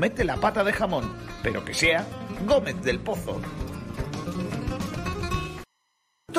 mete la pata de jamón, pero que sea Gómez del Pozo.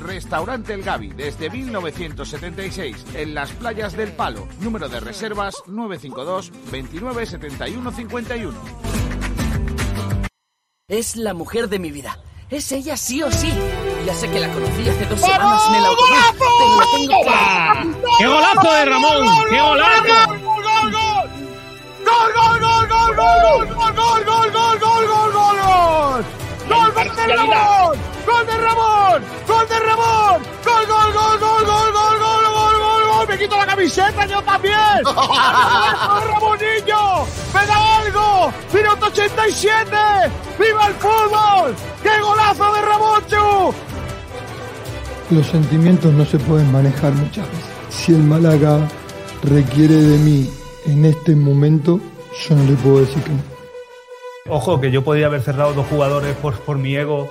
Restaurante El Gavi desde 1976 en las playas del Palo. Número de reservas 952 29 71 51. Es la mujer de mi vida. Es ella sí o sí. Ya sé que la conocí hace dos semanas en el autobús. ¡Qué golazo de Ramón! ¡Qué golazo! ¡Gol, gol, gol! ¡Gol, gol, gol, gol, gol, gol, gol, gol, gol, gol, gol, gol, gol! ¡Gol de Ramón! ¡Gol de Ramón! ¡Gol de Ramón! ¡Gol, gol, gol, gol, gol, gol, gol, gol, gol, gol! ¡Me quito la camiseta yo también! ¡Ramonillo! ¡Me da algo! ¡Minuto 87! ¡Viva el fútbol! ¡Qué golazo de Ramonchu! Los sentimientos no se pueden manejar muchas veces. Si el Málaga requiere de mí en este momento, yo no le puedo decir que no. Ojo, que yo podía haber cerrado dos jugadores por, por mi ego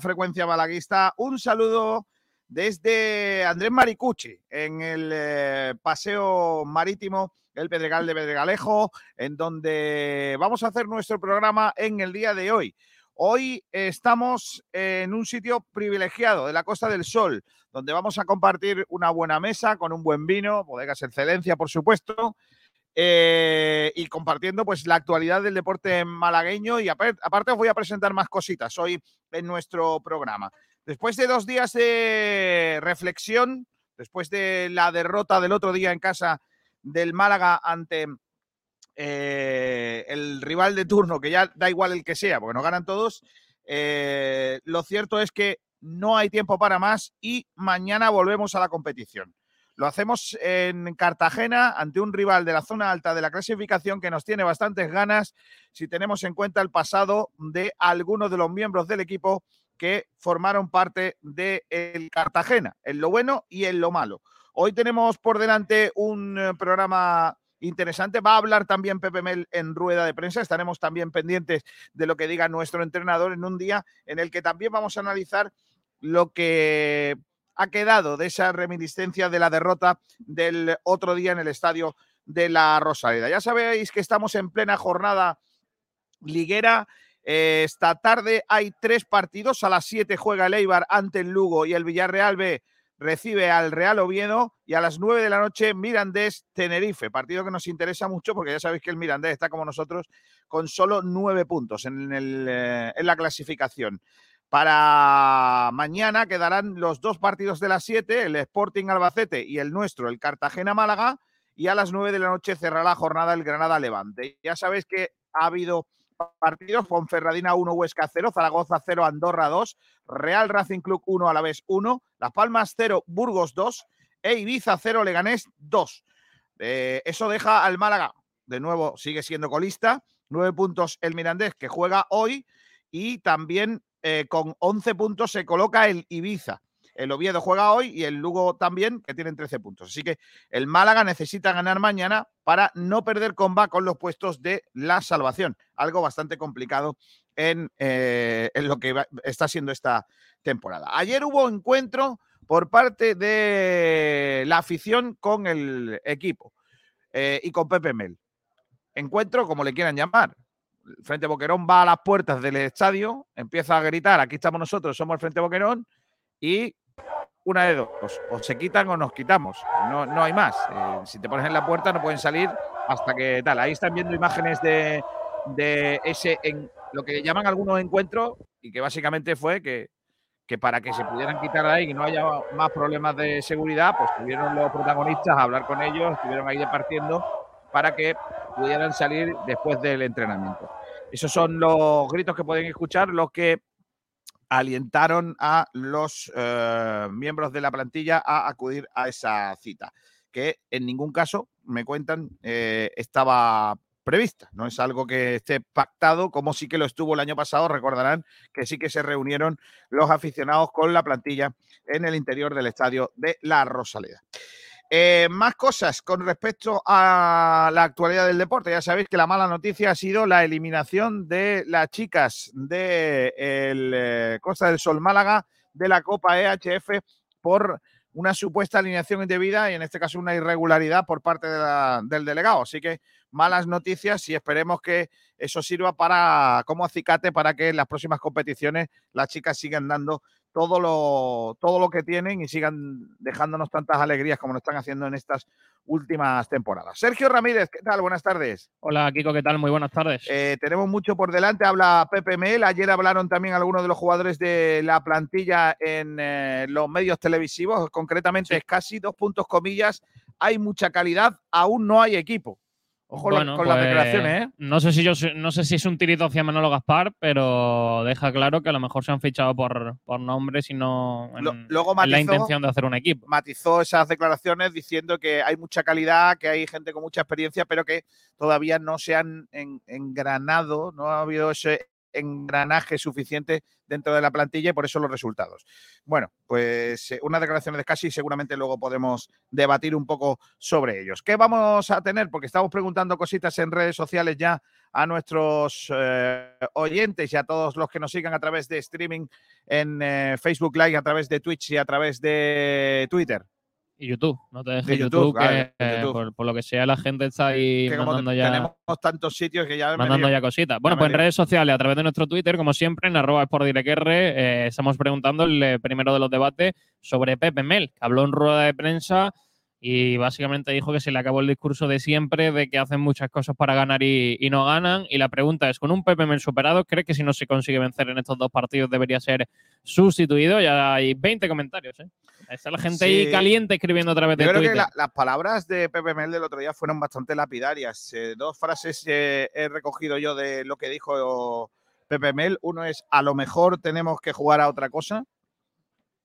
Frecuencia Malaguista. Un saludo desde Andrés Maricucci, en el eh, paseo marítimo, el Pedregal de Pedregalejo, en donde vamos a hacer nuestro programa en el día de hoy. Hoy estamos en un sitio privilegiado de la Costa del Sol, donde vamos a compartir una buena mesa con un buen vino, bodegas excelencia, por supuesto, eh, y compartiendo pues la actualidad del deporte malagueño y apar- aparte os voy a presentar más cositas hoy en nuestro programa. Después de dos días de reflexión, después de la derrota del otro día en casa del Málaga ante eh, el rival de turno, que ya da igual el que sea, porque nos ganan todos, eh, lo cierto es que no hay tiempo para más y mañana volvemos a la competición. Lo hacemos en Cartagena ante un rival de la zona alta de la clasificación que nos tiene bastantes ganas si tenemos en cuenta el pasado de algunos de los miembros del equipo que formaron parte del Cartagena, en lo bueno y en lo malo. Hoy tenemos por delante un eh, programa interesante. Va a hablar también Pepe Mel en rueda de prensa. Estaremos también pendientes de lo que diga nuestro entrenador en un día en el que también vamos a analizar lo que ha quedado de esa reminiscencia de la derrota del otro día en el estadio de la Rosaleda. Ya sabéis que estamos en plena jornada liguera. Eh, esta tarde hay tres partidos. A las 7 juega el Eibar ante el Lugo y el Villarreal B recibe al Real Oviedo y a las 9 de la noche Mirandés Tenerife, partido que nos interesa mucho porque ya sabéis que el Mirandés está como nosotros con solo nueve puntos en, el, eh, en la clasificación. Para mañana quedarán los dos partidos de las 7, el Sporting Albacete y el nuestro, el Cartagena Málaga, y a las 9 de la noche cerrará la jornada el Granada Levante. Ya sabéis que ha habido partidos, Ponferradina 1, Huesca 0, Zaragoza 0, Andorra 2, Real Racing Club 1, a la vez 1, Las Palmas 0, Burgos 2 e Ibiza 0, Leganés 2. Eh, eso deja al Málaga, de nuevo sigue siendo colista, 9 puntos el Mirandés que juega hoy y también eh, con 11 puntos se coloca el Ibiza. El Oviedo juega hoy y el Lugo también, que tienen 13 puntos. Así que el Málaga necesita ganar mañana para no perder comba con los puestos de la salvación. Algo bastante complicado en, eh, lo que está siendo esta temporada. Ayer hubo encuentro por parte de la afición con el equipo eh, y con Pepe Mel. Encuentro, como le quieran llamar. Frente Boquerón va a las puertas del estadio, empieza a gritar, aquí estamos nosotros, somos el Frente Boquerón, y una de dos, o se quitan o nos quitamos, no, no hay más. Eh, si te pones en la puerta no pueden salir hasta que tal. Ahí están viendo imágenes de, de ese, en lo que llaman algunos encuentros, y que básicamente fue que, que para que se pudieran quitar ahí y no haya más problemas de seguridad, pues tuvieron los protagonistas a hablar con ellos, estuvieron ahí departiendo para que pudieran salir después del entrenamiento. Esos son los gritos que pueden escuchar los que alientaron a los eh, miembros de la plantilla a acudir a esa cita, que en ningún caso, me cuentan, eh, estaba prevista. No es algo que esté pactado, como sí que lo estuvo el año pasado. Recordarán que sí que se reunieron los aficionados con la plantilla en el interior del estadio de La Rosaleda. Eh, más cosas con respecto a la actualidad del deporte. Ya sabéis que la mala noticia ha sido la eliminación de las chicas de el, Costa del Sol Málaga de la Copa EHF por una supuesta alineación indebida y en este caso una irregularidad por parte del delegado. Así que malas noticias y esperemos que eso sirva para como acicate para que en las próximas competiciones las chicas sigan dando todo lo, todo lo que tienen y sigan dejándonos tantas alegrías como lo están haciendo en estas últimas temporadas. Sergio Ramírez, ¿qué tal? Buenas tardes. Hola, Kiko, ¿qué tal? Muy buenas tardes. Eh, tenemos mucho por delante. Habla Pepe Mel. Ayer hablaron también algunos de los jugadores de la plantilla en eh, los medios televisivos, concretamente es casi dos puntos comillas. Hay mucha calidad, aún no hay equipo. Ojo con las pues, declaraciones, ¿eh? No sé, si yo, no sé si es un tirito hacia Manolo Gaspar, pero deja claro que a lo mejor se han fichado por, por nombres y no en, Luego la intención de hacer un equipo. Matizó esas declaraciones diciendo que hay mucha calidad, que hay gente con mucha experiencia, pero que todavía no se han engranado, no ha habido ese engranaje suficiente dentro de la plantilla y por eso los resultados. Bueno, pues eh, una declaración de casi seguramente luego podemos debatir un poco sobre ellos. ¿Qué vamos a tener? Porque estamos preguntando cositas en redes sociales ya a nuestros eh, oyentes y a todos los que nos sigan a través de streaming en eh, Facebook Live, a través de Twitch y a través de Twitter y YouTube. No te dejes YouTube, que Por, lo que sea la gente está ahí mandando ya. Tenemos tantos sitios que ya. Mandando ya cositas. Bueno, pues en redes sociales, a través de nuestro Twitter, como siempre, en arroba eh, estamos preguntando el primero de los debates sobre Pepe Mel, que habló en rueda de prensa y básicamente dijo que se le acabó el discurso de siempre, de que hacen muchas cosas para ganar y, no ganan. Y la pregunta es, ¿con un Pepe Mel superado, crees que si no se consigue vencer en estos dos partidos debería ser sustituido? Ya hay 20 comentarios. ¿eh? Está la gente ahí caliente escribiendo a través de Yo creo que las palabras de Pepe Mel del otro día fueron bastante lapidarias. Eh, dos frases he recogido yo de lo que dijo Pepe Mel. Uno es, a lo mejor tenemos que jugar a otra cosa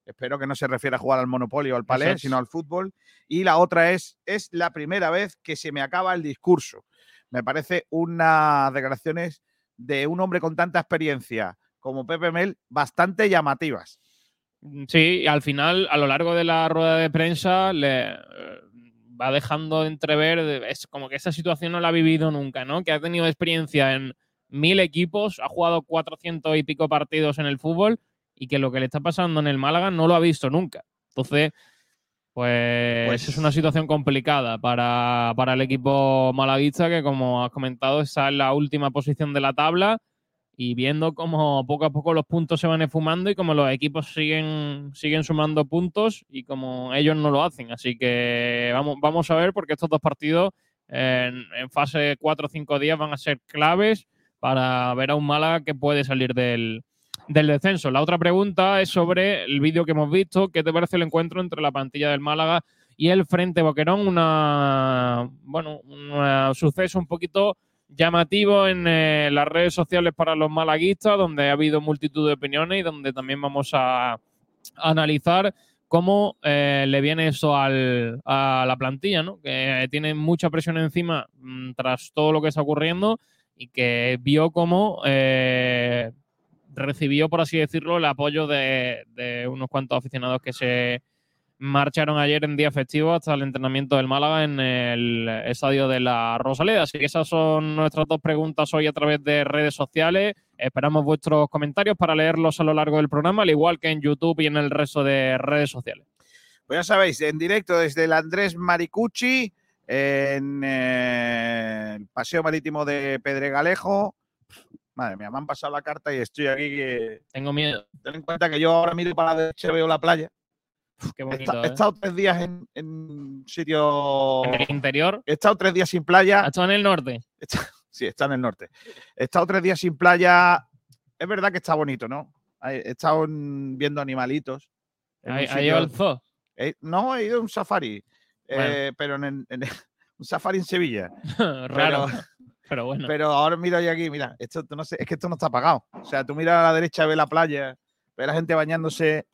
Espero que no se refiera a jugar al Monopolio o al Palais, sino al fútbol. Y la otra es, es la primera vez que se me acaba el discurso. Me parece unas declaraciones de un hombre con tanta experiencia como Pepe Mel bastante llamativas. Mm, sí, al final, a lo largo de la rueda de prensa, le eh, va dejando entrever, es como que esa situación no la ha vivido nunca, ¿no? Que ha tenido experiencia en mil equipos, ha jugado cuatrocientos y pico partidos en el fútbol y que lo que le está pasando en el Málaga no lo ha visto nunca. Entonces, pues, pues es una situación complicada para, el equipo malaguista que, como has comentado, está en la última posición de la tabla y viendo cómo poco a poco los puntos se van esfumando y cómo los equipos siguen, siguen sumando puntos y como ellos no lo hacen. Así que vamos, vamos a ver porque estos dos partidos en, en fase 4 o 5 días van a ser claves para ver a un Málaga que puede salir del, del descenso. La otra pregunta es sobre el vídeo que hemos visto. ¿Qué te parece el encuentro entre la plantilla del Málaga y el Frente Boquerón? Una, bueno, un suceso un poquito llamativo en eh, las redes sociales para los malaguistas, donde ha habido multitud de opiniones y donde también vamos a, analizar cómo eh, le viene eso a la plantilla, ¿no? que tiene mucha presión encima mm, tras todo lo que está ocurriendo y que vio cómo eh, recibió, por así decirlo, el apoyo de, unos cuantos aficionados que se marcharon ayer en día festivo hasta el entrenamiento del Málaga en el estadio de la Rosaleda. Así que esas son nuestras dos preguntas hoy a través de redes sociales. Esperamos vuestros comentarios para leerlos a lo largo del programa, al igual que en YouTube y en el resto de redes sociales. Pues ya sabéis, en directo desde el Andrés Maricucci, en eh, el Paseo Marítimo de Pedregalejo, Madre mía, me han pasado la carta y estoy aquí que... Tengo miedo. Ten en cuenta que yo ahora miro para la derecha y veo la playa. Qué He bonito. he ¿eh? estado tres días en, en sitio. En el interior. He estado tres días sin playa. Ha estado en el norte. Está- sí, está en el norte. He estado tres días sin playa. Es verdad que está bonito, ¿no? He estado en- viendo animalitos. ahí va el zoo. Eh, no, he ido a un safari, Bueno. eh, pero en, un safari en Sevilla. Raro. Pero, bueno. Pero ahora miro yo aquí, mira, esto no sé, es que esto no está pagado. O sea, tú miras a la derecha, ves la playa, ves la gente bañándose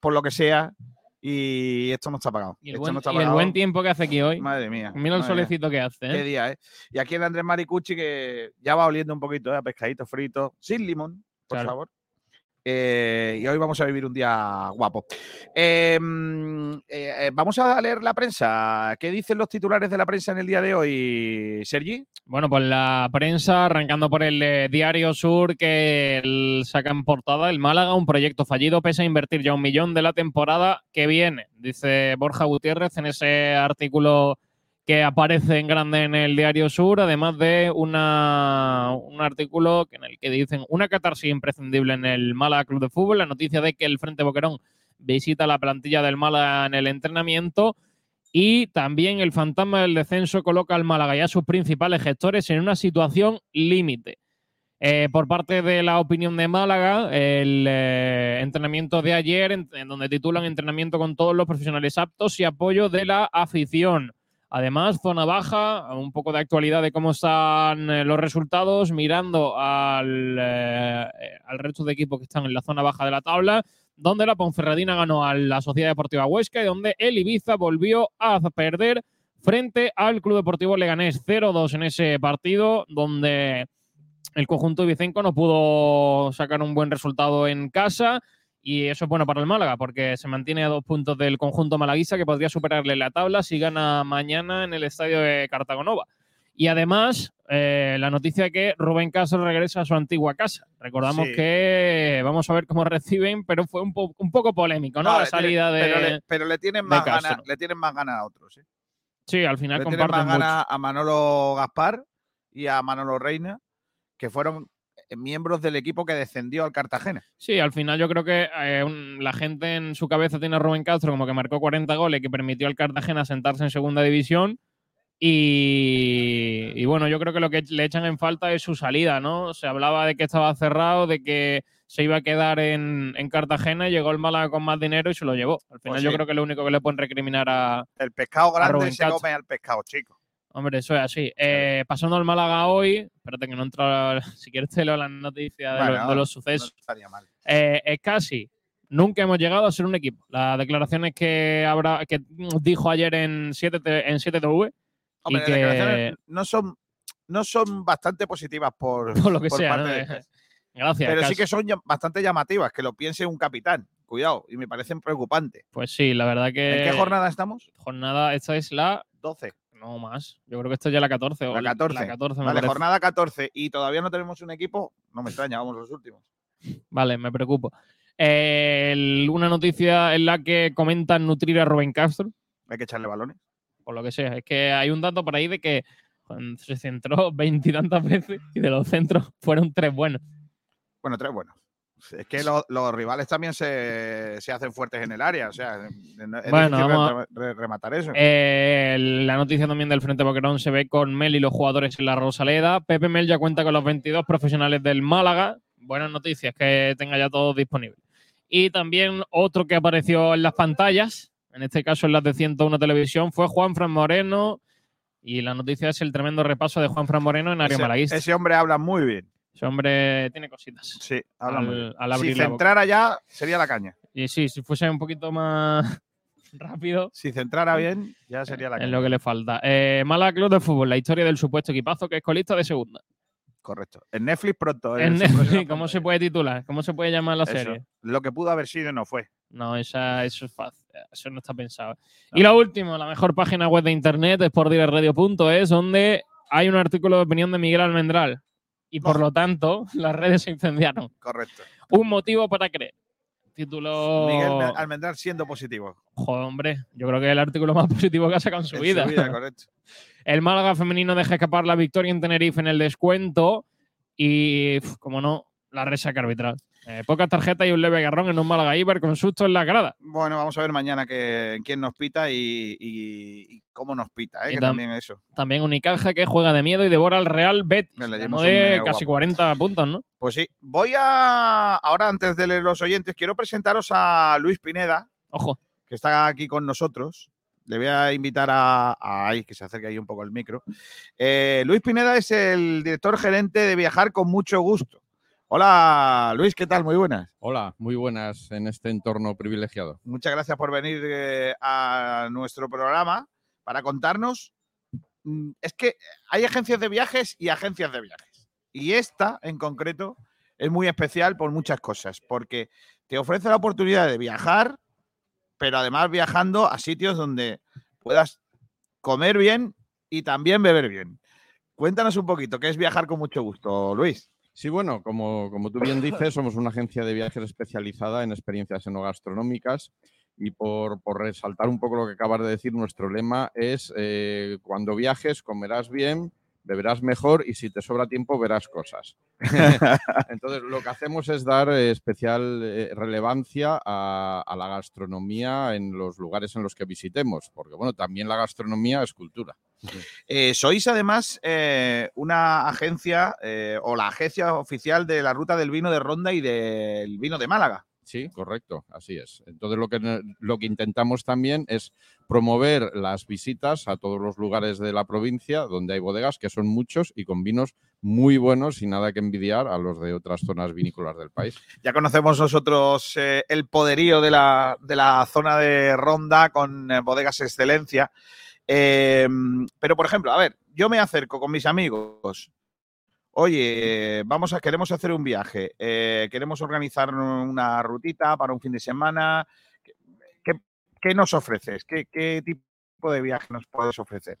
por lo que sea y esto no está pagado. y el, Esto buen, no está y el pagado. buen tiempo que hace aquí hoy. Madre mía. Mira el madre mía. solecito que hace. Qué ¿eh? día, ¿eh? Y aquí el Andrés Maricucci que ya va oliendo un poquito ¿eh? a pescadito frito, sin limón, por Claro. favor. Eh, y hoy vamos a vivir un día guapo. Mm, eh, eh, vamos a leer la prensa. ¿Qué dicen los titulares de la prensa en el día de hoy, Sergi? Bueno, pues la prensa, arrancando por el Diario Sur, que el- saca en portada el Málaga, un proyecto fallido, pese a invertir ya un millón de la temporada que viene, dice Borja Gutiérrez en ese artículo que aparece en grande en el Diario Sur, además de una, un artículo en el que dicen una catarsis imprescindible en el Málaga Club de Fútbol, la noticia de que el Frente Boquerón visita la plantilla del Málaga en el entrenamiento y también el fantasma del descenso coloca al Málaga y a sus principales gestores en una situación límite. Eh, por parte de la opinión de Málaga, el eh, entrenamiento de ayer, en, en donde titulan entrenamiento con todos los profesionales aptos y apoyo de la afición. Además, zona baja, un poco de actualidad de cómo están eh, los resultados, mirando al, eh, al resto de equipos que están en la zona baja de la tabla, donde la Ponferradina ganó a la Sociedad Deportiva Huesca y donde el Ibiza volvió a perder frente al Club Deportivo Leganés 0-2 en ese partido, donde el conjunto ibicenco no pudo sacar un buen resultado en casa. Y eso es bueno para el Málaga, porque se mantiene a dos puntos del conjunto malaguista que podría superarle la tabla si gana mañana en el estadio de Cartagonova. Y además, eh, la noticia de que Rubén Castro regresa a su antigua casa. Recordamos Sí. que vamos a ver cómo reciben, pero fue un, po- un poco polémico, ¿no? No, la tiene- salida de. Pero le, pero le tienen más ganas, le tienen más ganas a otros. ¿eh? Sí, al final Le tienen más comparten mucho. ganas a Manolo Gaspar y a Manolo Reina, que fueron miembros del equipo que descendió al Cartagena. Sí, al final yo creo que eh, un- la gente en su cabeza tiene a Rubén Castro como que marcó 40 goles, que permitió al Cartagena sentarse en segunda división. Y, y bueno, yo creo que lo que le echan en falta es su salida, ¿no? Se hablaba de que estaba cerrado, de que se iba a quedar en, en Cartagena, y llegó el Málaga con más dinero y se lo llevó. Al final Pues yo creo que lo único que le pueden recriminar a, El pescado grande se come al pescado chico. Hombre, eso es así. Eh, pasando al Málaga hoy, espérate que no entra, si quieres te leo las noticias de, Bueno, los- de los No sucesos. estaría mal. Eh, es casi. Nunca hemos llegado a ser un equipo. Las declaraciones que habrá que dijo ayer en 7 en 7TV, Hombre, que- las declaraciones no son, no son bastante positivas por, por lo que por sea. parte ¿no? de- Gracias. Pero sí que son bastante llamativas, que lo piense un capitán. Cuidado, y me parecen preocupantes. Pues sí, la verdad que. ¿En qué jornada estamos? Jornada, esta es la. 12. No más. Yo creo que esta es ya la 14. o La 14. La 14 me Vale, parece. jornada 14 y todavía no tenemos un equipo. No me extraña, vamos los últimos. Vale, me preocupo. Eh, el- una noticia en la que comentan nutrir a Rubén Castro. Hay que echarle balones. por lo que sea. Es que hay un dato por ahí de que se centró veintitantas veces y de los centros fueron tres buenos. Bueno, tres buenos. Es que los, los rivales también se, se hacen fuertes en el área. O sea, es Bueno, difícil vamos re- re- rematar eso. Eh, la noticia también del Frente Boquerón se ve con Mel y los jugadores en la Rosaleda. Pepe Mel ya cuenta con los 22 profesionales del Málaga. Buenas noticias que tenga ya todo disponible. Y también otro que apareció en las pantallas, en este caso en las de 101 Televisión, fue Juan Fran Moreno. Y la noticia es el tremendo repaso de Juan Fran Moreno en área malaguista. ese hombre habla muy bien. Ese hombre tiene cositas. Sí, Al- si boca. centrara ya, sería la caña. Y sí, si fuese un poquito más rápido, Si centrara bien, ya sería la es caña. lo que le falta. Eh, Málaga Club de Fútbol, la historia del supuesto equipazo que es colista de segunda. Correcto. En Netflix pronto. En en su próxima ¿Cómo se puede titular? ¿Cómo se puede llamar la Eso. serie? Lo que pudo haber sido no fue. No, esa, eso es fácil. Eso no está pensado. No. Y lo último, la mejor página web de internet es sportdirectradio.es, donde hay un artículo de opinión de Miguel Almendral. Y por lo tanto, las redes se incendiaron. Correcto. Un motivo para creer. Título. Miguel Almendral siendo positivo. Joder, hombre, yo creo que es el artículo más positivo que ha sacado en su En vida. correcto. El Málaga femenino deja escapar la victoria en Tenerife en el descuento y, como no, la resaca arbitral. Eh, pocas tarjetas y un leve garrón en un Málaga Iber con susto en la grada. Bueno, vamos a ver mañana que, quién nos pita y, y- y cómo nos pita, ¿eh? Y que tam- también eso. También Unicaja que juega de miedo y devora al Real Betis. De casi guapo. 40 puntos, ¿no? Pues sí, voy a. Ahora, antes de leer los oyentes, quiero presentaros a Luis Pineda, Ojo. que está aquí con nosotros. Le voy a invitar a. a- ay, que se acerque ahí un poco el micro. Eh, Luis Pineda es el director gerente de Viajar con mucho gusto. Hola, Luis, ¿qué tal? Muy buenas. Hola, muy buenas en este entorno privilegiado. Muchas gracias por venir eh, a nuestro programa para contarnos. mm, Es que hay agencias de viajes y agencias de viajes. Y esta, en concreto, es muy especial por muchas cosas, porque te ofrece la oportunidad de viajar, pero además viajando a sitios donde puedas comer bien y también beber bien. Cuéntanos un poquito, ¿qué es viajar con mucho gusto, Luis? Sí, bueno, como, como tú bien dices, somos una agencia de viajes especializada en experiencias enogastronómicas y por, por resaltar un poco lo que acabas de decir, nuestro lema es eh, cuando viajes comerás bien, beberás mejor y si te sobra tiempo verás cosas. Entonces, lo que hacemos es dar eh, especial eh, relevancia a, a la gastronomía en los lugares en los que visitemos, porque bueno, también la gastronomía es cultura. Eh, sois además eh, una agencia eh, o la agencia oficial de la ruta del vino de Ronda y del vino de Málaga. Sí, correcto, así es. Entonces lo que, lo que intentamos también es promover las visitas a todos los lugares de la provincia donde hay bodegas, que son muchos y con vinos muy buenos y nada que envidiar a los de otras zonas vinícolas del país. Ya conocemos nosotros eh, el poderío de la, de la zona de Ronda con eh, bodegas excelencia. Eh, pero, por ejemplo, a ver, yo me acerco con mis amigos. Oye, vamos a, queremos hacer un viaje, eh, queremos organizar una rutita para un fin de semana. ¿Qué, nos ofreces? ¿Qué, qué tipo de viaje nos puedes ofrecer?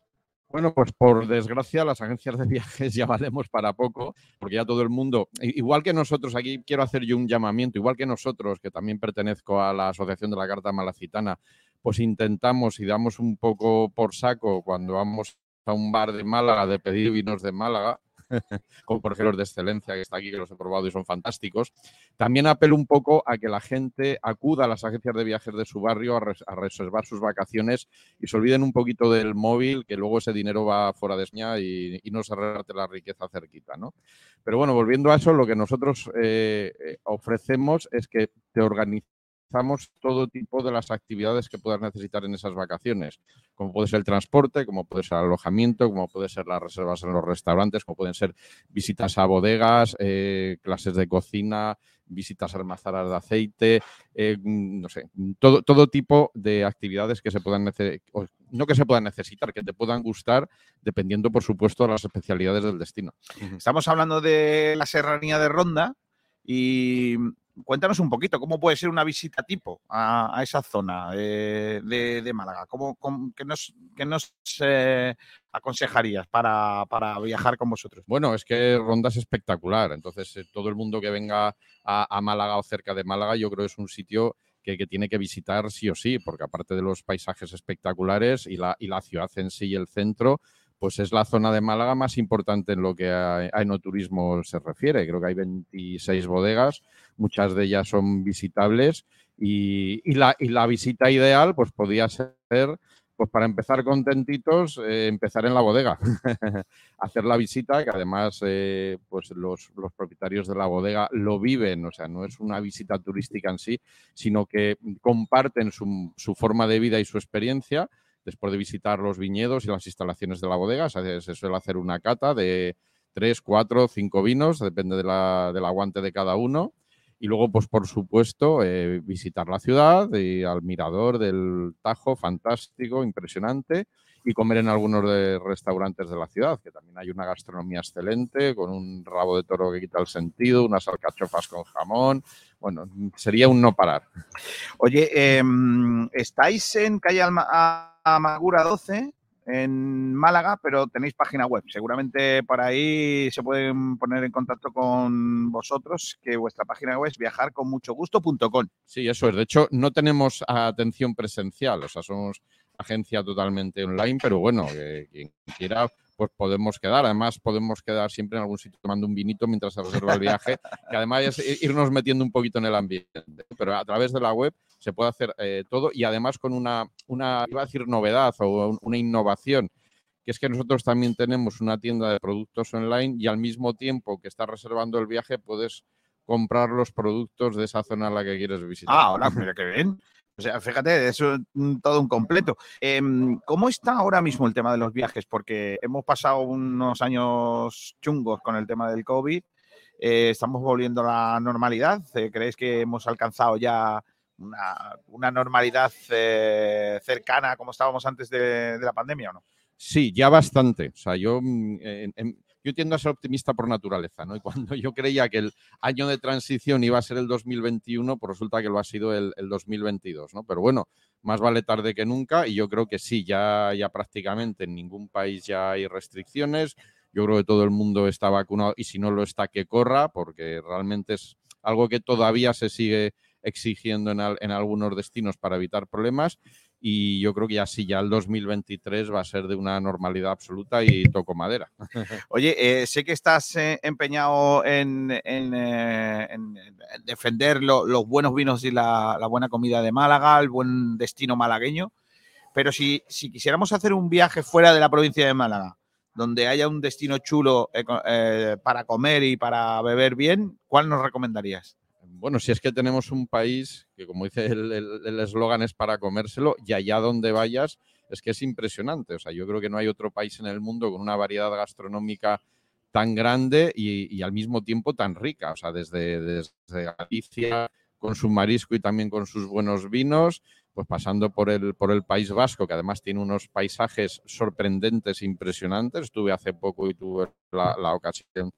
Bueno, pues por desgracia las agencias de viajes ya valemos para poco, porque ya todo el mundo, igual que nosotros, aquí quiero hacer yo un llamamiento, igual que nosotros, que también pertenezco a la Asociación de la Carta Malacitana, pues intentamos y damos un poco por saco cuando vamos a un bar de Málaga de pedir vinos de Málaga, como por ejemplo de excelencia que está aquí, que los he probado y son fantásticos. También apelo un poco a que la gente acuda a las agencias de viajes de su barrio a, res- a reservar sus vacaciones y se olviden un poquito del móvil, que luego ese dinero va fuera de España y, no se reparte la riqueza cerquita, ¿no? Pero bueno, volviendo a eso, lo que nosotros eh, eh, ofrecemos es que te organizamos todo tipo de las actividades que puedas necesitar en esas vacaciones, como puede ser el transporte, como puede ser el alojamiento, como puede ser las reservas en los restaurantes, como pueden ser visitas a bodegas, eh, clases de cocina, visitas a almazaras de aceite, eh, no sé, todo, todo tipo de actividades que se puedan nece- o no que se puedan necesitar, que te puedan gustar, dependiendo, por supuesto, de las especialidades del destino. Estamos hablando de la serranía de Ronda y cuéntanos un poquito cómo puede ser una visita tipo a, esa zona de, de Málaga. ¿Cómo, cómo- qué nos, eh, aconsejarías para, viajar con vosotros? Bueno, es que Ronda es espectacular. Entonces, eh, todo el mundo que venga a, Málaga o cerca de Málaga, yo creo que es un sitio que, que tiene que visitar sí o sí, porque aparte de los paisajes espectaculares y la, y la ciudad en sí y el centro, pues es la zona de Málaga más importante en lo que a, a enoturismo se refiere. Creo que hay 26 bodegas, muchas de ellas son visitables y, la, y la visita ideal pues podría ser, pues para empezar contentitos, eh, empezar en la bodega. hacer la visita, que además eh, pues los, propietarios de la bodega lo viven, o sea, no es una visita turística en sí, sino que comparten su forma de vida y su experiencia después de visitar los viñedos y las instalaciones de la bodega. Se, suele hacer una cata de tres, cuatro, cinco vinos, depende de la- del aguante de cada uno. Y luego, pues por supuesto, eh, visitar la ciudad y al mirador del Tajo, fantástico, impresionante, y comer en algunos de restaurantes de la ciudad, que también hay una gastronomía excelente, con un rabo de toro que quita el sentido, unas alcachofas con jamón. Bueno, sería un no parar. Oye, em, estáis en calle Alma- a- Amargura 12 en Málaga, pero tenéis página web. Seguramente por ahí se pueden poner en contacto con vosotros, que vuestra página web es viajarconmuchogusto.com. Sí, eso es. De hecho, no tenemos atención presencial, o sea, somos agencia totalmente online, pero bueno, quien quiera pues podemos quedar. Además, podemos quedar siempre en algún sitio tomando un vinito mientras se el viaje, que además es irnos metiendo un poquito en el ambiente. Pero a través de la web se puede hacer eh, todo y además con una, iba a decir novedad o una innovación, que es que nosotros también tenemos una tienda de productos online y al mismo tiempo que estás reservando el viaje puedes comprar los productos de esa zona a la que quieres visitar. Ah, ahora, mira qué bien. O sea, fíjate, eso es todo un completo. Em, ¿Cómo está ahora mismo el tema de los viajes? Porque hemos pasado unos años chungos con el tema del COVID. Eh, estamos volviendo a la normalidad. Eh, ¿Creéis que hemos alcanzado ya una, normalidad eh, cercana como estábamos antes de, la pandemia o no? Sí, ya bastante. O sea, yo mm, yo tiendo a ser optimista por naturaleza, ¿no? Y cuando yo creía que el año de transición iba a ser el 2021, pues resulta que lo ha sido el, 2022, ¿no? Pero bueno, más vale tarde que nunca y yo creo que sí, ya, ya prácticamente en ningún país ya hay restricciones. Yo creo que todo el mundo está vacunado y si no lo está, que corra, porque realmente es algo que todavía se sigue exigiendo en, algunos destinos para evitar problemas y yo creo que ya sí, ya el 2023 va a ser de una normalidad absoluta y toco madera. Oye, eh, sé que estás eh, empeñado en, eh, defender los buenos vinos y la, buena comida de Málaga, el buen destino malagueño, pero si, si quisiéramos hacer un viaje fuera de la provincia de Málaga, donde haya un destino chulo para comer y para beber bien, ¿cuál nos recomendarías? Bueno, si es que tenemos un país que, como dice el eslogan, es para comérselo y allá donde vayas es que es impresionante. O sea, yo creo que no hay otro país en el mundo con una variedad gastronómica tan grande y, al mismo tiempo tan rica. O sea, desde, Galicia con su marisco y también con sus buenos vinos, pues pasando por el, por el País Vasco, que además tiene unos paisajes sorprendentes, impresionantes. Estuve hace poco y tuve la ocasión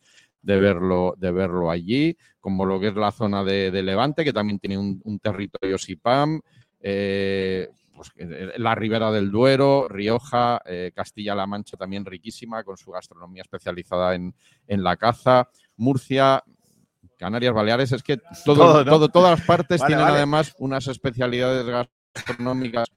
de verlo, de verlo allí, como lo que es la zona de, Levante, que también tiene un, territorio SIPAM, eh, pues, la Ribera del Duero, Rioja, eh, Castilla-La Mancha también riquísima, con su gastronomía especializada en, la caza, Murcia, Canarias, Baleares, es que todo, todo, todas las partes tienen además unas especialidades gastronómicas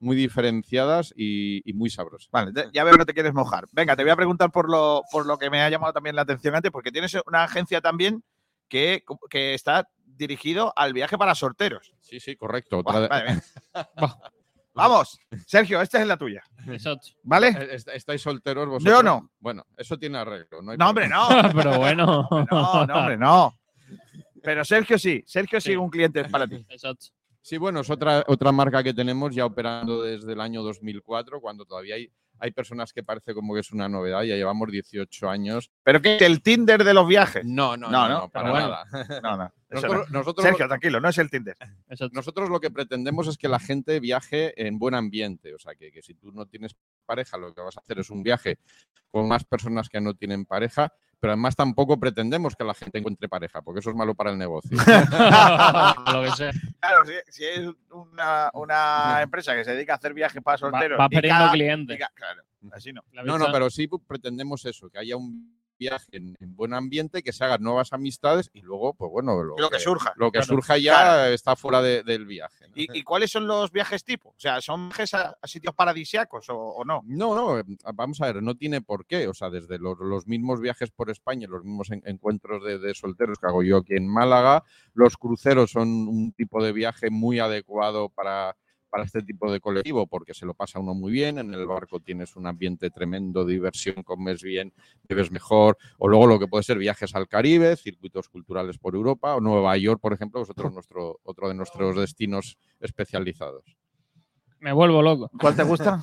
muy diferenciadas y, muy sabrosas. Vale, ya veo que no te quieres mojar. Venga, te voy a preguntar por lo, por lo que me ha llamado también la atención antes, porque tienes una agencia también que, que está dirigido al viaje para sorteros. Sí, sí, correcto. Vamos, Sergio, esta es la tuya. ¿Vale? Eh, ¿Estáis solteros vosotros? Yo no. Bueno, eso tiene arreglo. No, hombre, no. Pero bueno. No, no, hombre, no. Pero Sergio sí. Sergio sí, un cliente para ti. Exacto. Sí, bueno, es otra, otra marca que tenemos ya operando desde el año 2004, cuando todavía hay, hay personas que parece como que es una novedad, ya llevamos 18 años. ¿Pero qué? ¿El Tinder de los viajes? No, no, no, no, para nada. No, no. Nosotros, Sergio, tranquilo, no es el Tinder. Nosotros lo que pretendemos es que la gente viaje en buen ambiente, o sea, que, que si tú no tienes pareja, lo que vas a hacer es un viaje con más personas que no tienen pareja, pero además tampoco pretendemos que la gente encuentre pareja, porque eso es malo para el negocio. Claro, si, es una, empresa que se dedica a hacer viajes para solteros. Va, perdiendo clientes. Claro, así no. No, no, pero sí pretendemos eso, que haya un viaje en, buen ambiente, que se hagan nuevas amistades y luego, pues bueno, lo, que, surja. Lo que surja ya está fuera del viaje. ¿Y, cuáles son los viajes tipo? O sea, ¿son viajes a, sitios paradisiacos o, no? No, no, vamos a ver, no tiene por qué. O sea, desde los, mismos viajes por España, los mismos encuentros de, de, solteros que hago yo aquí en Málaga, los cruceros son un tipo de viaje muy adecuado para para este tipo de colectivo porque se lo pasa uno muy bien, en el barco tienes un ambiente tremendo de diversión, comes bien, bebes mejor, o luego lo que puede ser viajes al Caribe, circuitos culturales por Europa, o Nueva York, por ejemplo, es otro, nuestro, otro de nuestros destinos especializados. Me vuelvo loco. ¿Cuál te gusta?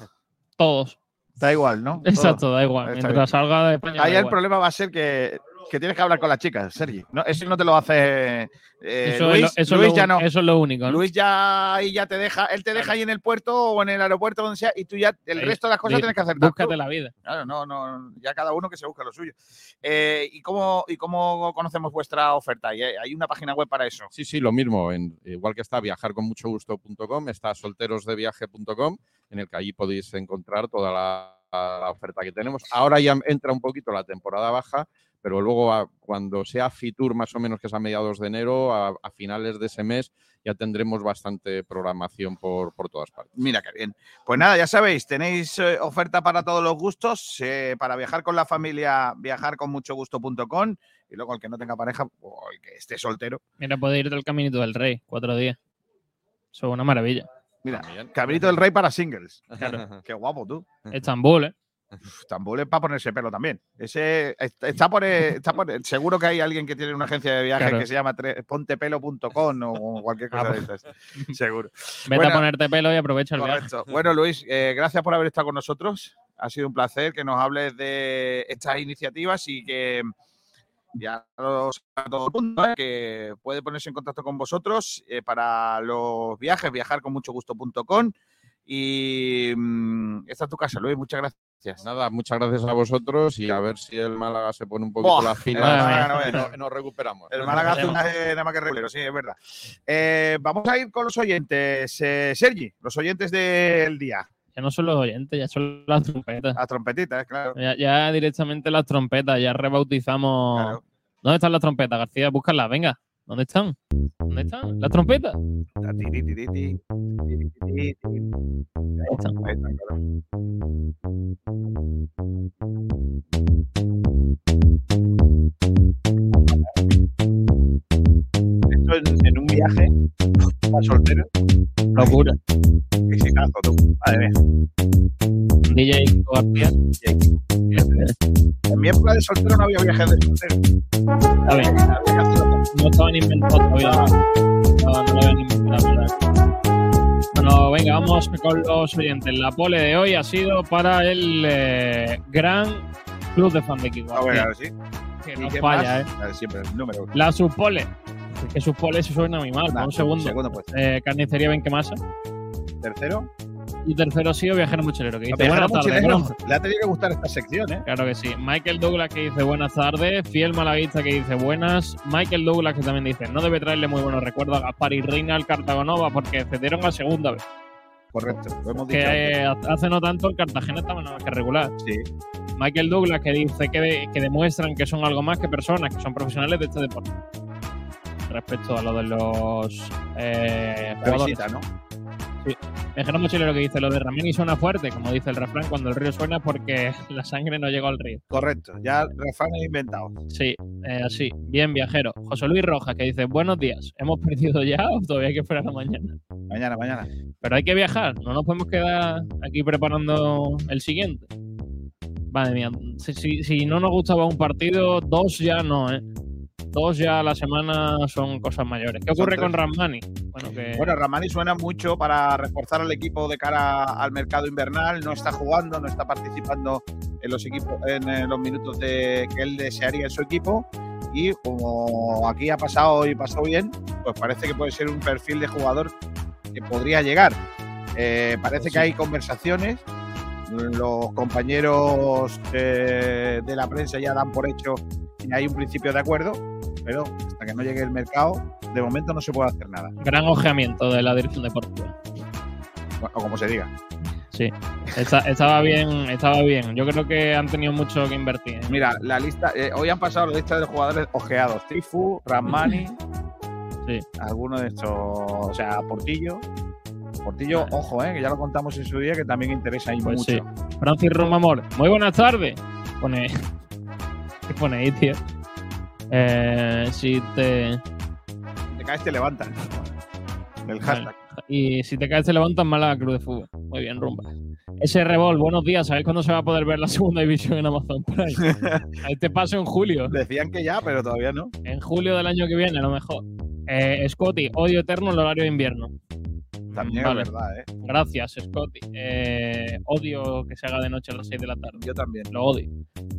Todos. Da igual, ¿no? Exacto, da igual. Mientras salga de España. Ahí el problema va a ser que que tienes que hablar con las chicas, Sergi. No, eso no te lo hace eh, Luis. eso Luis ya no. Eso es lo único. Luis ya ahí ya te deja, él te deja ahí en el puerto o en el aeropuerto donde sea y tú ya el resto de las cosas tienes que hacer. Búscate la vida. Claro, no, no, ya cada uno que se busca lo suyo. Eh, ¿y, cómo, ¿Y cómo conocemos vuestra oferta? ¿Hay una página web para eso? Sí, sí, lo mismo. En, igual que está viajarconmuchogusto.com, está solterosdeviaje.com, en el que allí podéis encontrar toda la, la oferta que tenemos. Ahora ya entra un poquito la temporada baja pero luego a- cuando sea Fitur más o menos que es a mediados de enero, a, a finales de ese mes, ya tendremos bastante programación por, por todas partes. Mira qué bien. Pues nada, ya sabéis, tenéis eh, oferta para todos los gustos. eh, para viajar con la familia, viajar con mucho gusto.com. Y luego el que no tenga pareja o el que esté soltero. Mira, puede ir del Caminito del Rey, cuatro días. Eso es una maravilla. Mira, También. Cabrito del Rey para singles. Qué guapo tú. Estambul, ¿eh? Uf, Tambul es para ponerse pelo también. Ese está por, eh, está por- seguro que hay alguien que tiene una agencia de viajes Claro. que se llama pontepelo.com o cualquier cosa de estas. Seguro. Vete Bueno, a ponerte pelo y aprovecha el viaje. Bueno, Luis, eh, gracias por haber estado con nosotros. Ha sido un placer que nos hables de estas iniciativas y que ya lo sabe todo el mundo, ¿eh? que puede ponerse en contacto con vosotros eh, para los viajes, viajar con mucho gusto.com. Y mm, esta es tu casa, Luis. Muchas gracias. Nada, muchas gracias a vosotros y a ver si el Málaga se pone un poquito las Málaga no no- y nos recuperamos. El Málaga hace una eh, nada más que regulero, sí, es verdad. Eh, vamos a ir con los oyentes. Eh, Sergi, los oyentes del día. Ya no son los oyentes, ya son las trompetas. Las trompetitas, claro. Ya, ya directamente las trompetas, ya rebautizamos. claro. ¿Dónde están las trompetas, García? Búscalas, venga. ¿Dónde están? ¿Dónde están? ¿Las trompetas? Ta, tiri, tiri, ti, tiri, tiri, ti. Ahí están. Ahí está, claro. Esto en, en un viaje para soltero. Locura. Exitazo, tú. Madre mía. DJ García. En mi época de soltero no había viajes de soltero. Está bien. No estaban inventados todavía. No, no lo habían inventado, ¿verdad? Bueno, venga, vamos con los oyentes. La pole de hoy ha sido para el eh, gran club de fan de Kiko Ah, bueno, ahora sí. que ¿Y no falla, ¿eh? A ver, Siempre el número. La subpole. Es que subpole se suena muy mal. Nah, un segundo. Segundo, pues. Eh, carnicería Benquemasa. Tercero. Y tercero ha sido Viajero Mochilero, que dice Viajero buenas tardes. mochilero. bronce". Le ha tenido que gustar esta sección, ¿eh? Claro que sí. Michael Douglas que dice buenas tardes. Fiel Malaguista que dice buenas. Michael Douglas que también dice no debe traerle muy buenos recuerdos a Gaspar y Reina al Cartagonova porque cedieron a segunda vez. Correcto. Lo hemos dicho. Que eh, hace no tanto el Cartagena estaba nada más que regular. Sí. Michael Douglas que dice que, de- que demuestran que son algo más que personas, que son profesionales de este deporte. Respecto a lo de los eh, jugadores. visita, ¿no? Viajero Mochilero que dice lo de Ramini suena fuerte, como dice el refrán, cuando el río suena porque la sangre no llegó al río. Correcto. Ya refrán he inventado. Sí, eh, así. Bien, viajero. José Luis Rojas que dice buenos días. ¿Hemos perdido ya o todavía hay que esperar a mañana? Mañana, mañana. Pero hay que viajar, no nos podemos quedar aquí preparando el siguiente. Madre mía, si, si- si no nos gustaba un partido, dos ya no, ¿eh? Dos ya a la semana son cosas mayores. ¿Qué ocurre con Ramani? Bueno, que Bueno, Ramani suena mucho para reforzar al equipo de cara al mercado invernal. No está jugando, no está participando en los equipos, en eh, los minutos de, que él desearía en su equipo. Y como aquí ha pasado y pasó bien, pues parece que puede ser un perfil de jugador que podría llegar. Eh, parece que hay conversaciones. Los compañeros eh, de la prensa ya dan por hecho que hay un principio de acuerdo, pero hasta que no llegue el mercado, de momento no se puede hacer nada. gran ojeamiento de la dirección deportiva. o como se diga. Sí, Está- estaba bien, estaba bien. Yo creo que han tenido mucho que invertir. Mira, la lista, eh, hoy han pasado la lista de jugadores ojeados. Tifu, Ramani, Sí. alguno de estos, o sea, Portillo. Portillo, ojo, eh, que ya lo contamos en su día, que también interesa ahí Pues mucho. sí. Francis Romamor, muy buenas tardes. Pone. ¿Qué pone ahí, tío? Eh, si te. Te caes, te levantan. El hashtag. Y si te caes, te levantas Málaga Cruz de Fútbol. Muy bien, rumba. Ese Revol, buenos días. ¿Sabéis cuándo se va a poder ver la segunda división en Amazon Prime? Este paso en julio. Decían que ya, pero todavía no. En julio del año que viene, a lo mejor. Eh, Scotty, odio eterno el horario de invierno. También Vale. es verdad, eh. Gracias, Scotty. Eh, odio que se haga de noche a las 6 de la tarde. Yo también. Lo odio.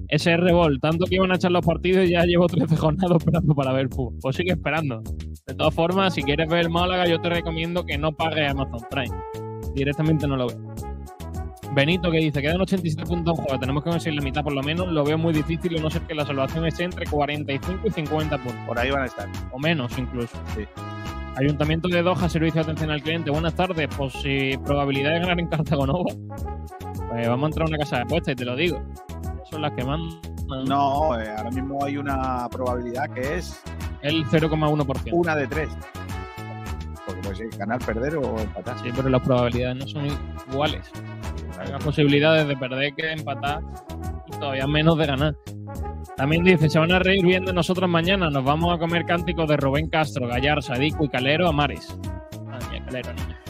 SR Ball, tanto que iban a echar los partidos y ya llevo 13 jornadas esperando para ver fútbol. Pues sigue esperando. De todas formas, si quieres ver Málaga, yo te recomiendo que no pagues Amazon Prime. Directamente no lo veo. Benito que dice, quedan 87 puntos en juego, tenemos que conseguir la mitad por lo menos, lo veo muy difícil a no ser que la salvación esté entre 45 y 50 puntos, Por ahí van a estar. o menos incluso. Sí. Ayuntamiento de Doha, Servicio de Atención al Cliente, buenas tardes, pues si probabilidad de ganar en Cartagonova, pues vamos a entrar a una casa de apuestas y te lo digo. Son las que mandan. No, eh, ahora mismo hay una probabilidad que es El 0,1%. una de tres. Porque puede ser ganar, perder o empatar. Sí, pero las probabilidades no son iguales. Hay más posibilidades de perder que de empatar y todavía menos de ganar. También dice, se van a reír bien de nosotros mañana. Nos vamos a comer cánticos de Rubén Castro, Gallar, Sadico y Calero a Mares. Ah, Calero, niña.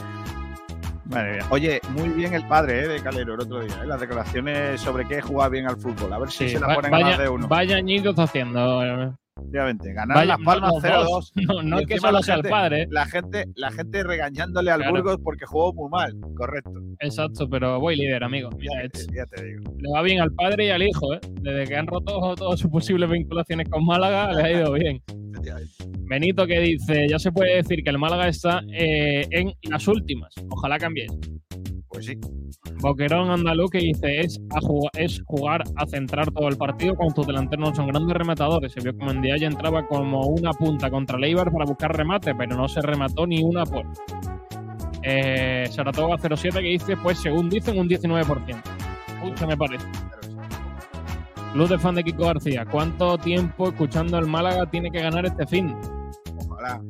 Madre mía. Oye, muy bien el padre eh, de Calero el otro día. eh, Las declaraciones sobre qué jugar bien al fútbol. A ver si Sí, se la ponen a más vaya, de uno. vaya añitos haciendo. Efectivamente. Ganar Vaya, Las Palmas los 0-2. dos. No, no es que solo sea el padre. eh. La gente, la gente regañándole al Claro. Burgos porque jugó muy mal. Correcto. Exacto, pero voy líder, amigo. Ya, te digo. le va bien al padre y al hijo, ¿eh? Desde que han roto todas sus posibles vinculaciones con Málaga, le ha ido bien. Benito que dice, ya se puede decir que el Málaga está eh, en las últimas. Ojalá cambie. Pues sí. Boquerón andaluz que dice, es, a jugar, es jugar a centrar todo el partido cuando tus delanteros no son grandes rematadores. Se vio como en ya entraba como una punta contra Leibar para buscar remate, pero no se remató ni una puerta. Eh, Saratoga 07 que dice, pues según dicen, un 19%. Mucho me parece. Luz de fan de Kiko García, ¿cuánto tiempo escuchando el Málaga tiene que ganar este fin? Ojalá.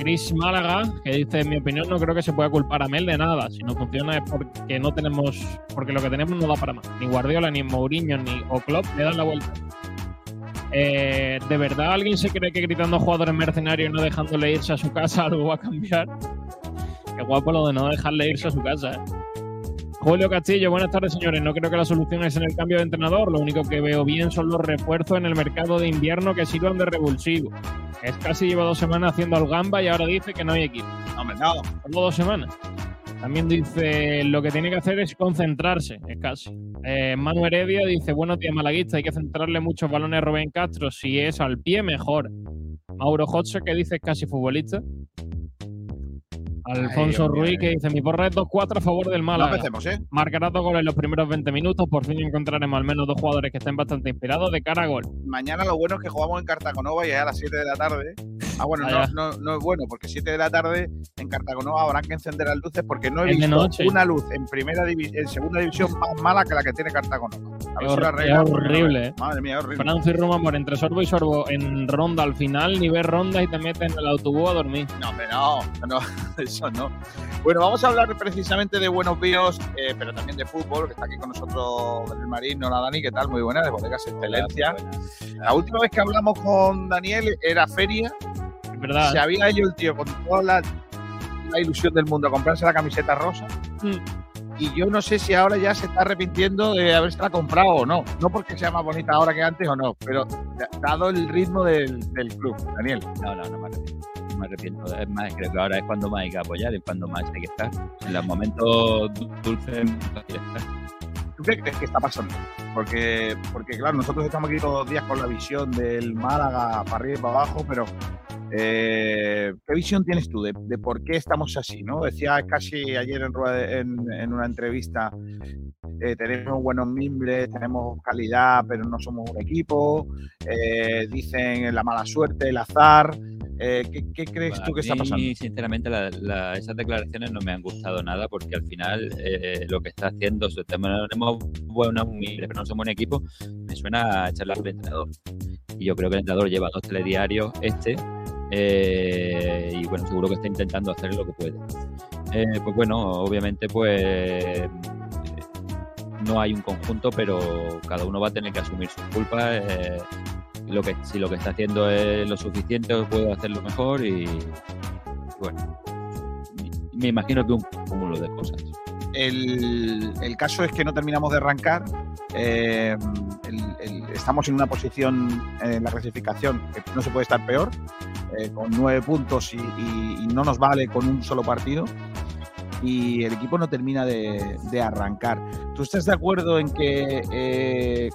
Chris Málaga, que dice, en mi opinión, no creo que se pueda culpar a Mel de nada. Si no funciona es porque no tenemos, porque lo que tenemos no da para más. Ni Guardiola, ni Mourinho, ni o Klopp le dan la vuelta. Eh, ¿De verdad alguien se cree que gritando jugadores mercenarios y no dejándole irse a su casa algo va a cambiar? Qué guapo lo de no dejarle irse a su casa. ¿eh? Julio Castillo, buenas tardes señores. No creo que la solución es en el cambio de entrenador. Lo único que veo bien son los refuerzos en el mercado de invierno que sirvan de revulsivo. Es casi lleva dos semanas haciendo al gamba y ahora dice que no hay equipo. No. Solo dos semanas. También dice lo que tiene que hacer es concentrarse, es casi. Eh, Manu Heredia dice, buenos días malaguista, hay que centrarle muchos balones a Rubén Castro, si es al pie mejor. Mauro Hotze que dice es casi futbolista. Alfonso Ruiz que dice mi porra es 2-4 a favor del No Málaga. empecemos, ¿eh? Marcará dos goles en los primeros 20 minutos, por fin encontraremos al menos dos jugadores que estén bastante inspirados de cara a gol. Mañana lo bueno es que jugamos en Cartagonova y es a las 7 de la tarde. Ah, bueno, no, no, no es bueno, porque 7 de la tarde en Cartagonova habrá que encender las luces porque no he Es de visto noche. una luz en primera en segunda división más mala que la que tiene Cartagonova. A ver Es si no horrible. ¿eh? Madre mía, es horrible. Por entre sorbo y sorbo en ronda al final, ni ves rondas y te metes en el autobús a dormir. No, hombre, no, no, eso no. Bueno, vamos a hablar precisamente de buenos vinos, eh, pero también de fútbol, que está aquí con nosotros Daniel Marín, hola Dani, ¿qué tal? Muy buena, de Bodegas Excelencia. La última vez que hablamos con Daniel era feria, Es verdad. se había ido el tío con toda la, la ilusión del mundo a comprarse la camiseta rosa. Mm. Y yo no sé si ahora ya se está arrepintiendo de haberse la comprado o no. No porque sea más bonita ahora que antes o no, pero dado el ritmo del, del club, Daniel. No, no, no me arrepiento. Me arrepiento. Es más, creo que ahora es cuando más hay que apoyar y cuando más hay que estar. En los momentos du- dulces es más fácil estar. ¿Tú qué crees que está pasando? Porque, porque claro, nosotros estamos aquí todos los días con la visión del Málaga para arriba y para abajo, pero eh, ¿qué visión tienes tú de, de por qué estamos así? ¿no? Decía casi ayer en, en, en una entrevista, eh, tenemos buenos mimbres, tenemos calidad, pero no somos un equipo, eh, dicen la mala suerte, el azar. eh, ¿qué, qué crees tú que está A mí, pasando? sinceramente, la- la- esas declaraciones no me han gustado nada porque al final lo que está haciendo, si tenemos buenas humildes, pero no somos un equipo, me suena a echarle al entrenador. Y yo creo que el entrenador lleva dos telediarios este eh, y bueno, seguro que está intentando hacer lo que puede. Eh, pues bueno, obviamente pues no hay un conjunto, pero cada uno va a tener que asumir sus culpas. eh, lo que, si lo que está haciendo es lo suficiente, puede hacerlo mejor y bueno, me imagino que un cúmulo de cosas. El, el caso es que no terminamos de arrancar. eh, el- estamos en una posición en la clasificación que no se puede estar peor, eh, con nueve puntos y, y- y no nos vale con un solo partido. Y el equipo no termina de, de arrancar. ¿Tú estás de acuerdo en que eh,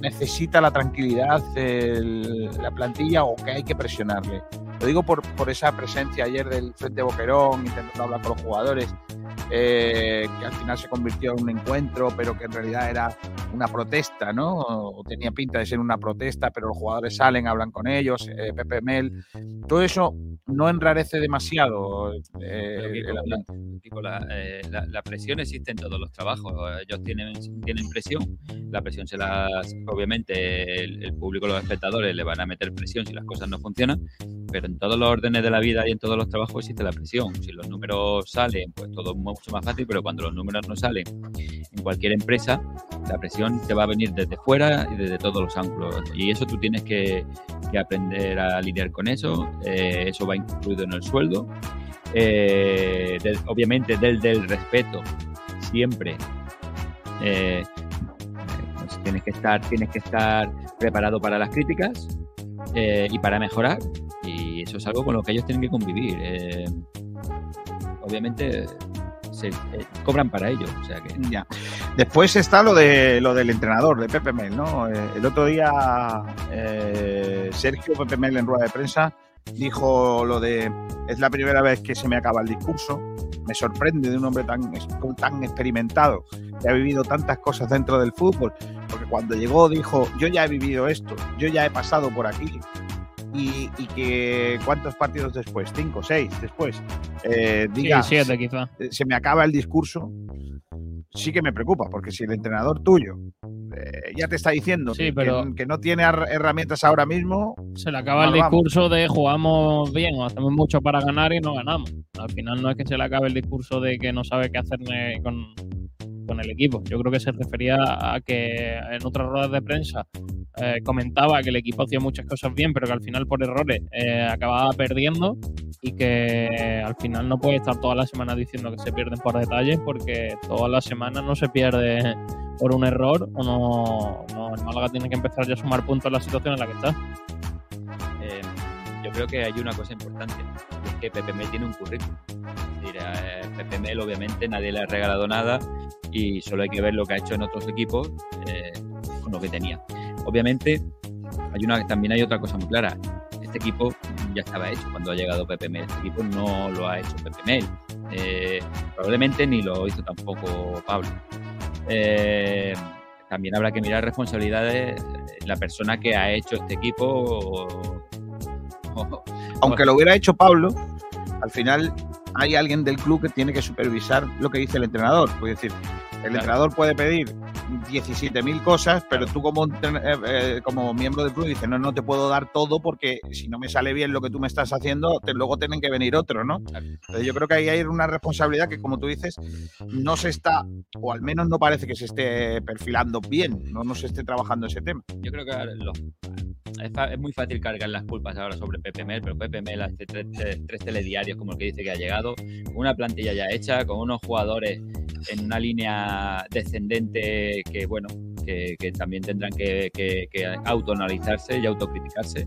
necesita la tranquilidad el- la plantilla o que hay que presionarle? Lo digo por, por esa presencia ayer del Frente Boquerón, intentando hablar con los jugadores. Eh, que al final se convirtió en un encuentro, pero que en realidad era una protesta, ¿no? O tenía pinta de ser una protesta, pero los jugadores salen, hablan con ellos, eh, Pepe Mel. Todo eso no enrarece demasiado eh, el la, ambiente. La- eh, la- la presión existe en todos los trabajos. Ellos tienen, tienen presión. La presión se las. Obviamente, el, el público, los espectadores le van a meter presión si las cosas no funcionan. Pero en todos los órdenes de la vida y en todos los trabajos existe la presión. Si los números salen, pues todo es mucho más fácil. Pero cuando los números no salen en cualquier empresa, la presión te va a venir desde fuera y desde todos los ángulos. Y eso tú tienes que, aprender a lidiar con eso. Eh, eso va incluido en el sueldo. Eh, obviamente del, del respeto siempre eh, pues tienes que estar tienes que estar preparado para las críticas y para mejorar y eso es algo con lo que ellos tienen que convivir obviamente se, eh, cobran para ello o sea que Ya. Después está lo de lo del entrenador, de Pepe Mel, ¿no? Eh, el otro día eh, Sergio Pepe Mel en rueda de prensa dijo lo de es la primera vez que se me acaba el discurso. Me sorprende de un hombre tan, tan experimentado que ha vivido tantas cosas dentro del fútbol. Porque cuando llegó dijo, yo ya he vivido esto, yo ya he pasado por aquí. Y, y que cuántos partidos después, cinco, seis después, eh, Sí, diga, siete quizá. eh, se me acaba el discurso, sí que me preocupa, porque si el entrenador tuyo eh, ya te está diciendo Sí, que, pero- que- que no tiene herramientas ahora mismo, Se le acaba el Mal vamos. discurso de jugamos bien o hacemos mucho para ganar y no ganamos. Al final no es que se le acabe el discurso de que no sabe qué hacer con, con el equipo. Yo creo que se refería a que en otras ruedas de prensa eh, comentaba que el equipo hacía muchas cosas bien, pero que al final por errores eh, acababa perdiendo y que al final no puede estar todas las semanas diciendo que se pierden por detalles porque todas las semanas no se pierde por un error o no, no el Málaga tiene que empezar ya a sumar puntos en la situación en la que está. eh, yo creo que hay una cosa importante es que Mel tiene un currículum Es decir, eh, Pepe Mel obviamente nadie le ha regalado nada y solo hay que ver lo que ha hecho en otros equipos eh, con lo que tenía. Obviamente hay también hay otra cosa muy clara. Este equipo ya estaba hecho. Cuando ha llegado Pepe este equipo no lo ha hecho Pepe Eh, probablemente ni lo hizo tampoco Pablo. Eh, también habrá que mirar responsabilidades de la persona que ha hecho este equipo. Aunque lo hubiera hecho Pablo, al final hay alguien del club que tiene que supervisar lo que dice el entrenador. Es decir, el entrenador puede pedir 17.000 cosas, pero tú como, eh, eh, como miembro del club dices, no, no te puedo dar todo porque si no me sale bien lo que tú me estás haciendo, te- luego tienen que venir otros, ¿no? Entonces yo creo que ahí hay una responsabilidad que, como tú dices, no se está, o al menos no parece que se esté perfilando bien, no, no se esté trabajando ese tema. yo creo que lo- es, es muy fácil cargar las culpas ahora sobre Pepe Mel, pero Pepe Mel hace tres, tres- tres telediarios como el que dice que ha llegado, con una plantilla ya hecha, con unos jugadores en una línea descendente que, bueno, que, que también tendrán que, que- que autoanalizarse y autocriticarse.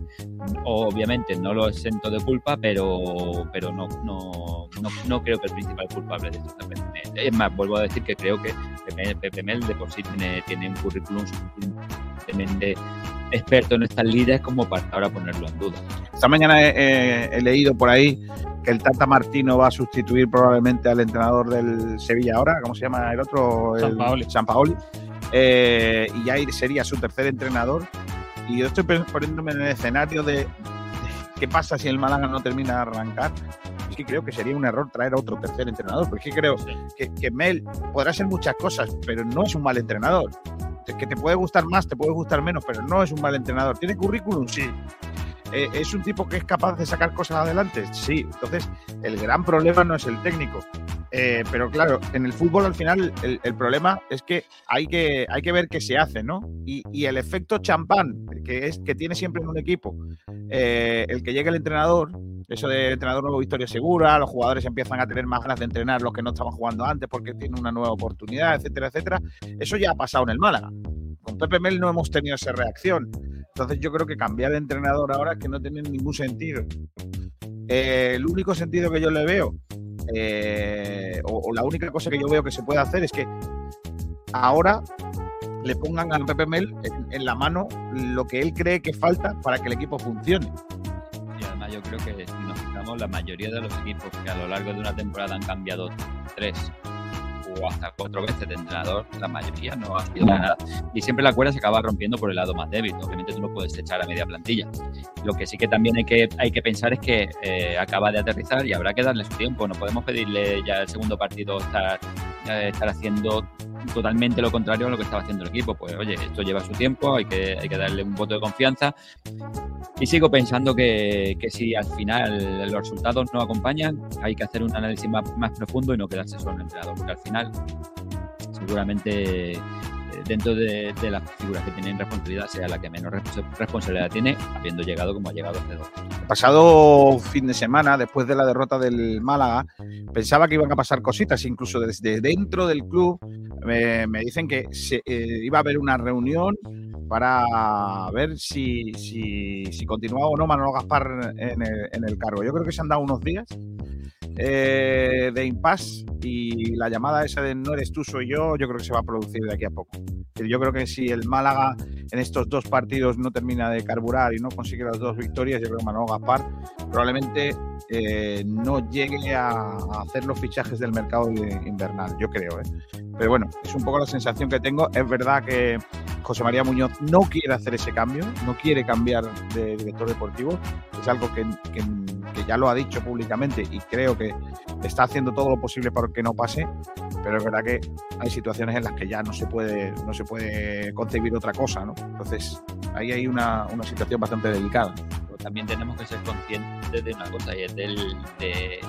Obviamente no lo exento de culpa, pero, pero no, no, no, no creo que el principal culpable de esto sea Pepe. Es más, vuelvo a decir que creo que Pepe, Mel de por sí tiene, tiene un currículum suficientemente experto en estas lides como para ahora ponerlo en duda. Esta mañana he, he- he leído por ahí que el Tata Martino va a sustituir probablemente al entrenador del Sevilla ahora, ¿cómo se llama el otro? El- Sampaoli. Sampaoli. Eh, y ya sería su tercer entrenador. Y yo estoy poniéndome en el escenario de, de qué pasa si el Málaga no termina de arrancar. Es que creo que sería un error traer a otro tercer entrenador, porque creo que, que Mel podrá ser muchas cosas, pero no es un mal entrenador. Es que te puede gustar más, te puede gustar menos, pero no es un mal entrenador. ¿Tiene currículum? Sí. Eh, ¿Es un tipo que es capaz de sacar cosas adelante? Sí. Entonces, el gran problema no es el técnico. Eh, pero claro, en el fútbol al final el, problema es que hay, que hay que ver qué se hace, ¿no? Y, y el efecto champán que, es, que tiene siempre en un equipo, eh, el que llegue el entrenador, eso de entrenador nuevo, victoria segura, los jugadores empiezan a tener más ganas de entrenar los que no estaban jugando antes porque tienen una nueva oportunidad, etcétera, etcétera. Eso ya ha pasado en el Málaga. Con Pepe Mel no hemos tenido esa reacción. Entonces yo creo que cambiar de entrenador ahora es que no tiene ningún sentido. Eh, el único sentido que yo le veo, eh, o, la única cosa que yo veo que se puede hacer es que ahora le pongan a Pepe Mel en, la mano lo que él cree que falta para que el equipo funcione. Y además yo creo que nos fijamos, la mayoría de los equipos que a lo largo de una temporada han cambiado tres o hasta cuatro veces de entrenador, la mayoría no ha sido nada. Y siempre la cuerda se acaba rompiendo por el lado más débil. Obviamente tú no puedes echar a media plantilla. Lo que sí que también hay que, hay que pensar es que eh, acaba de aterrizar y habrá que darle su tiempo. No podemos pedirle ya el segundo partido estar, estar haciendo totalmente lo contrario a lo que estaba haciendo el equipo. Pues oye, esto lleva su tiempo, hay que, hay que darle un voto de confianza. Y sigo pensando que, que si al final los resultados no acompañan, hay que hacer un análisis más, más profundo y no quedarse solo en el entrenador, porque al final seguramente dentro de, las figuras que tienen responsabilidad sea la que menos respons- responsabilidad tiene, habiendo llegado como ha llegado hace dos. El pasado fin de semana, después de la derrota del Málaga, pensaba que iban a pasar cositas, incluso desde dentro del club me, me dicen que se, eh, iba a haber una reunión para ver si, si, si continuaba o no Manolo Gaspar en el, en el cargo. Yo creo que se han dado unos días eh, de impasse y la llamada esa de no eres tú, soy yo, yo creo que se va a producir de aquí a poco. Yo creo que si el Málaga en estos dos partidos no termina de carburar y no consigue las dos victorias, yo creo que Manolo Gaspar probablemente eh, no llegue a, hacer los fichajes del mercado invernal, yo creo. ¿eh? Pero bueno, es un poco la sensación que tengo. Es verdad que José María Muñoz no quiere hacer ese cambio, no quiere cambiar de director deportivo. Es algo que, que- ya lo ha dicho públicamente y creo que está haciendo todo lo posible para que no pase. Pero es verdad que hay situaciones en las que ya no se puede, no se puede concebir otra cosa, ¿no? Entonces, ahí hay una, una situación bastante delicada. También tenemos que ser conscientes de una cosa y es del, de,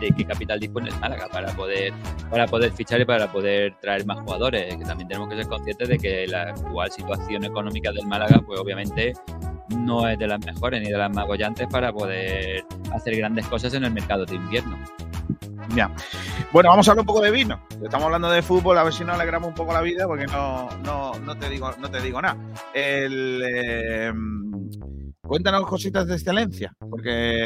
de qué capital dispone el Málaga para poder, para poder fichar y para poder traer más jugadores. Que también tenemos que ser conscientes de que la actual situación económica del Málaga, pues obviamente no es de las mejores ni de las más bollantes para poder hacer grandes cosas en el mercado de invierno. Ya. Bueno, vamos a hablar un poco de vino. Estamos hablando de fútbol, a ver si nos alegramos un poco la vida, porque no, no, no te digo, no te digo nada. El, eh, cuéntanos cositas de excelencia, porque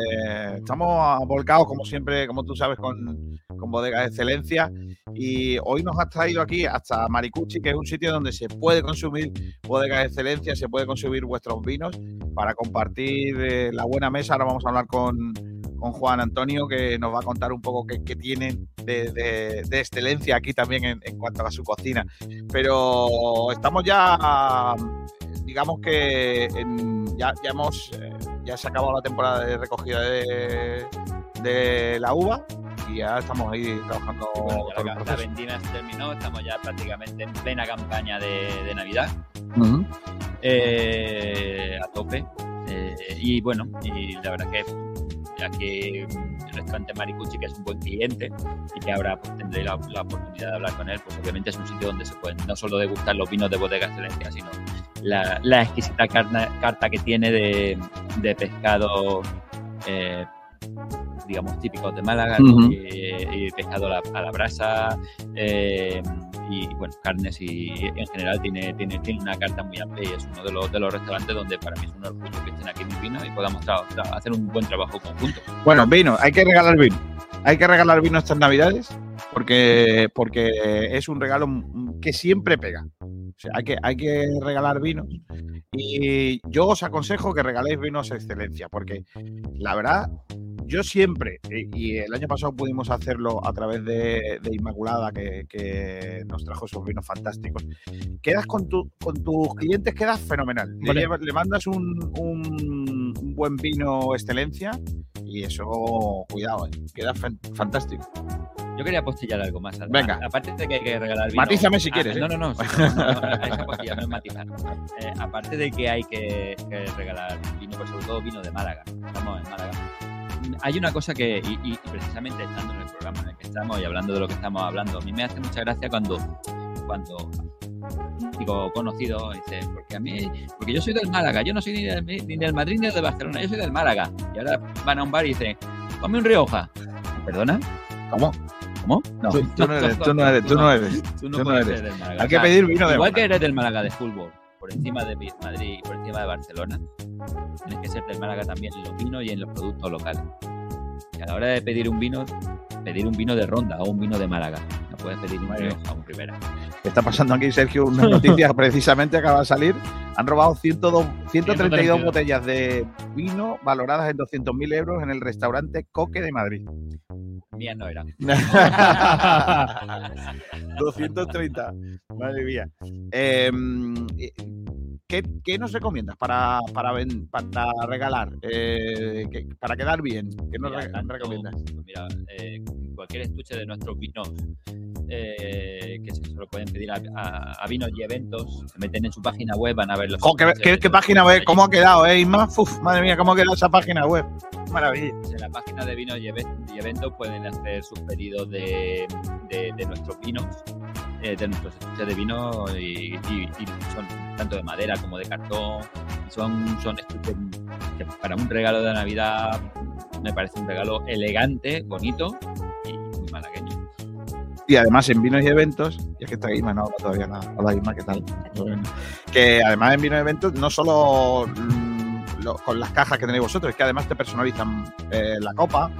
estamos volcados, como siempre, como tú sabes, con, con Bodega de Excelencia. Y hoy nos has traído aquí hasta Maricucci, que es un sitio donde se puede consumir Bodega de Excelencia, se puede consumir vuestros vinos para compartir eh, la buena mesa. Ahora vamos a hablar con, con Juan Antonio, que nos va a contar un poco qué, qué tienen de, de- de excelencia aquí también en, en cuanto a su cocina. Pero estamos ya, digamos que en- ya, ya hemos, eh, ya se ha acabado la temporada de recogida de, de la uva y ya estamos ahí trabajando Bueno, la, la vendimia se terminó, estamos ya prácticamente en plena campaña de, de Navidad. Eh, a tope. Eh, y bueno, y la verdad que ya que mm, el restaurante Maricucci, que es un buen cliente y que ahora pues, tendré la, la oportunidad de hablar con él, pues obviamente es un sitio donde se pueden no solo degustar los vinos de bodega excelencia, sino la, la exquisita carna- carta que tiene de, de pescado. eh, digamos típicos de Málaga. Ujú. y, y pescado a la, a la brasa eh, y bueno carnes y en general tiene, tiene, tiene una carta muy amplia y es uno de los, de los restaurantes donde para mí es un orgullo que estén aquí mis vinos y podamos hacer un buen trabajo conjunto Bueno, vino, hay que regalar vino. Hay que regalar vino estas navidades porque, porque es un regalo que siempre pega. Sea, hay que, hay que regalar vinos. Y yo os aconsejo que regaléis vinos a excelencia, porque la verdad, yo siempre, y, y el año pasado pudimos hacerlo a través de, de Inmaculada, que, que nos trajo esos vinos fantásticos, quedas con, tu, con tus clientes, quedas fenomenal. Le, Vale. llevas- le mandas un, un- un buen vino excelencia y eso, cuidado, eh, queda fan- fantástico. yo quería apostillar algo más. Venga. aparte de que hay que regalar vino Matízame si Ah, quieres, ¿eh? no no no, sí, no, no, no, no es matizar Eh, aparte de que hay que, que regalar vino pues sobre todo vino de Málaga estamos en Málaga hay una cosa que, y, y- precisamente estando en el programa en el que estamos y hablando de lo que estamos hablando, a mí me hace mucha gracia cuando, cuando digo conocido dice, porque a mí, porque yo soy del Málaga, yo no soy ni del, ni del Madrid ni del Barcelona, yo soy del Málaga. Y ahora van a un bar y dicen, ponme un Rioja. ¿Perdona? ¿Cómo? ¿Cómo? No, Tú, tú no eres, tú no eres, tú no eres. Tú no tú no eres. del. Hay que pedir vino de Igual que eres del Málaga de fútbol, por encima de Madrid y por encima de Barcelona, tienes que ser del Málaga también en los vinos y en los productos locales. A la hora de pedir un vino, pedir un vino de ronda o un vino de Málaga. No puedes pedir un Muy bien. Rioja o un Ribera. Está pasando aquí, Sergio, una noticia precisamente acaba de salir Han robado 102 132 132. botellas de vino valoradas en 200.000 euros en el restaurante Coque de Madrid. Mías no eran. 230. Madre mía. Eh, ¿qué, qué nos recomiendas para, para, ven- para regalar? Eh, que- para quedar bien. ¿Qué nos Mira, re- tanto- recomiendas? Mira, eh, cualquier estuche de nuestros vinos eh, que se lo pueden pedir a, a- a vinos y eventos, se meten en su página web, van a ver los. Jo, ¿qué, página web? ¿Cómo ha quedado, eh, Isma? Uf, madre mía, ¿cómo ha quedado esa página web? Maravilla. En la página de vinos y eventos pueden hacer sus pedidos de, de- de nuestros vinos, eh, de nuestros estuches de vino y, y- y son tanto de madera como de cartón. Son, son estuches que para un regalo de Navidad me parece un regalo elegante, bonito y muy malagueño. Y además en vinos y eventos, y es que está Isma, no todavía nada. Hola Isma, ¿qué tal? Que además en vinos y eventos no solo lo- con las cajas que tenéis vosotros, es que además te personalizan eh, la copa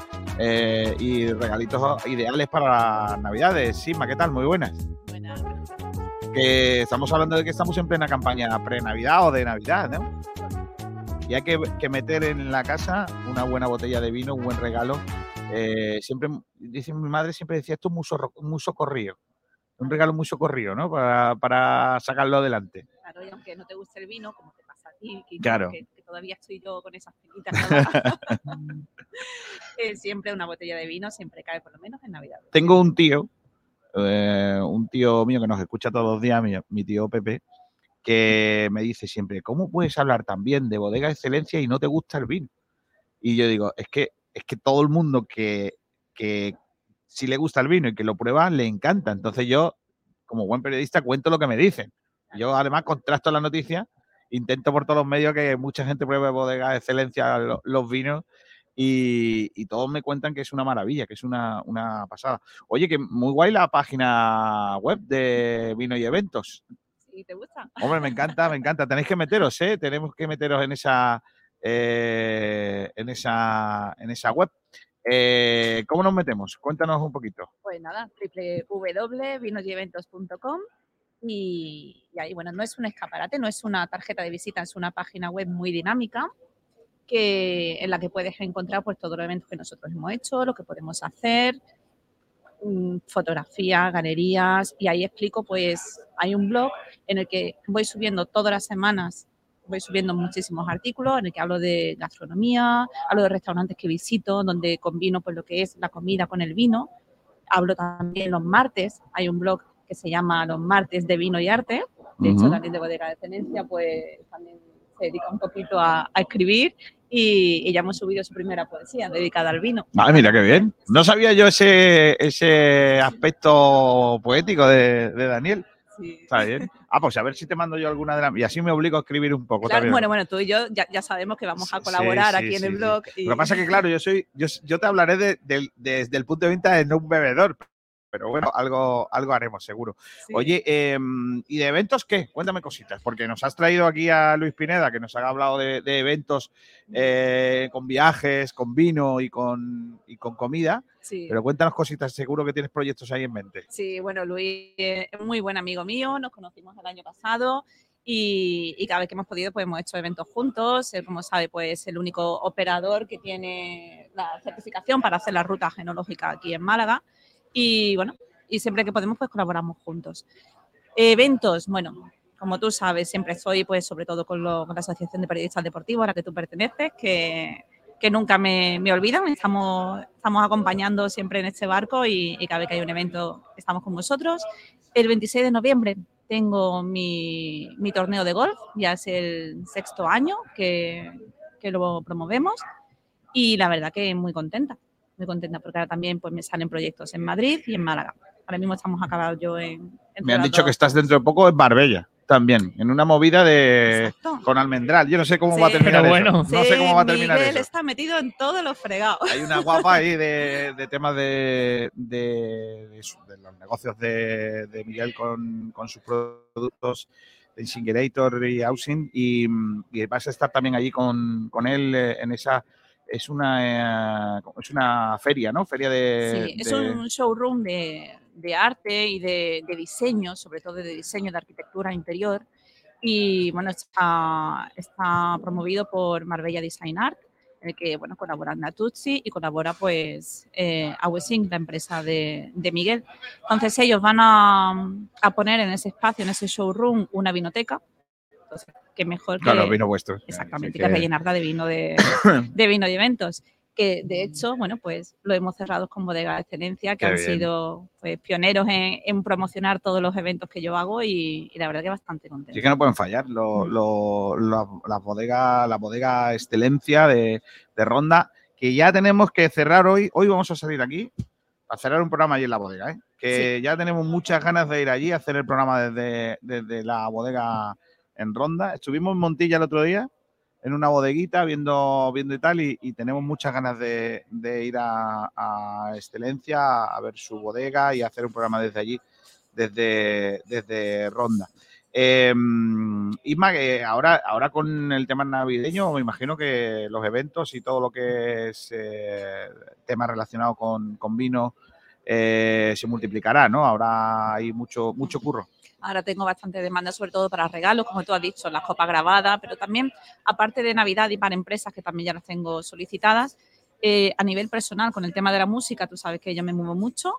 eh, y regalitos ideales para Navidades. Isma, ¿qué tal? Muy buenas. Que estamos hablando de que estamos en plena campaña pre-Navidad o de Navidad, ¿no? Y hay que, que meter en la casa una buena botella de vino, un buen regalo. Eh, siempre, dice mi madre, siempre decía esto es muy, sorro- muy socorrido. Un regalo muy socorrido, ¿no? Para, para sacarlo adelante. Claro, y aunque no te guste el vino, como te pasa a ti, que, Claro. que- que todavía estoy yo con esas pinitas, siempre una botella de vino siempre cae por lo menos en Navidad. Tengo un tío, eh, un tío mío que nos escucha todos los días, mi, tío Pepe, que me dice siempre, ¿cómo puedes hablar tan bien de bodega de excelencia y no te gusta el vino? Y yo digo, es que, es que todo el mundo que, que si le gusta el vino y que lo prueba, le encanta. Entonces yo, como buen periodista, cuento lo que me dicen. Yo además contrasto la noticia, intento por todos los medios que mucha gente pruebe bodega de excelencia lo- los, vinos y, y todos me cuentan que es una maravilla, que es una, una pasada. Oye, que muy guay la página web de vino y eventos. Si te gusta. Hombre, me encanta, me encanta. Tenéis que meteros, ¿eh? Tenemos que meteros en esa, eh, en esa, en esa web. Eh, ¿Cómo nos metemos? Cuéntanos un poquito. Pues nada, www.vinoseventos.com y, y ahí, bueno, no es un escaparate, no es una tarjeta de visita, es una página web muy dinámica que, en la que puedes encontrar pues todos los eventos que nosotros hemos hecho, lo que podemos hacer, mm, fotografías, galerías y ahí explico pues hay un blog en el que voy subiendo todas las semanas voy subiendo muchísimos artículos en el que hablo de gastronomía, hablo de restaurantes que visito, donde combino pues lo que es la comida con el vino. Hablo también los martes, hay un blog que se llama Los martes de vino y arte. De hecho, también de Bodega de Excelencia, pues también se dedica un poquito a, a escribir y, y ya hemos subido su primera poesía dedicada al vino. Ah, mira qué bien. No sabía yo ese, ese aspecto poético de, de Daniel. Está bien. Ah, pues a ver si te mando yo alguna de las. Y así me obligo a escribir un poco Claro, también. bueno, bueno, tú y yo ya, ya sabemos que vamos a colaborar Sí, sí, aquí en el blog. y- Lo que pasa es que, claro, yo soy, yo, yo te hablaré de- de- desde el punto de vista de no un bebedor, pero bueno, algo, algo haremos, seguro. Oye, em, ¿y de eventos qué? Cuéntame cositas, porque nos has traído aquí a Luis Pineda, que nos ha hablado de, de eventos eh, con viajes, con vino y con, y con comida. Sí. Pero cuéntanos cositas, seguro que tienes proyectos ahí en mente. Sí, bueno, Luis es muy buen amigo mío, nos conocimos el año pasado y, y cada vez que hemos podido pues hemos hecho eventos juntos. Él, como sabe, pues es el único operador que tiene la certificación para hacer la ruta genológica aquí en Málaga y bueno, y siempre que podemos pues colaboramos juntos. Eventos, bueno, como tú sabes, siempre estoy pues sobre todo con, lo- con la Asociación de Periodistas Deportivos a la que tú perteneces, que, que nunca me, me olvidan. Estamos, estamos acompañando siempre en este barco y, y cada vez que hay un evento estamos con vosotros. El 26 de noviembre tengo mi, mi torneo de golf, ya es el sexto año que, que lo promovemos y la verdad que muy contenta, muy contenta porque ahora también pues me salen proyectos en Madrid y en Málaga. Ahora mismo estamos acabados yo en... entre Me han dicho dos. que estás dentro de poco en Marbella también, en una movida de con almendral. Yo no sé cómo va a terminar Pero eso. bueno. No sé cómo va a terminar Miguel eso. está metido en todos los fregados. Hay una guapa ahí de, de temas de, de, de su- de los negocios de, de Miguel con, con sus productos de Singulator y Housing y, mm, y vas a estar también allí con, con él eh, en esa es una eh, es una feria, ¿no? Feria de, Sí, es de- un showroom de, de arte y de, de diseño, sobre todo de diseño de arquitectura interior. Y bueno, está, está promovido por Marbella Design Art, en el que bueno, colabora Natuzzi y colabora pues eh, Awesing, la empresa de, de Miguel. Entonces ellos van a, a poner en ese espacio, en ese showroom, una vinoteca. Entonces, qué mejor que, Claro, vino vuestro. Exactamente, Así que rellenarla de vino de, de vino y eventos. Que de hecho, bueno, pues lo hemos cerrado con Bodega de Excelencia, que Qué han bien. sido pues, pioneros en, en promocionar todos los eventos que yo hago y, y la verdad que bastante contenta. Sí que no pueden fallar. Lo, lo- la, la bodega, la bodega Excelencia de, de Ronda, que ya tenemos que cerrar hoy. Hoy vamos a salir aquí a cerrar un programa allí en la bodega, ¿eh? que ya tenemos muchas ganas de ir allí a hacer el programa desde, desde la bodega en Ronda. Estuvimos en Montilla el otro día, en una bodeguita, viendo, viendo y tal, y, tenemos muchas ganas de, ir a, Excelencia a ver su bodega y hacer un programa desde allí, desde, desde Ronda. Eh, Isma, que ahora, ahora con el tema navideño, me imagino que los eventos y todo lo que es eh, tema relacionado con, con vino eh, se multiplicará, ¿no? Ahora hay mucho, mucho curro. Ahora tengo bastante demanda, sobre todo para regalos, como tú has dicho, las copas grabadas, pero también, aparte de Navidad y para empresas, que también ya las tengo solicitadas, eh, a nivel personal, con el tema de la música, tú sabes que yo me muevo mucho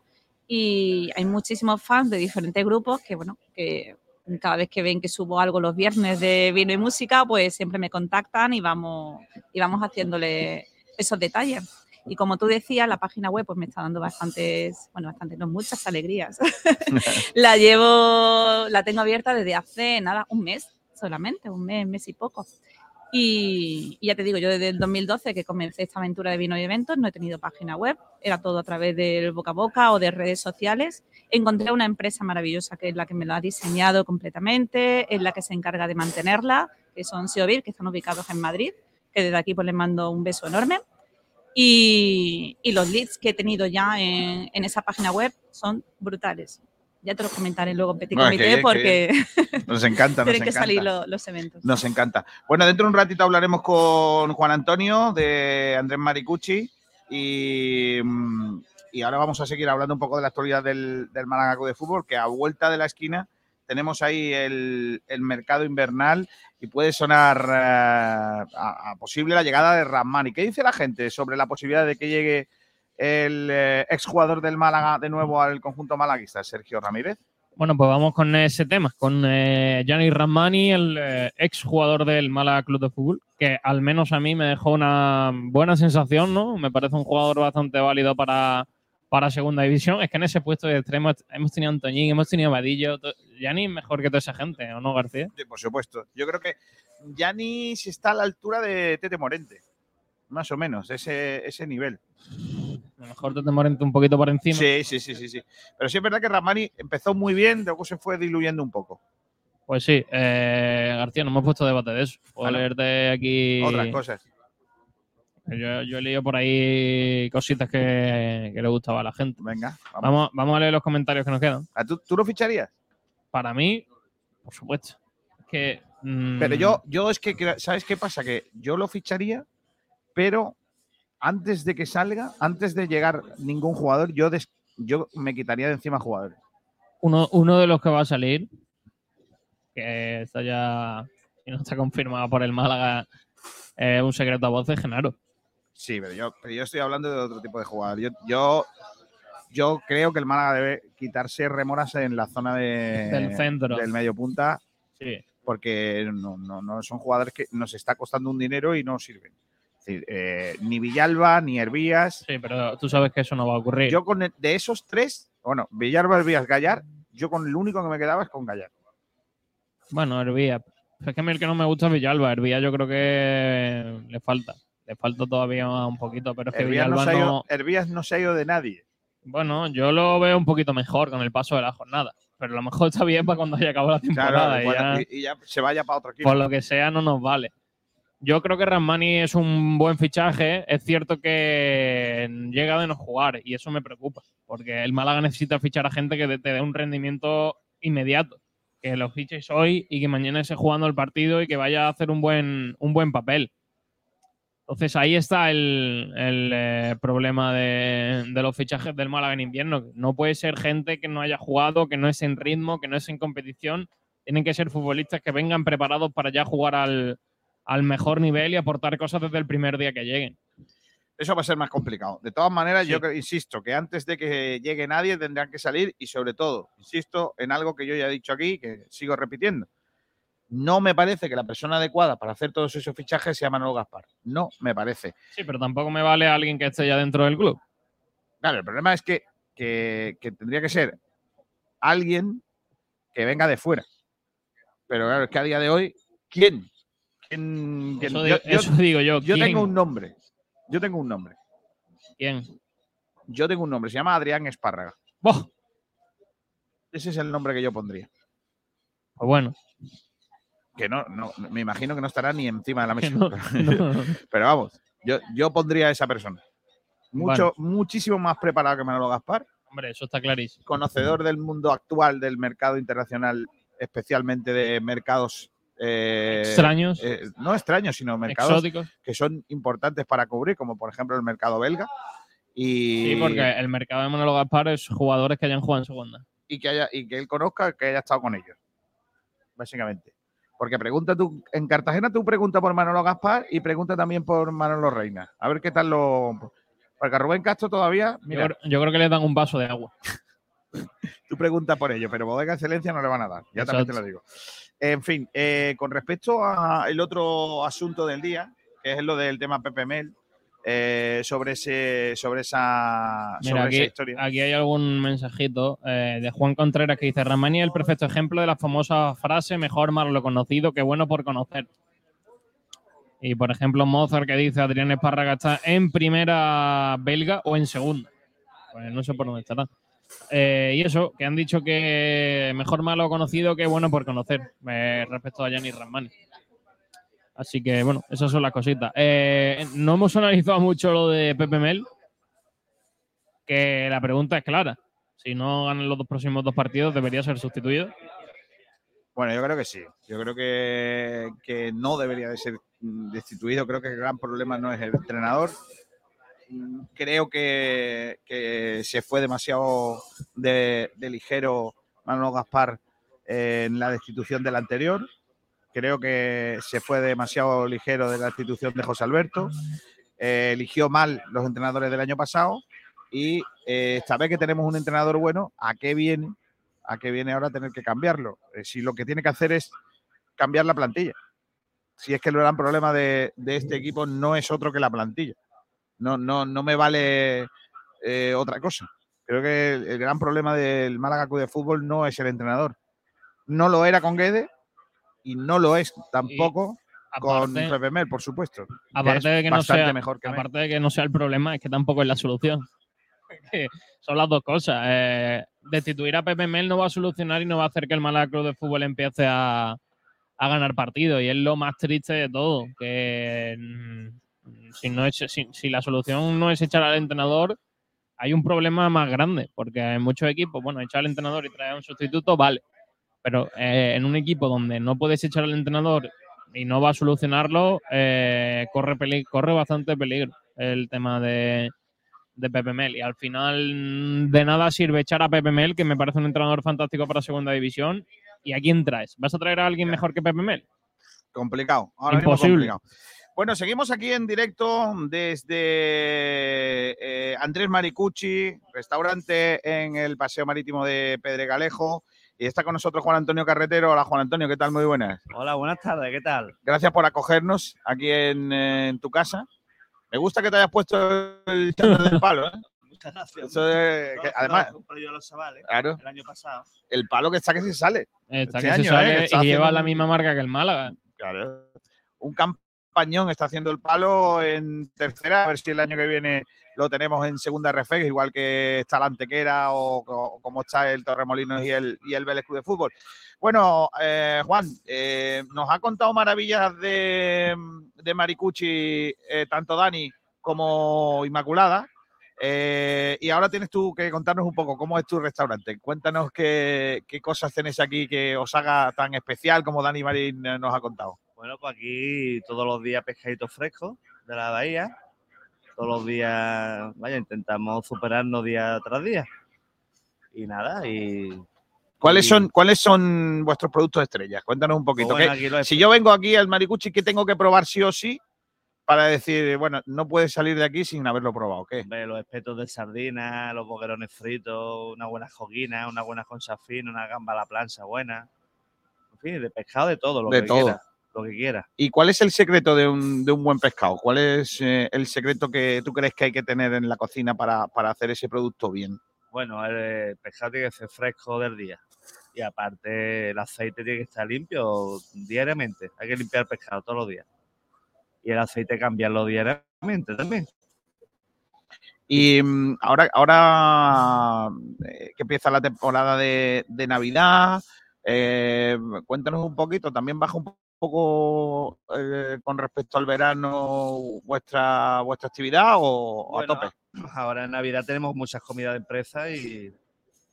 y hay muchísimos fans de diferentes grupos que, bueno, que cada vez que ven que subo algo los viernes de vino y música, pues siempre me contactan y vamos, y vamos haciéndole esos detalles. Y como tú decías, la página web pues me está dando bastantes, bueno, bastantes, no, muchas alegrías. la llevo, la tengo abierta desde hace nada, un mes solamente, un mes, mes y poco. Y, y ya te digo, yo desde el 2012 que comencé esta aventura de vino y eventos, no he tenido página web, era todo a través del boca a boca o de redes sociales. Encontré una empresa maravillosa que es la que me lo ha diseñado completamente, es la que se encarga de mantenerla, que son Seovir, que están ubicados en Madrid, que desde aquí pues les mando un beso enorme. Y, y los leads que he tenido ya en, en esa página web son brutales. Ya te los comentaré luego en Petit No, es que Comité bien, que porque Nos encanta, nos tienen que encanta. salir lo- los eventos. Nos encanta. Bueno, dentro de un ratito hablaremos con Juan Antonio de Andrés Maricucci y, mm, y ahora vamos a seguir hablando un poco de la actualidad del, del Málaga de Fútbol, que a vuelta de la esquina tenemos ahí el, mercado invernal y puede sonar eh, a, posible la llegada de Ramani. ¿Qué dice la gente sobre la posibilidad de que llegue el eh, exjugador del Málaga de nuevo al conjunto malaguista, Sergio Ramírez? Bueno, pues vamos con ese tema, con eh, Gianni Ramani, el eh, ex jugador del Málaga Club de Fútbol, que al menos a mí me dejó una buena sensación, ¿no? Me parece un jugador bastante válido para, para segunda división. Es que en ese puesto de extremo hemos tenido a Antoñín, hemos tenido a Vadillo. es mejor que toda esa gente, ¿o no, García? Sí, por supuesto. Yo creo que Yanis está a la altura de Tete Morente. Más o menos, ese, ese nivel. A lo mejor te Morente un poquito por encima. Sí, sí, sí, sí, sí. Pero sí es verdad que Ramani empezó muy bien, luego se fue diluyendo un poco. Pues sí, eh, García, no hemos puesto debate de eso. Puedo leerte aquí. Otras cosas. Yo, yo he leído por ahí cositas que, que le gustaba a la gente. Venga, vamos. Vamos, vamos a leer los comentarios que nos quedan. ¿A ¿Tú, ¿Tú lo ficharías? Para mí, por supuesto. Es que. mm, Pero yo, yo es que, ¿sabes qué pasa? Que yo lo ficharía, pero antes de que salga, antes de llegar ningún jugador, yo, des- yo me quitaría de encima jugadores. Uno, uno de los que va a salir, que está ya. Si no está confirmado por el Málaga, es un secreto a voces, Genaro. Sí, pero yo, pero yo estoy hablando de otro tipo de jugador. Yo, yo, yo creo que el Málaga debe quitarse remoras en la zona de, Del centro. del medio punta, Sí. porque no, no, no son jugadores que nos está costando un dinero y no sirven. Es decir, eh, ni Villalba, ni Hervías. Sí, pero tú sabes que eso no va a ocurrir. Yo con el- de esos tres, bueno, Villalba, Hervías, Gallar, yo con el único que me quedaba es con Gallar. Bueno, Hervía. Es que a mí el que no me gusta es Villalba. Hervía yo creo que le falta. Le falta todavía un poquito, pero es que Hervías no, Villalba se ha ido, no. Hervías no se ha ido de nadie. Bueno, yo lo veo un poquito mejor con el paso de la jornada. Pero a lo mejor está bien para cuando haya acabado la temporada. Claro, y ya- y, y ya se vaya para otro equipo. por lo que sea, no nos vale. Yo creo que Ramani es un buen fichaje. Es cierto que llega de no jugar y eso me preocupa, porque el Málaga necesita fichar a gente que te dé un rendimiento inmediato. Que lo fiches hoy y que mañana esté jugando el partido y que vaya a hacer un buen, un buen papel. Entonces ahí está el, el, eh, problema de, de los fichajes del Málaga en invierno. No puede ser gente que no haya jugado, que no es en ritmo, que no es en competición. Tienen que ser futbolistas que vengan preparados para ya jugar al, al mejor nivel y aportar cosas desde el primer día que lleguen. Eso va a ser más complicado. De todas maneras, yo Sí. insisto que antes de que llegue nadie tendrán que salir y sobre todo, insisto en algo que yo ya he dicho aquí, que sigo repitiendo. No me parece que la persona adecuada para hacer todos esos fichajes sea Manolo Gaspar. No me parece. Sí, pero tampoco me vale alguien que esté ya dentro del club. Claro, el problema es que, que- que tendría que ser alguien que venga de fuera. Pero claro, es que a día de hoy, ¿quién? ¿Quién? quién? Eso, di- eso digo yo. yo ¿quién? tengo un nombre. Yo tengo un nombre. ¿Quién? Yo tengo un nombre. Se llama Adrián Espárraga. ¡Boh! Ese es el nombre que yo pondría. Pues bueno. Que no, no, me imagino que no estará ni encima de la mesa. no, no. Pero vamos, yo, yo pondría a esa persona. Mucho, muchísimo más preparado que Manolo Gaspar, Hombre, eso está clarísimo. conocedor del mundo actual del mercado internacional, especialmente de mercados eh, Extraños. eh, no extraños, sino mercados Exóticos. que son importantes para cubrir, como por ejemplo el mercado belga. Y, Sí, porque el mercado de Manolo Gaspar es jugadores que hayan jugado en segunda. y que haya y que él conozca que haya estado con ellos. Básicamente. Porque pregunta tú, en Cartagena tú pregunta por Manolo Gaspar y pregunta también por Manolo Reina. A ver qué tal lo. Porque a Rubén Castro todavía, Yo, mira, creo- yo creo que les dan un vaso de agua. tú preguntas por ello, pero Bodega Excelencia no le van a dar. Ya también te lo digo. En fin, eh, con respecto al otro asunto del día, que es lo del tema Pepe Mel, eh, sobre ese, sobre esa, Mira, sobre aquí, esa historia. aquí hay algún mensajito eh, de Juan Contreras que dice: Ramani es el perfecto ejemplo de la famosa frase mejor malo lo conocido que bueno por conocer. Y por ejemplo, Mozart que dice Adrián Espárraga está en primera belga o en segunda. Pues no sé por dónde estará. Eh, y eso, que han dicho que mejor malo conocido que bueno por conocer respecto a Gianni Ramani. Así que bueno, esas son las cositas. Eh, no hemos analizado mucho lo de Pepe Mel, que la pregunta es clara. Si no ganan los dos próximos dos partidos, debería ser sustituido. Bueno, yo creo que sí. Yo creo que, que no debería de ser mm, destituido. Creo que el gran problema no es el entrenador. Creo que, que se fue demasiado de, de ligero Manolo Gaspar eh, en la destitución del anterior. Creo que se fue demasiado ligero de la destitución de José Alberto. Eh, eligió mal los entrenadores del año pasado. Y eh, esta vez que tenemos un entrenador bueno, ¿a qué viene? ¿A qué viene ahora tener que cambiarlo? Eh, si lo que tiene que hacer es cambiar la plantilla. Si es que el gran problema de, este equipo no es otro que la plantilla. No, no, no me vale eh, otra cosa. Creo que el, gran problema del Málaga Club de Fútbol no es el entrenador. No lo era con Guede y no lo es tampoco con aparte- Pepe Mel, por supuesto. Aparte de que no sea, mejor que Mel. aparte de que no sea el problema, es que tampoco es la solución. Que Son las dos cosas. Eh, destituir a Pepe Mel no va a solucionar y no va a hacer que el Club de Fútbol empiece a, a ganar partidos. Y es lo más triste de todo. Que mm, si, no es, si, si la solución no es echar al entrenador, hay un problema más grande. Porque en muchos equipos, bueno, echar al entrenador y traer a un sustituto, vale. Pero eh, en un equipo donde no puedes echar al entrenador y no va a solucionarlo, eh, corre, peli- corre bastante peligro el tema de, de Pepe Mel. Y al final mm, de nada sirve echar a Pepe Mel, que me parece un entrenador fantástico para segunda división. ¿Y a quién traes? ¿Vas a traer a alguien mejor que Pepe Mel? Complicado. Ahora mismo Imposible. complicado. Bueno, seguimos aquí en directo desde eh, Andrés Maricucci, restaurante en el Paseo Marítimo de Pedregalejo. Y está con nosotros Juan Antonio Carretero. Hola Juan Antonio, ¿qué tal? Muy buenas. Hola, buenas tardes, ¿qué tal? Gracias por acogernos aquí en, en tu casa. Me gusta que te hayas puesto el chándal del palo, ¿eh? Muchas gracias. Eso de- que además, Lo compré yo a los chavales Claro. el año pasado. el palo que está que se sale. Está Este que se sale ¿eh? Que está y lleva la misma marca que el Málaga. Claro. Un campañón está haciendo el palo en tercera, a ver si el año que viene lo tenemos en segunda RFEG, igual que está la Antequera o, como está el Torremolinos y el, y el Vélez Club de Fútbol. Bueno, eh, Juan, eh, nos ha contado maravillas de, de Maricucci, eh, tanto Dani como Inmaculada. y ahora tienes tú que contarnos un poco cómo es tu restaurante. Cuéntanos qué, qué cosas tenéis aquí que os haga tan especial como Dani Marín nos ha contado. Bueno, pues aquí todos los días pescaditos frescos de la bahía. Todos los días, vaya, intentamos superarnos día tras día. Y nada, y, ¿Cuáles son, ¿Cuáles son vuestros productos estrellas? Cuéntanos un poquito. Pues bueno, ¿qué- aquí lo si yo vengo aquí al Maricuchi, ¿qué tengo que probar sí o sí para decir, bueno, no puedes salir de aquí sin haberlo probado? ¿Qué? Hombre, los espetos de sardina, los boquerones fritos, una buena joguina, una buena concha fina, una gamba a la plancha buena. En fin, de pescado de todo, lo De que todo. quiera. Lo que quiera. ¿Y cuál es el secreto de un, de un buen pescado? ¿Cuál es eh, el secreto que tú crees que hay que tener en la cocina para, para hacer ese producto bien? Bueno, el pescado tiene que ser fresco del día. Y aparte, el aceite tiene que estar limpio diariamente. Hay que limpiar el pescado todos los días. Y el aceite cambiarlo diariamente también. Y mm, ahora, ahora eh, que empieza la temporada de, de Navidad, eh, cuéntanos un poquito, también baja un poco eh, con respecto al verano vuestra vuestra actividad o Bueno, a tope. Ahora en Navidad tenemos muchas comidas de empresa y,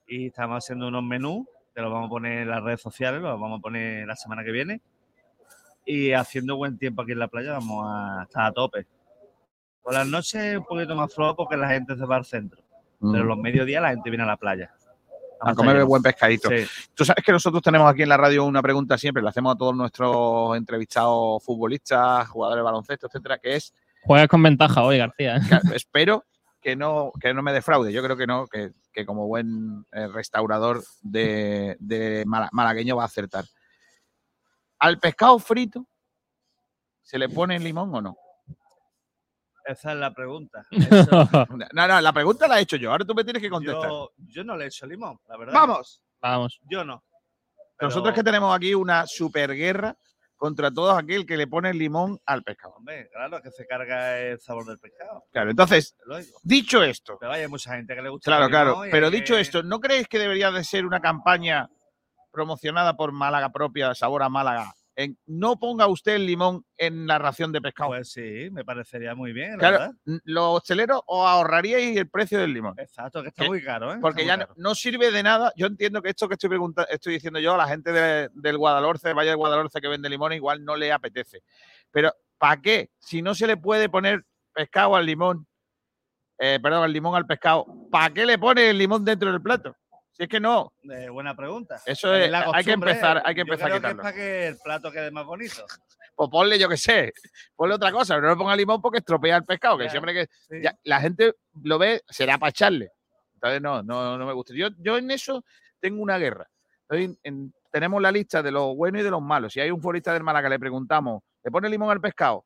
y estamos haciendo unos menús que los vamos a poner en las redes sociales, los vamos a poner la semana que viene. Y haciendo buen tiempo aquí en la playa vamos a estar a tope. Por las noches un poquito más flojo porque la gente se va al centro. Pero los mediodías la gente viene a la playa. A comer buen pescadito. Sí. Tú sabes que nosotros tenemos aquí en la radio una pregunta siempre, le hacemos a todos nuestros entrevistados futbolistas, jugadores de baloncesto, etcétera, que es, Juegas con ventaja hoy, García. ¿eh? espero que no, que no me defraude. Yo creo que no, que, que como buen eh, restaurador de, de mala- malagueño va a acertar. ¿Al pescado frito se le pone limón o no? Esa es la pregunta. Eso- No, no, la pregunta la he hecho yo, ahora tú me tienes que contestar. yo, yo no le echo limón, la verdad. ¡Vamos! Vamos. Yo no. Nosotros que tenemos aquí una superguerra contra todo aquel que le pone limón al pescado. Hombre, claro, que se carga el sabor del pescado. Claro, entonces, dicho esto, Pero hay mucha gente que le gusta Claro, el limón claro. Pero dicho que- esto, ¿no creéis que debería de ser una campaña promocionada por Málaga propia, Sabor a Málaga? En, no ponga usted el limón en la ración de pescado. Pues sí, me parecería muy bien, la claro, verdad. los hosteleros os ahorraríais el precio del limón. Exacto, que está muy caro, ¿eh? Porque ya no, sirve de nada. Yo entiendo que esto que estoy, pregunta- estoy diciendo yo a la gente de- del Guadalhorce, vaya de Guadalhorce que vende limón, igual no le apetece. Pero, ¿para qué? Si no se le puede poner pescado al limón, eh, perdón, el limón al pescado, ¿para qué le pone el limón dentro del plato? Si es que no, Eh, buena pregunta. Eso es- hay que empezar- hay que yo empezar a creo que quitarlo. es para que el plato quede más bonito. pues ponle, yo qué sé, ponle otra cosa, pero no le ponga limón porque estropea el pescado, que siempre que sí. ya, la gente lo ve, será para echarle. Entonces, no, no, no me gusta. Yo, yo en eso tengo una guerra. En- tenemos la lista de los buenos y de los malos. Si hay un futbolista del Málaga, le preguntamos, ¿le pone limón al pescado?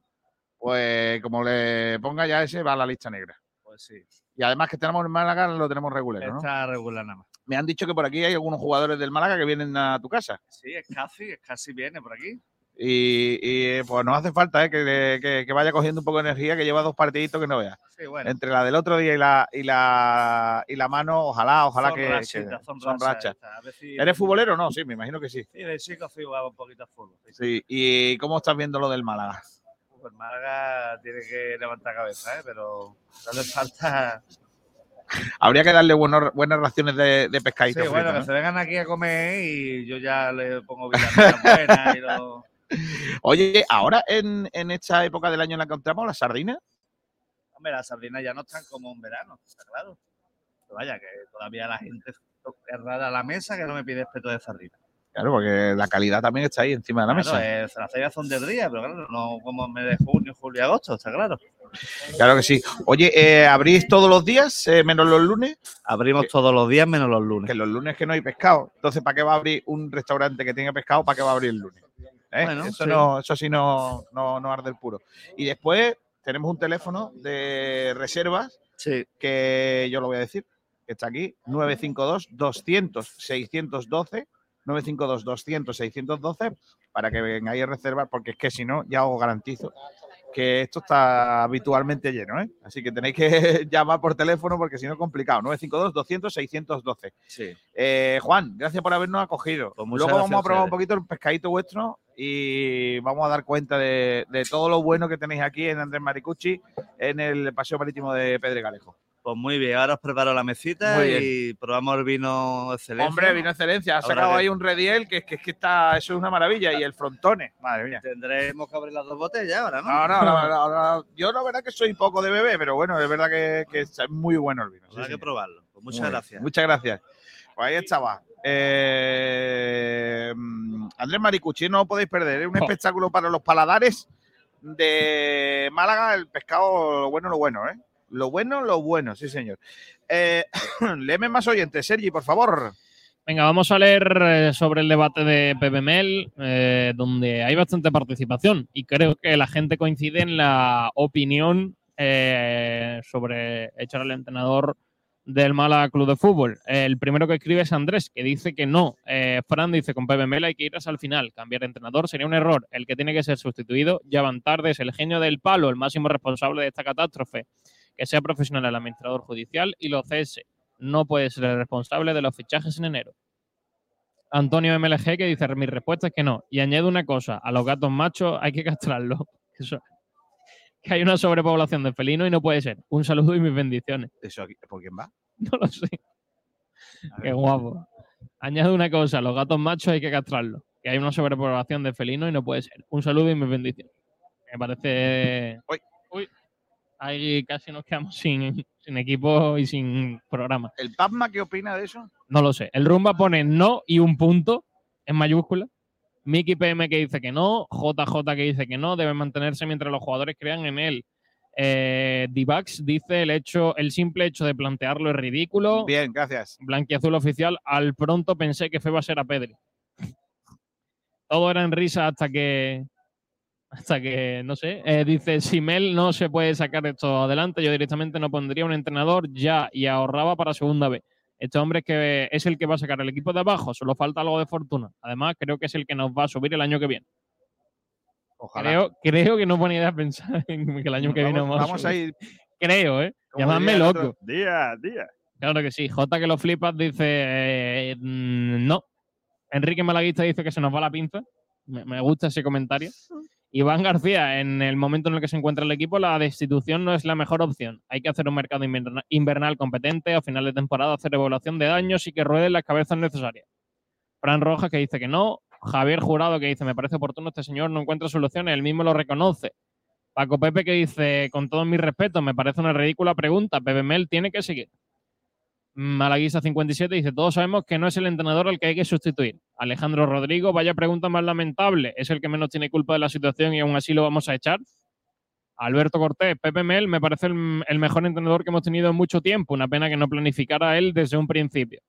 Pues como le ponga ya ese, va a la lista negra. Pues sí, Y además que tenemos en Málaga, lo tenemos regular, ¿no? está regular nada más. Me han dicho que por aquí hay algunos jugadores del Málaga que vienen a tu casa. Sí, es casi, es casi viene por aquí. Y, y, pues nos hace falta ¿eh? que, le- que- que vaya cogiendo un poco de energía, que lleva dos partiditos que no vea. Sí, bueno. Entre la del otro día y la, y la, y la mano, ojalá, ojalá Son que, rachitas, que- son son rachas si- ¿Eres futbolero o no? Sí, me imagino que sí. Sí, de chico fui jugaba un poquito a fútbol. sí. Sí. ¿Y cómo estás viendo lo del Málaga? Pues Málaga tiene que levantar cabeza, ¿eh? pero no hace falta. Habría que darle buenos- buenas raciones de, de pescadito. Sí, frito, bueno, ¿no? que se vengan aquí a comer y yo ya le pongo vitaminas buenas y lo... Oye, ahora en, en esta época del año en la que entramos, las sardinas, Hombre, las sardinas ya no están como en verano, está claro. Pero vaya, que todavía la gente es rara a la mesa que no me pide espeto de sardina. Claro, porque la calidad también está ahí encima de la Claro, mesa. eh, las ferias son del día, pero claro, no como en mes de junio, julio y agosto, está claro. Claro que sí. Oye, eh, ¿abrís todos los días, eh, menos los lunes? Abrimos todos los días menos los lunes. Que los lunes que no hay pescado. Entonces, ¿para qué va a abrir un restaurante que tenga pescado? ¿Para qué va a abrir el lunes? ¿Eh? Bueno, eso, sí. no, eso sí no, no, no arde el puro. Y después tenemos un teléfono de reservas Sí. que yo lo voy a decir, que está aquí, 952-200-612, 952-200-612, para que vengáis a reservar, porque es que si no, ya os garantizo que esto está habitualmente lleno, ¿eh? Así que tenéis que llamar por teléfono porque si no es complicado. 952-200-612. Sí. Eh, Juan, gracias por habernos acogido. Pues Luego vamos a a probar un poquito el pescadito vuestro y vamos a dar cuenta de, de todo lo bueno que tenéis aquí en Andrés Maricucci en el Paseo Marítimo de Pedregalejo. Pues muy bien, ahora os preparo la mesita Muy y probamos el vino excelente. Hombre, vino excelencia. Ha sacado ahí un rediel que, es que, es que está, eso es una maravilla. Y el frontone, madre mía. Tendremos que abrir las dos botellas ahora, ¿no? No, no, no, no, no. yo la verdad que soy poco de bebé, pero bueno, es verdad que, que es muy bueno el vino. Habrá sí, que probarlo. Pues muchas Muy bien. gracias. Muchas gracias. Pues ahí estaba Eh, mm, Andrés Maricucci, no lo podéis perder. Es un Jo. espectáculo para los paladares de Málaga. El pescado, lo bueno, lo bueno, ¿eh? Lo bueno, lo bueno, sí, señor. Eh, más oyentes, Sergi, por favor. Venga, vamos a leer eh, sobre el debate de PBML, eh, donde hay bastante participación y creo que la gente coincide en la opinión eh, sobre echar al entrenador del Málaga Club de Fútbol. El primero que escribe es Andrés, que dice que no. Eh, Fran dice, con PBML hay que ir hasta el final. Cambiar de entrenador sería un error. El que tiene que ser sustituido ya van tarde es el genio del palo, el máximo responsable de esta catástrofe. Que sea profesional el administrador judicial y lo cese. No puede ser el responsable de los fichajes en enero. Antonio MLG que dice, mi respuesta es que no. Y añade una cosa, a los gatos machos hay que castrarlos. Eso. Que hay una sobrepoblación de felinos y no puede ser. Un saludo y mis bendiciones. ¿Eso aquí, ¿Por quién va? No lo sé. Qué guapo. Añade una cosa, a los gatos machos hay que castrarlos. Que hay una sobrepoblación de felinos y no puede ser. Un saludo y mis bendiciones. Me parece... Uy. Uy. Ahí casi nos quedamos sin, sin equipo y sin programa. ¿El Pasma qué opina de eso? No lo sé. El Rumba pone no y un punto en mayúscula. Mickey PM que dice que no. JJ que dice que no. Debe mantenerse mientras los jugadores crean en él. Eh, Divax dice el hecho, el simple hecho de plantearlo es ridículo. Bien, gracias. Blanquiazul oficial. Al pronto pensé que Fe va a ser a Pedri. Todo era en risa hasta que. Hasta que, no sé, eh, dice, si Mel no se puede sacar esto adelante, yo directamente no pondría un entrenador ya y ahorraba para segunda vez. Este hombre es, que es el que va a sacar el equipo de abajo, solo falta algo de fortuna. Además, creo que es el que nos va a subir el año que viene. Ojalá. Creo, creo que no es buena idea pensar en que el año que viene vamos, vamos, vamos a ir. Creo, ¿eh? Llamadme loco. Día, día. Claro que sí. J que lo flipas dice eh, mm, no. Enrique Malaguista dice que se nos va la pinza. Me, me gusta ese comentario. Iván García, en el momento en el que se encuentra el equipo, la destitución no es la mejor opción. Hay que hacer un mercado inverna- invernal competente, a final de temporada hacer evaluación de daños y que rueden las cabezas necesarias. Fran Rojas que dice que no. Javier Jurado que dice, me parece oportuno, este señor no encuentra soluciones, él mismo lo reconoce. Paco Pepe que dice, con todo mi respeto, me parece una ridícula pregunta, Pepe Mel tiene que seguir. Malaguisa 57 dice, todos sabemos que no es el entrenador al que hay que sustituir. Alejandro Rodrigo, vaya pregunta más lamentable. ¿Es el que menos tiene culpa de la situación y aún así lo vamos a echar? Alberto Cortés, Pepe Mel me parece el, el mejor entrenador que hemos tenido en mucho tiempo. Una pena que no planificara él desde un principio.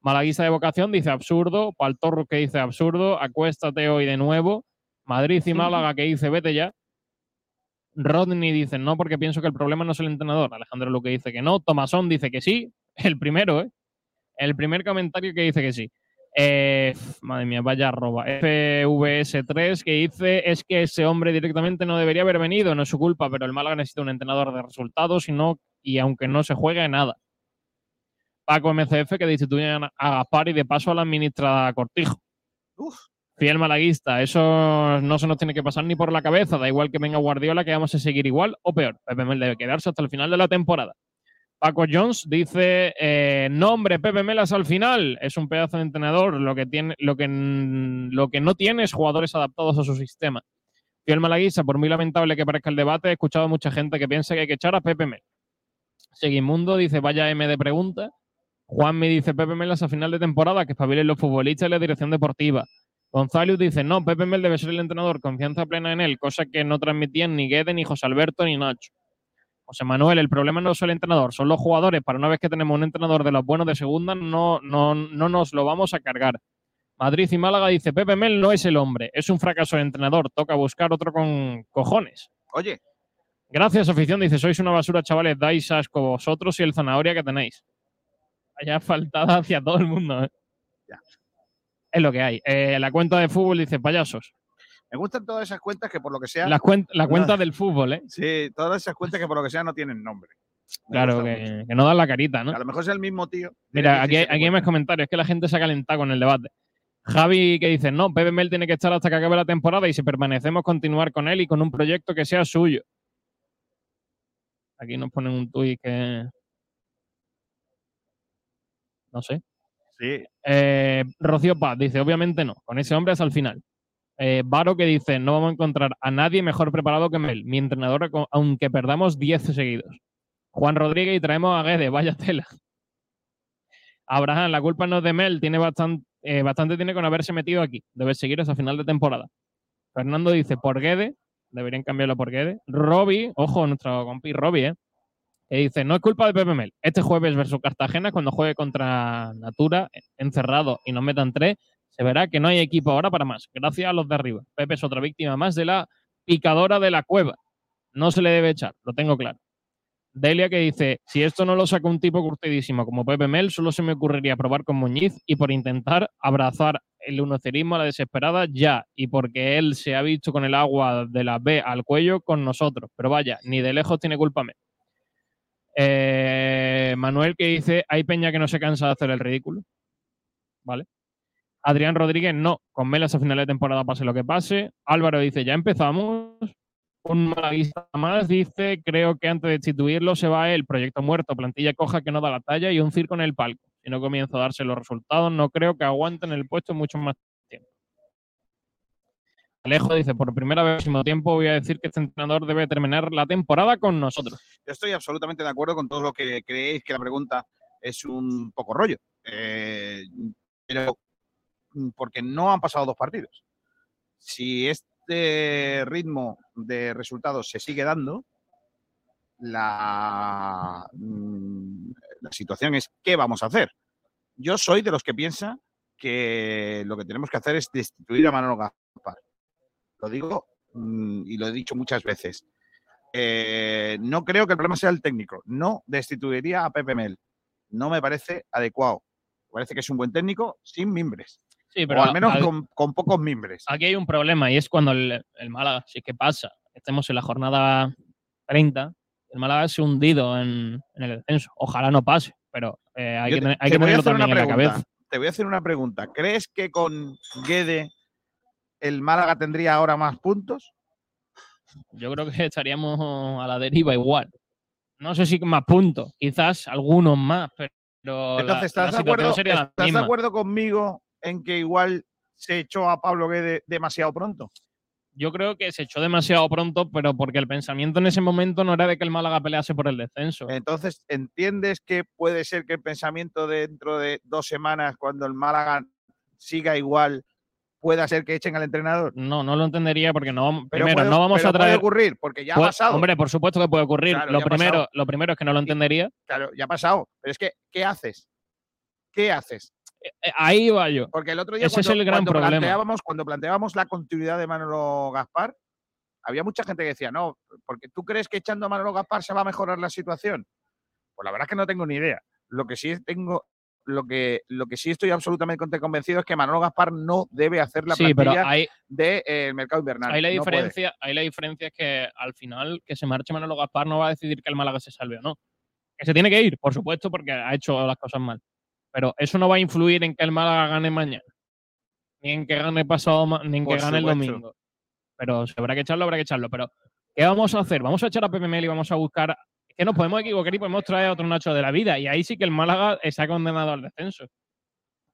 Malaguisa de vocación dice absurdo. Paltorro que dice absurdo. Acuéstate hoy de nuevo. Madrid y Málaga que dice vete ya. Rodney dice no porque pienso que el problema no es el entrenador. Alejandro Luque dice que no. Tomasón dice que sí. El primero, ¿eh? El primer comentario que dice que sí. Eh, madre mía, vaya arroba. FVS3 que dice es que ese hombre directamente no debería haber venido, no es su culpa, pero el Málaga necesita un entrenador de resultados y, no, y aunque no se juegue nada. Paco MCF que destituyen a Gaspar y de paso a la ministra Cortijo. Fiel malaguista, eso no se nos tiene que pasar ni por la cabeza, da igual que venga Guardiola que vamos a seguir igual o peor. Pepe Mel debe quedarse hasta el final de la temporada. Paco Jones dice, eh, no hombre, Pepe Melas al final es un pedazo de entrenador, lo que, tiene, lo, que, lo que no tiene es jugadores adaptados a su sistema. Fiel Malaguisa, por muy lamentable que parezca el debate, he escuchado a mucha gente que piensa que hay que echar a Pepe Mel. Seguimundo dice, vaya M de pregunta. Juan me dice, Pepe Melas a final de temporada, que espabilen los futbolistas y la dirección deportiva. Gonzalo dice, no, Pepe Mel debe ser el entrenador, confianza plena en él, cosa que no transmitían ni Guede, ni José Alberto, ni Nacho. José Manuel, el problema no es el entrenador, son los jugadores. Para una vez que tenemos un entrenador de los buenos de segunda, no, no, no nos lo vamos a cargar. Madrid y Málaga dice, Pepe Mel no es el hombre, es un fracaso de entrenador, toca buscar otro con cojones. Oye. Gracias, afición, dice, sois una basura, chavales, dais asco vosotros y el zanahoria que tenéis. Vaya faltada hacia todo el mundo, ¿eh? Es lo que hay. Eh, la cuenta de fútbol dice, payasos. Me gustan todas esas cuentas que por lo que sea. La, cuen- la cuenta No. del fútbol, ¿eh? Sí, todas esas cuentas que por lo que sea no tienen nombre. Me Claro, que, que no dan la carita, ¿no? A lo mejor es el mismo tío. Mira, aquí, hay- 17 aquí hay más comentarios. Es que la gente se ha calentado con el debate. Javi que dice, no, Pepe Mel tiene que estar hasta que acabe la temporada y si permanecemos continuar con él y con un proyecto que sea suyo. Aquí nos ponen un tuit que... No sé. Sí. Eh, Rocío Paz dice, obviamente no, con ese hombre hasta el final. Eh, Varo que dice, no vamos a encontrar a nadie mejor preparado que Mel, mi entrenador, aunque perdamos 10 seguidos. Juan Rodríguez y traemos a Guede, vaya tela. Abraham, la culpa no es de Mel, tiene bastante, eh, bastante tiene con haberse metido aquí. Debe seguir hasta final de temporada. Fernando dice por Guede, deberían cambiarlo por Guede. Robbie, ojo, nuestro compi Robbie, ¿eh? dice, no es culpa de Pepe Mel. Este jueves versus Cartagena, cuando juegue contra Natura, encerrado y nos metan tres, se verá que no hay equipo ahora para más. Gracias a los de arriba. Pepe es otra víctima más de la picadora de la cueva. No se le debe echar, lo tengo claro. Delia que dice, si esto no lo saca un tipo curtidísimo como Pepe Mel, solo se me ocurriría probar con Muñiz y por intentar abrazar el unocerismo a la desesperada ya, y porque él se ha visto con el agua de la B al cuello con nosotros. Pero vaya, ni de lejos tiene culpa Mel. Eh, Manuel que dice, hay peña que no se cansa de hacer el ridículo. ¿Vale? Adrián Rodríguez, no, con Mel hasta final de temporada pase lo que pase. Álvaro dice, ya empezamos. Un malaguista más dice, creo que antes de destituirlo se va el proyecto muerto, plantilla coja que no da la talla y un circo en el palco. Si no comienza a darse los resultados, no creo que aguanten el puesto mucho más tiempo. Alejo dice, por primera vez en tiempo voy a decir que este entrenador debe terminar la temporada con nosotros. Yo estoy absolutamente de acuerdo con todo lo que creéis que la pregunta es un poco rollo. Eh, pero porque no han pasado dos partidos. Si este ritmo de resultados se sigue dando, la, mm, la situación es ¿qué vamos a hacer? Yo soy de los que piensa que lo que tenemos que hacer es destituir a Manolo Gaspar. Lo digo mm, y lo he dicho muchas veces. Eh, no creo que el problema sea el técnico. No destituiría a Pepe Mel. No me parece adecuado. Parece que es un buen técnico sin mimbres. Sí, pero o al menos con, con pocos mimbres. Aquí hay un problema y es cuando el, el Málaga, sí que pasa, estemos en la jornada 30, el Málaga se ha hundido en, en el descenso. Ojalá no pase, pero eh, hay que, hay que tenerlo también en la cabeza. Te voy a hacer una pregunta. ¿Crees que con Guede el Málaga tendría ahora más puntos? Yo creo que estaríamos a la deriva igual. No sé si más puntos, quizás algunos más, pero Entonces, la, ¿estás, de, acuerdo, sería estás de acuerdo conmigo en que igual se echó a Pablo Guede demasiado pronto? Yo creo que se echó demasiado pronto, pero porque el pensamiento en ese momento no era de que el Málaga pelease por el descenso. Entonces, ¿entiendes que puede ser que el pensamiento dentro de dos semanas, cuando el Málaga siga igual, pueda ser que echen al entrenador? No, no lo entendería porque no vamos, Pero primero puede- no vamos pero a puede traer. ocurrir, porque ya ha Puede- pasado. Hombre, por supuesto que puede ocurrir. Claro, lo, primero, lo primero es que no lo entendería. Claro, ya ha pasado. Pero es que, ¿qué haces? ¿Qué haces? Eh, Ahí va yo. Porque el otro día Ese es cuando, el gran cuando problema. planteábamos, cuando planteábamos la continuidad de Manolo Gaspar, había mucha gente que decía, no, porque tú crees que echando a Manolo Gaspar se va a mejorar la situación. Pues la verdad es que no tengo ni idea. Lo que sí tengo, lo que, lo que sí estoy absolutamente convencido es que Manolo Gaspar no debe hacer la Sí, pero plantilla ahí, del mercado invernal. ahí la No diferencia, ahí la diferencia es que al final que se marche Manolo Gaspar no va a decidir que el Málaga se salve o no. Que se tiene que ir, por supuesto, porque ha hecho las cosas mal. Pero eso no va a influir en que el Málaga gane mañana. Ni en que gane pasado, ni en que Por gane el domingo. Pero si habrá que echarlo, habrá que echarlo. Pero, ¿qué vamos a hacer? Vamos a echar a Pepe Mel y vamos a buscar. Es que nos podemos equivocar y podemos traer a otro Nacho de la vida. Y ahí sí que el Málaga ha condenado al descenso.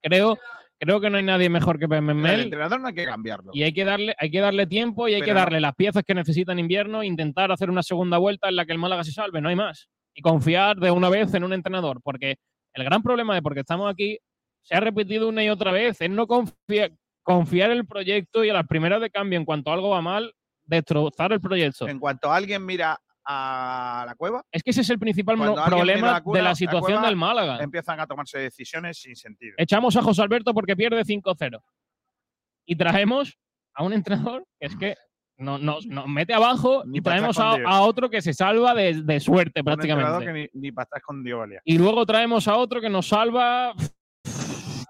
Creo, creo que no hay nadie mejor que Pepe El entrenador no hay que cambiarlo. Y hay que darle, hay que darle tiempo y hay Pero que darle las piezas que necesita en invierno, intentar hacer una segunda vuelta en la que el Málaga se salve, no hay más. Y confiar de una vez en un entrenador, porque el gran problema de porque estamos aquí se ha repetido una y otra vez, es no confiar, confiar en el proyecto y a las primeras de cambio, en cuanto algo va mal, destrozar el proyecto. En cuanto alguien mira a la cueva, Es que ese es el principal problema la de la situación del Málaga. empiezan a tomarse decisiones sin sentido. Echamos a José Alberto porque pierde 5-0. Y traemos a un entrenador que es que no- nos, nos mete abajo Ni y traemos a, otro que se salva de, de suerte Un prácticamente. que ni, ni para estar con Dios valía. Y luego traemos a otro que nos salva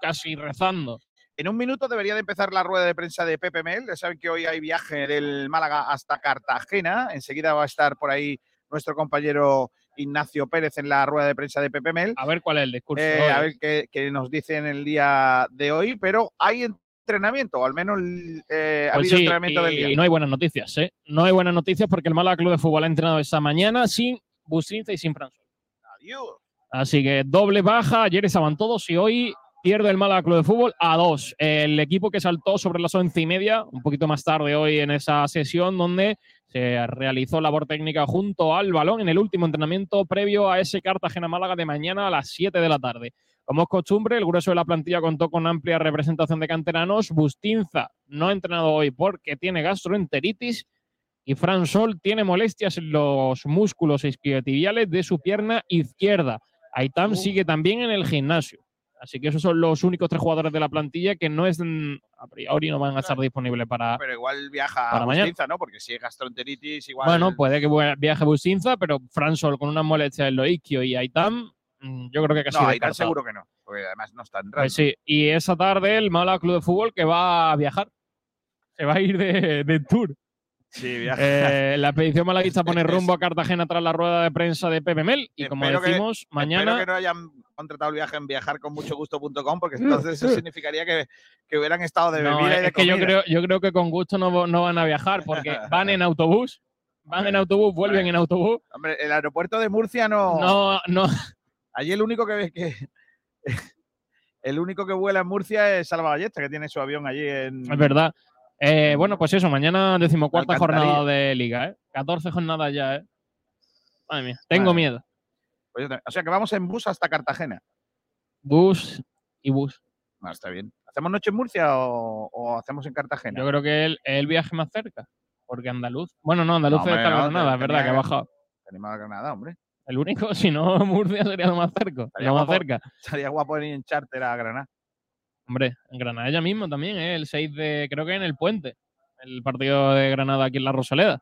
casi rezando. En un minuto debería de empezar la rueda de prensa de Pepe Mel. Ya saben que hoy hay viaje del Málaga hasta Cartagena. Enseguida va a estar por ahí nuestro compañero Ignacio Pérez en la rueda de prensa de Pepe Mel. A ver cuál es el discurso. Eh, a ver qué, qué nos dice en el día de hoy. Pero hay entrenamiento, o al menos eh, ha Pues habido sí, entrenamiento del día. y no hay buenas noticias, ¿eh? No hay buenas noticias porque el Málaga Club de Fútbol ha entrenado esta mañana sin Bustinza y sin Fransol. Adiós. Así que doble baja, ayer estaban todos y hoy pierde el Málaga Club de Fútbol a dos. El equipo que saltó sobre las once y media, un poquito más tarde hoy en esa sesión donde se realizó labor técnica junto al balón en el último entrenamiento previo a ese Cartagena-Málaga de mañana a las 7 de la tarde. Como es costumbre, el grueso de la plantilla contó con amplia representación de canteranos. Bustinza no ha entrenado hoy porque tiene gastroenteritis y Fran Sol tiene molestias en los músculos isquiotibiales de su pierna izquierda. Aitam sigue también en el gimnasio. Así que esos son los únicos tres jugadores de la plantilla que no es a priori no van a estar disponibles para. Pero igual viaja para a. Bustinza, ¿no? Porque si es gastroenteritis, igual. Bueno, puede que viaje Bustinza, pero Fran Sol con unas molestias en los isquio y Aitam, mm, yo creo que casi no, descartado. seguro que no. Porque además no está en Pues sí, y esa tarde el Málaga Club de Fútbol que va a viajar. Se va a ir de, de tour. Sí, viaja. Eh, la expedición malaguista pone rumbo a Cartagena tras la rueda de prensa de Pepe Mel. Y como Espero que- decimos, Espero mañana. que no hayan contratado el viaje en viajarconmuchogusto.com porque entonces eso significaría que, que hubieran estado de No, bebida y de es que yo creo, yo creo que con gusto no, no van a viajar porque van en autobús. Van en autobús, vuelven en autobús. Hombre, el aeropuerto de Murcia no. No, no. Allí el único que, que el único que vuela en Murcia es Salva Ballesta, que tiene su avión allí en. Es verdad. Eh, bueno, pues eso, mañana decimocuarta jornada de liga, ¿eh? 14 jornadas ya, ¿eh? Madre mía, tengo Madre. miedo. Pues o sea que vamos en bus hasta Cartagena. Bus y bus. No, está bien. ¿Hacemos noche en Murcia o, o hacemos en Cartagena? Yo creo que el, el viaje más cerca. Porque Andaluz. Bueno, no, Andaluz No, hombre, está no, Granada, es verdad que ha bajado. Tenemos a Granada, hombre. El único, si no, Murcia sería lo más cerca. Estaría Lo más guapo. cerca. Estaría guapo ir en charter a Granada. Hombre, en Granada ya mismo también, ¿eh? el 6 de, creo que en el puente, el partido de Granada aquí en la Rosaleda.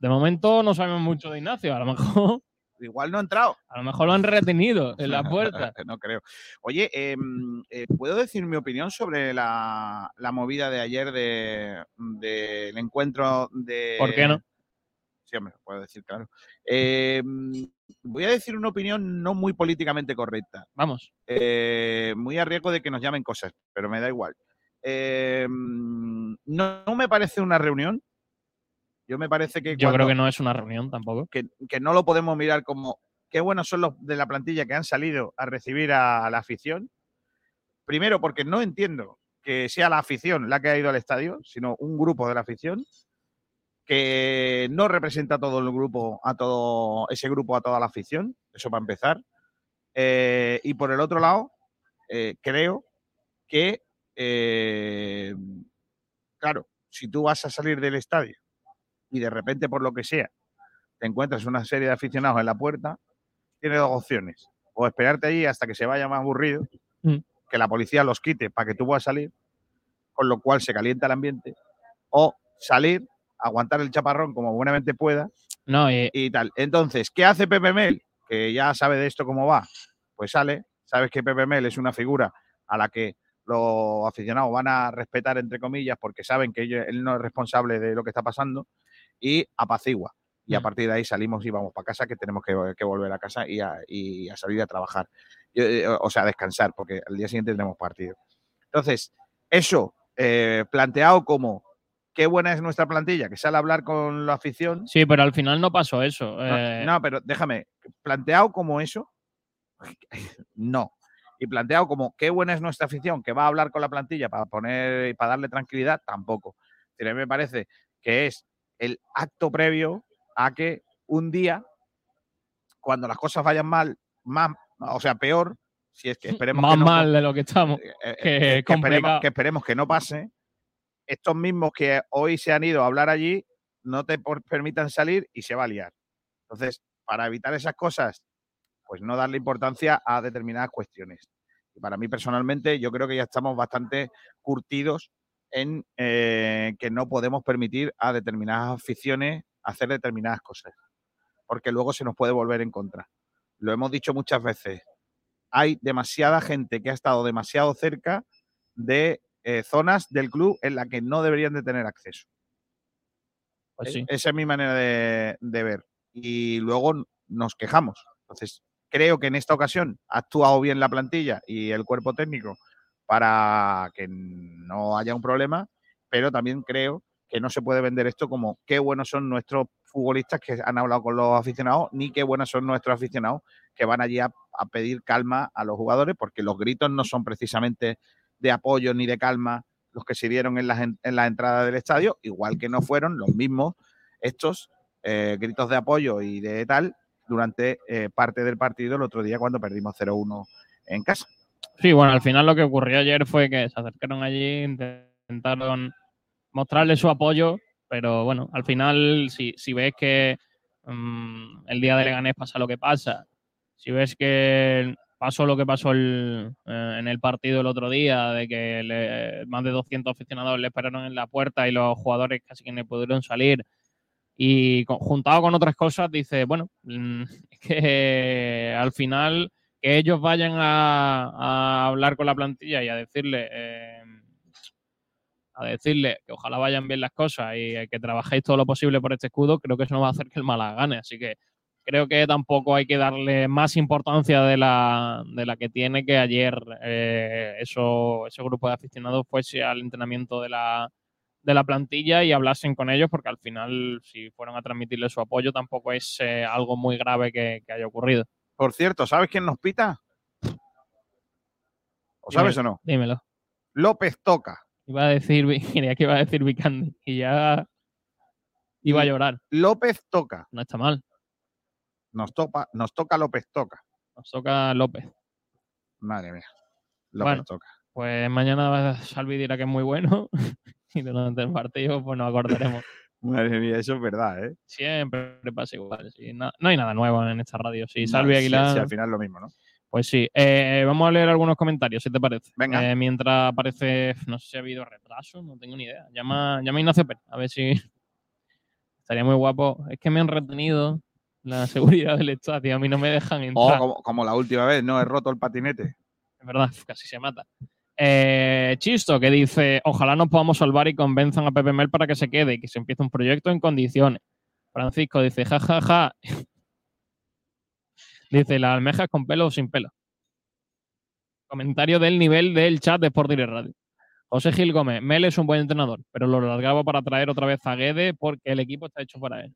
De momento no sabemos mucho de Ignacio, a lo mejor, Igual no ha entrado. a lo mejor lo han retenido en la puerta. no creo. Oye, em, eh, ¿puedo decir mi opinión sobre la, la movida de ayer de- del encuentro de. ¿Por qué no? Sí, hombre, puedo decir, claro. Em, voy a decir una opinión no muy políticamente correcta. Vamos. Eh, muy a riesgo de que nos llamen cosas, pero me da igual. Eh, no, no me parece una reunión. Yo me parece que. Yo creo que no es una reunión tampoco. que, que no lo podemos mirar como qué buenos son los de la plantilla que han salido a recibir a, la afición. Primero, porque no entiendo que sea la afición la que ha ido al estadio, sino un grupo de la afición que no representa a todo el grupo, a todo ese grupo, a toda la afición. Eso para empezar. Eh, y por el otro lado, eh, creo que, eh, claro, si tú vas a salir del estadio y de repente, por lo que sea, te encuentras una serie de aficionados en la puerta, tienes dos opciones. O esperarte allí hasta que se vaya más aburrido, Mm. que la policía los quite para que tú puedas salir, con lo cual se calienta el ambiente, o salir, aguantar el chaparrón como buenamente pueda No, y, y tal. Entonces, ¿qué hace Pepe Mel? Que ya sabe de esto cómo va. Pues sale, sabes que Pepe Mel es una figura a la que los aficionados van a respetar, entre comillas, porque saben que él no es responsable de lo que está pasando, y apacigua. Y a Mm. partir de ahí salimos y vamos para casa, que tenemos que, que volver a casa y a, y a salir a trabajar. Yo, eh, o sea, a descansar, porque al día siguiente tenemos partido. Entonces, eso eh, planteado como qué buena es nuestra plantilla, que sale a hablar con la afición, sí, pero al final no pasó eso. no, eh, no, pero déjame, planteado como eso, no. Y planteado como qué buena es nuestra afición, que va a hablar con la plantilla para poner y para darle tranquilidad, tampoco. A mí me parece que es el acto previo a que un día, cuando las cosas vayan mal, más, o sea, peor, si es que esperemos más que no, mal de lo que estamos. eh, eh, que que, esperemos, que esperemos que no pase, estos mismos que hoy se han ido a hablar allí no te permitan salir y se va a liar. Entonces, para evitar esas cosas, pues no darle importancia a determinadas cuestiones. Y para mí personalmente, yo creo que ya estamos bastante curtidos en eh, que no podemos permitir a determinadas aficiones hacer determinadas cosas, porque luego se nos puede volver en contra. Lo hemos dicho muchas veces. Hay demasiada gente que ha estado demasiado cerca de eh, zonas del club en las que no deberían de tener acceso. Pues E- sí. Esa es mi manera de, de ver. Y luego nos quejamos. Entonces, creo que en esta ocasión ha actuado bien la plantilla y el cuerpo técnico para que no haya un problema, pero también creo que no se puede vender esto como qué buenos son nuestros futbolistas que han hablado con los aficionados, ni qué buenos son nuestros aficionados que van allí a, a pedir calma a los jugadores, porque los gritos no son precisamente de apoyo ni de calma los que se dieron en la, en la entrada del estadio, igual que no fueron los mismos estos eh, gritos de apoyo y de tal durante eh, parte del partido el otro día cuando perdimos 0-1 en casa. Sí, bueno, al final lo que ocurrió ayer fue que se acercaron allí, intentaron mostrarle su apoyo, pero bueno, al final, si, si ves que mm, el día de Leganés pasa lo que pasa, si ves que pasó lo que pasó el- eh, en el partido el otro día, de que más de 200 aficionados le esperaron en la puerta y los jugadores casi que no pudieron salir, y con- juntado con otras cosas, dice, bueno, mm, es que al final que ellos vayan a, hablar con la plantilla y a decirle, eh, a decirle que ojalá vayan bien las cosas y eh, que trabajéis todo lo posible por este escudo, creo que eso no va a hacer que el Málaga gane. Así que creo que tampoco hay que darle más importancia de la, de la que tiene que ayer eh, eso, ese grupo de aficionados fuese al entrenamiento de la, de la plantilla y hablasen con ellos, porque al final, si fueron a transmitirle su apoyo, tampoco es eh, algo muy grave que, que haya ocurrido. Por cierto, ¿sabes quién nos pita? ¿O sabes o no? Dímelo. López Toca. Iba a decir, creía que iba a decir Vicandi y ya iba a llorar. López Toca. No está mal. Nos, topa, nos toca López Toca. Nos toca López. Madre mía. López Bueno, Toca. pues mañana Salvi dirá que es muy bueno y durante el partido pues nos acordaremos. Madre mía, eso es verdad, ¿eh? Siempre pasa igual. sí, No, no hay nada nuevo en esta radio. Sí, No, Salvi sí, Aguilar. sí, al final lo mismo, ¿no? Pues sí, eh, vamos a leer algunos comentarios, si te parece. Venga. Eh, mientras aparece, no sé si ha habido retraso, no tengo ni idea. Llama, llama a Ignacio Pérez, a ver si estaría muy guapo. Es que me han retenido la seguridad del estadio, a mí no me dejan O entrar. como, como la última vez, no he roto el patinete. Es verdad, casi se mata. Eh, Chisto, que dice, ojalá nos podamos salvar y convenzan a Pepe Mel para que se quede y que se empiece un proyecto en condiciones. Francisco dice, ja, ja, ja. dice, las almejas con pelo o sin pelo. Comentario del nivel del chat de Sport Direct Radio. José Gil Gómez, Mel es un buen entrenador, pero lo largaba para traer otra vez a Guede porque el equipo está hecho para él.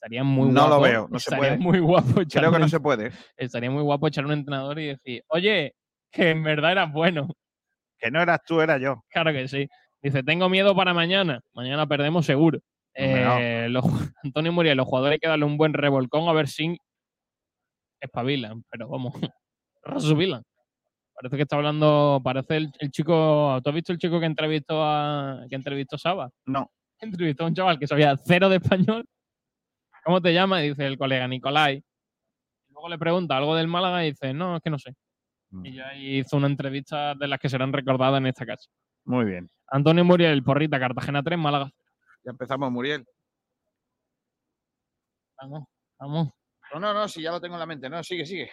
Estaría muy No guapo. lo veo, no se puede. muy guapo Creo que no se puede. estaría muy guapo echar un entrenador y decir, oye, que en verdad eras bueno. Que no eras tú, era yo. Claro que sí. Dice, tengo miedo para mañana. Mañana perdemos seguro. No. Eh, los Antonio Muriel, los jugadores hay que darle un buen revolcón a ver si espabilan. Pero vamos, resubilan. Parece que está hablando, parece el, el chico, ¿tú has visto el chico que entrevistó a que entrevistó Saba? No. Entrevistó a un chaval que sabía cero de español. ¿Cómo te llamas? Y dice el colega Nicolai. Luego le pregunta algo del Málaga y dice, no, es que no sé. Mm. Y ya hizo una entrevista de las que serán recordadas en esta casa. Muy bien. Antonio Muriel, Porrita, Cartagena 3, Málaga. Ya empezamos, Muriel. Vamos, vamos. No, no, no, si ya lo tengo en la mente. No, sigue, sigue.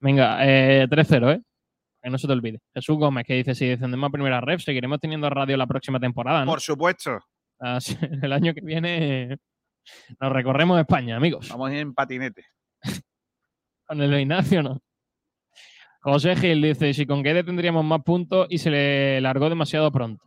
Venga, eh, 3-0, ¿eh? Que no se te olvide. Jesús Gómez, que dice, si descendemos a primera ref, seguiremos teniendo radio la próxima temporada, ¿no? Por supuesto. Así- el año que viene nos recorremos España, amigos. Vamos en patinete. Con el Ignacio, ¿no? José Gil dice, si con Guede tendríamos más puntos y se le largó demasiado pronto.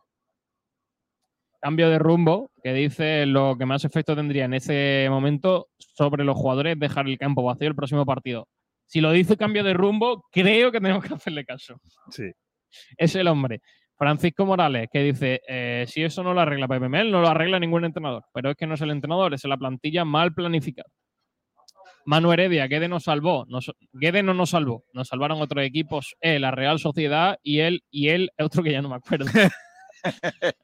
Cambio de rumbo, que dice lo que más efecto tendría en ese momento sobre los jugadores es dejar el campo vacío el próximo partido. Si lo dice cambio de rumbo, creo que tenemos que hacerle caso. Sí. Es el hombre. Francisco Morales, que dice, eh, si eso no lo arregla Pepe Mel, no lo arregla ningún entrenador. Pero es que no es el entrenador, es la plantilla mal planificada. Manu Heredia, Guede nos salvó. Nos, Guede no nos salvó. Nos salvaron otros equipos, eh, la Real Sociedad y él, y él, otro que ya no me acuerdo.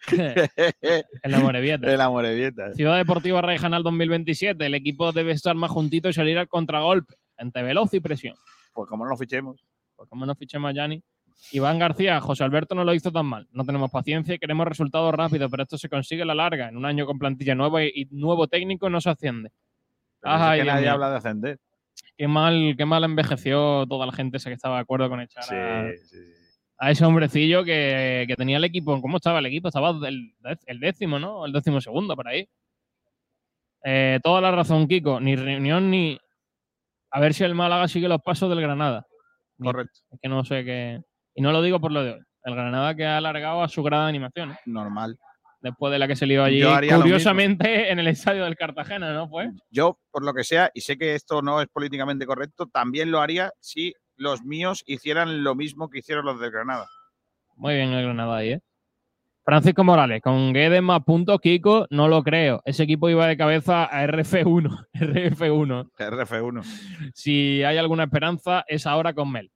en la Morevieta. El Amorevieta. Ciudad Deportiva Regional 2027. El equipo debe estar más juntito y salir al contragolpe. Gente veloz y presión. Pues como no lo fichemos. Pues como no fichemos a Yanni. Iván García, José Alberto no lo hizo tan mal. No tenemos paciencia y queremos resultados rápidos, pero esto se consigue a la larga. En un año con plantilla nueva y, nuevo técnico no se asciende. Es que Dios nadie habla de ascender. Qué mal, qué mal envejeció toda la gente esa que estaba de acuerdo con echar Sí, a, sí, a ese hombrecillo que, que tenía el equipo. ¿Cómo estaba el equipo? Estaba el, el décimo, ¿no? El décimo segundo, por ahí. Eh, toda la razón, Kiko. Ni reunión ni. A ver si el Málaga sigue los pasos del Granada. Correcto. Es que no sé qué. Y no lo digo por lo de hoy. El Granada que ha alargado a su grada de animación. ¿eh? Normal. Después de la que se lió allí, curiosamente, en el estadio del Cartagena, ¿no? Pues. Yo, por lo que sea, y sé que esto no es políticamente correcto, también lo haría si los míos hicieran lo mismo que hicieron los de Granada. Muy bien el Granada ahí, ¿eh? Francisco Morales, con Guedes más puntos, Kiko, no lo creo. Ese equipo iba de cabeza a RF1. RF1. RF1. Si hay alguna esperanza, es ahora con Mel.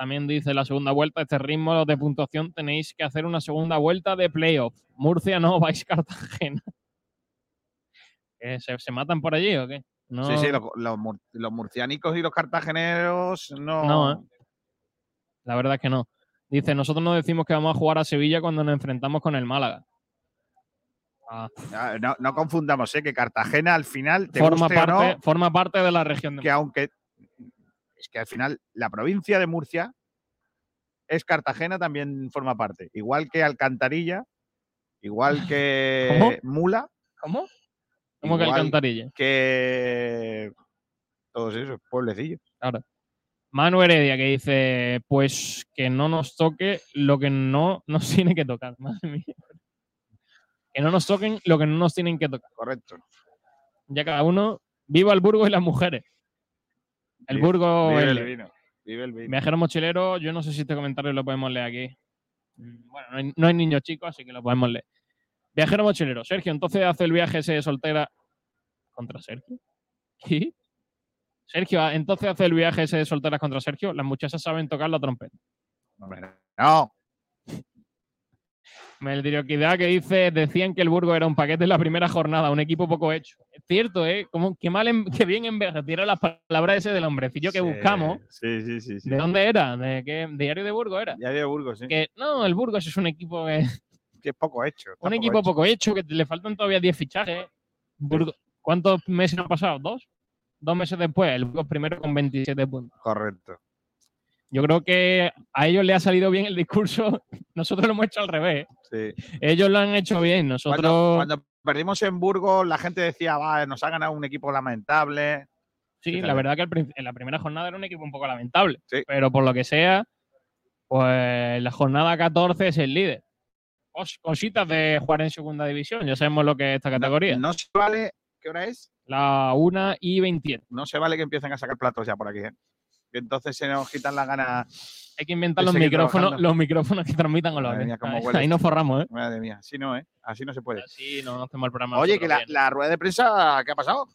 También dice la segunda vuelta, este ritmo de puntuación tenéis que hacer una segunda vuelta de playoff. Murcia no, vais Cartagena. ¿Qué, ¿Se, se matan por allí o qué? No, Sí, sí, los, los mur- los murciánicos y los cartageneros no. No, ¿eh? La verdad es que no. Dice, nosotros no decimos que vamos a jugar a Sevilla cuando nos enfrentamos con el Málaga. Ah, no, no confundamos, ¿eh? que Cartagena al final te forma, guste o parte, no, forma parte de la región de que aunque es que al final la provincia de Murcia es Cartagena también forma parte, igual que Alcantarilla, igual que Mula, ¿Cómo? ¿Cómo que Alcantarilla? que todos esos pueblecillos. Claro. Manu Heredia que dice, pues que no nos toque lo que no nos tiene que tocar. Madre mía. Que no nos toquen lo que no nos tienen que tocar. Correcto. Ya cada uno, viva el Burgo y las mujeres. El Vive- Burgo vive el vino. Vive el vino. Viajero mochilero, yo no sé si este comentario lo podemos leer aquí. Mm, Bueno, no hay, no hay niños chicos, así que lo podemos leer. Viajero mochilero, Sergio, entonces hace el viaje ese de soltera contra Sergio. ¿Qué? Sergio, ah, entonces hace el viaje ese de solteras contra Sergio. Las muchachas saben tocar la trompeta. No, Meldrioquidad que dice, decían que el Burgo era un paquete en la primera jornada, un equipo poco hecho. Es cierto, ¿eh? Como, qué mal, en- qué bien envejecieron las palabras ese del hombrecillo que Sí, buscamos. Sí, sí, sí. sí. ¿De dónde era? ¿De qué diario de Burgos era? Ya de Burgos, sí. Que no, el Burgos es un equipo que, Que es poco hecho. un equipo hecho. poco hecho, que le faltan todavía 10 fichajes. Burgos- ¿Cuántos meses han pasado? ¿Dos? Dos meses después, el Burgos primero con 27 puntos. Correcto. Yo creo que a ellos le ha salido bien el discurso. Nosotros lo hemos hecho al revés. Sí. Ellos lo han hecho bien. Nosotros. Cuando, cuando perdimos en Burgos, la gente decía, va, nos ha ganado un equipo lamentable. Sí, la verdad que prin- en la primera jornada era un equipo un poco lamentable. Sí. Pero por lo que sea, pues la jornada 14 es el líder. Cos- Cositas de jugar en segunda división. Ya sabemos lo que es esta categoría. No se vale, ¿qué hora es? La 1 y 27. No se vale que empiecen a sacar platos ya por aquí, ¿eh? Que entonces se nos quitan las ganas. Hay que inventar los micrófonos, los micrófonos que transmitan con los Madre mía, ahí, nos forramos, ¿eh? Madre mía, así no, ¿eh? Así no se puede. Así no hacemos el programa. Oye, que la, rueda de prensa, ¿qué ha pasado?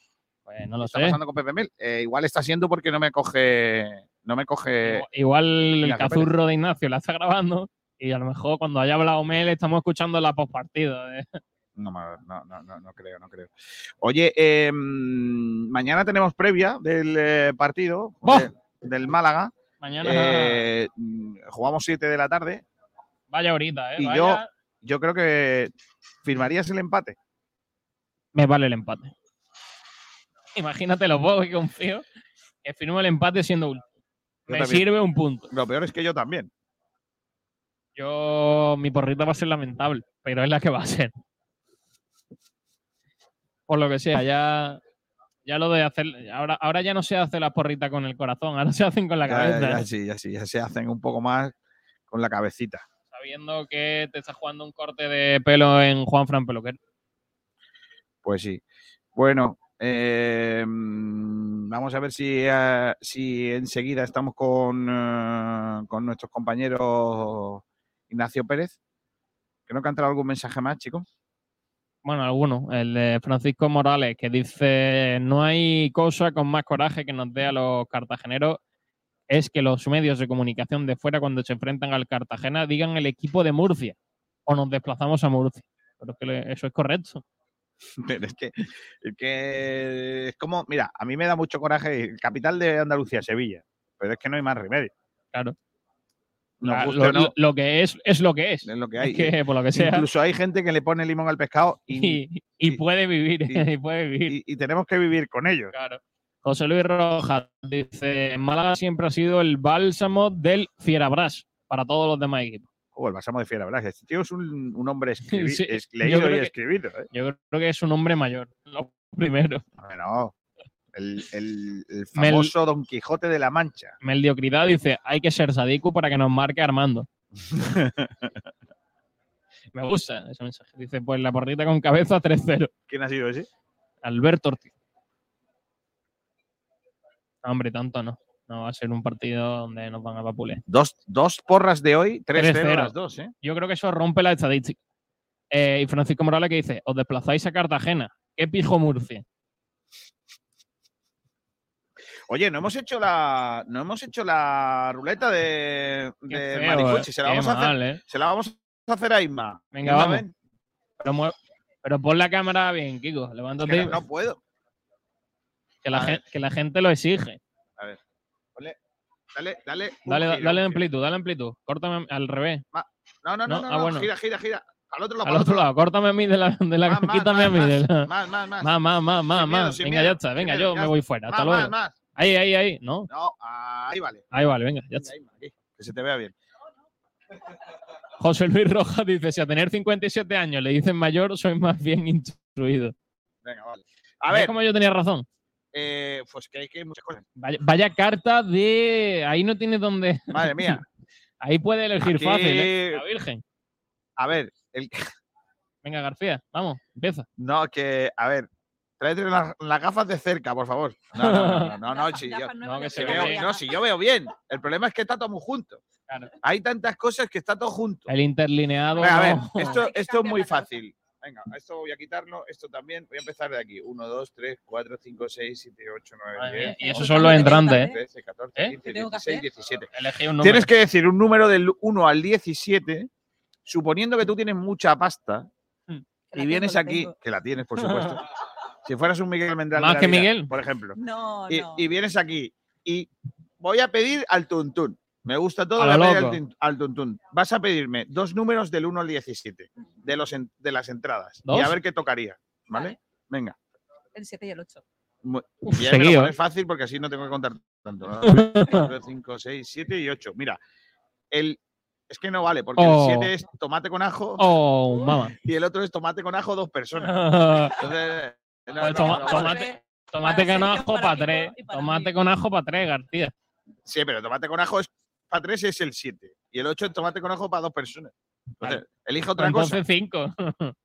Pues no lo ¿Qué está sé. pasando con Pepe Mel? Eh, igual está siendo porque no me coge. No me coge. Igual- el cazurro de Ignacio la está grabando y a lo mejor cuando haya hablado Mel estamos escuchando la postpartido. ¿eh? No, no, no, no, no creo, no creo. Oye, eh, mm, mañana tenemos previa del eh, partido ¡Buah! De- del Málaga. Mañana Eh, mm, jugamos 7 de la tarde. vaya ahorita, ¿eh? Y Vaya- yo, yo creo que firmarías el empate. me vale el empate. Imagínate lo poco que confío que firmo el empate siendo último. Me también. sirve un punto. Lo peor es que yo también. Yo, mi porrita va a ser lamentable, pero es la que va a ser. Por lo que sea, ya, ya lo de hacer, ahora, ahora ya no se hace las porritas con el corazón, ahora se hacen con la Ya, cabeza. ya, ¿eh? sí, ya sí, ya se hacen un poco más con la cabecita. Sabiendo que te estás jugando un corte de pelo en Juan Fran Peluquero. Pues sí. Bueno, eh, mm, vamos a ver si, eh, si enseguida estamos con, eh, con nuestros compañeros Ignacio Pérez. Creo que ha entrado algún mensaje más, chicos. Bueno, alguno. El de Francisco Morales, que dice: No hay cosa con más coraje que nos dé a los cartageneros. Es que los medios de comunicación de fuera, cuando se enfrentan al Cartagena, digan el equipo de Murcia o nos desplazamos a Murcia. Pero es que eso es correcto. Pero es que, es que es como, mira, a mí me da mucho coraje, capital de Andalucía, Sevilla, pero es que no hay más remedio. Claro. Nos guste lo, no, que es, es lo que es. es lo que hay. Es que, por lo que sea. Incluso hay gente que le pone limón al pescado y, Y, y puede vivir, y- y puede vivir. y- y tenemos que vivir con ellos. Claro. José Luis Rojas dice: Málaga siempre ha sido el bálsamo del Fierabras para todos los demás equipos. Oh, el Basamo de Fiera, ¿verdad? Este tío es un, un hombre escribi- Sí, leído y que- escribido. ¿eh? Yo creo que es un hombre mayor, lo primero. Bueno, el, el- el Mel- famoso Don Quijote de la Mancha. Mediocridad dice: hay que ser sadico para que nos marque Armando. Me gusta ese mensaje. Dice: pues la porrita con cabeza 3-0. ¿Quién ha sido ese? Alberto Ortiz. No, Hombre, tanto no. No va a ser un partido donde nos van a vapulear. Dos, dos porras de hoy, 3-0 3-0. las dos, ¿eh? Yo creo que eso rompe la estadística. Eh, y Francisco Morales que dice, os desplazáis a Cartagena. ¿Qué pijo Murcia? Oye, no hemos hecho la, no hemos hecho la ruleta de, de feo, Maricuchi. eh. Se la, Qué vamos a hacer, eh. se la vamos a hacer a Isma. Venga, Isma, vamos. ven. Pero, pon la cámara bien, Kiko. Es Levántate. que no, no puedo. que, la a ver. gen- que la gente lo exige. A ver. Dale, dale. un Dale, giro, dale amplitud, dale amplitud. Córtame al revés. No, no, no, No, ah, no, bueno. gira, gira, gira. Al otro lado. Al otro lado, córtame a mí de la. De la Más, más, quítame a mí más, de la. Más, más, más. Más, más, más, más, Venga, miedo, ya está. Venga, miedo, yo me voy fuera. Hasta luego. más, más. Ahí, ahí, ahí. No. No, ahí vale. Ahí vale, venga, ya está. Ahí, que se te vea bien. José Luis Rojas dice: Si a tener 57 años le dicen mayor, soy más bien instruido. Venga, vale. A ¿Ves ver, cómo yo tenía razón? eh, pues que hay que muchas cosas. Vaya, vaya carta de. Ahí no tiene dónde. Madre mía. Ahí puede elegir Aquí- fácil, ¿eh? La Virgen. A ver, el, Venga, García, vamos, empieza. no, que, a ver, tráete las, las gafas de cerca, por favor. No, no, no, no, no, si yo, no, que se veo- bien. no, si yo veo bien. El problema es que está todo muy junto. Claro. Hay tantas cosas que está todo junto. El interlineado. Venga, a ver, no. esto, esto es muy fácil. Venga, esto voy a quitarlo, esto también. Voy a empezar de aquí. 1, 2, 3, 4, 5, 6, 7, 8, 9, Madre 10. mía, Y esos son los ¿qué entrantes, ¿eh? 13, 14, ¿Eh? 15, ¿Qué tengo que 16, hacer? 17. Elegí un número. Tienes que decir un número del 1 al 17, suponiendo que tú tienes mucha pasta la y vienes aquí, que la tienes, por supuesto. si fueras un Miguel Mendral. de ¿Más la que vida, Miguel? Por ejemplo. No, Y, no. y vienes aquí y voy a pedir al tuntún. Me gusta todo, A voy a pedir al, al tuntún. Vas a pedirme dos números del 1 al 17 de, los en- de las entradas. Y a ¿Dos? ver qué tocaría. ¿Vale? Vale. Venga. El 7 y el 8. Mu- Uf, y me lo ¿eh? fácil porque así no tengo que contar tanto. 4, 5, 6, 7 y 8. Mira, el, es que no vale, porque Oh. el 7 es tomate con ajo Oh, y el otro es tomate con ajo dos personas. Entonces, Pues toma- vale. tomate, tomate con ajo para tres. Tomate mí. con ajo para tres, García. Sí, pero tomate con ajo es para tres es el 7 y el 8 es tomate con ajo para dos personas. Entonces, elige otra cosa. Entonces cinco.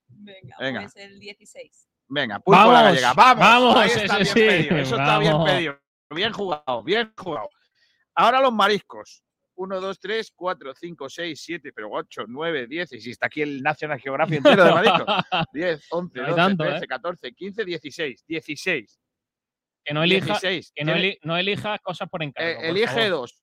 Venga, Venga. pues el 16. Venga, pulpo a la Vamos, gallega. Vamos, vamos, ahí sí, está bien sí, pedido. Eso está bien vamos. pedido. Bien jugado, bien jugado. Ahora los mariscos. 1, 2, 3, 4, 5, 6, 7, pero 8, 9, 10. Y si está aquí el National Geographic entero de mariscos. 10, 11, No hay 12, tanto, 13, ¿eh? 14, 15, 16. 16. que no elija, 16. que no, eli- no elijas cosas por encargo. eh, por elige favor. dos.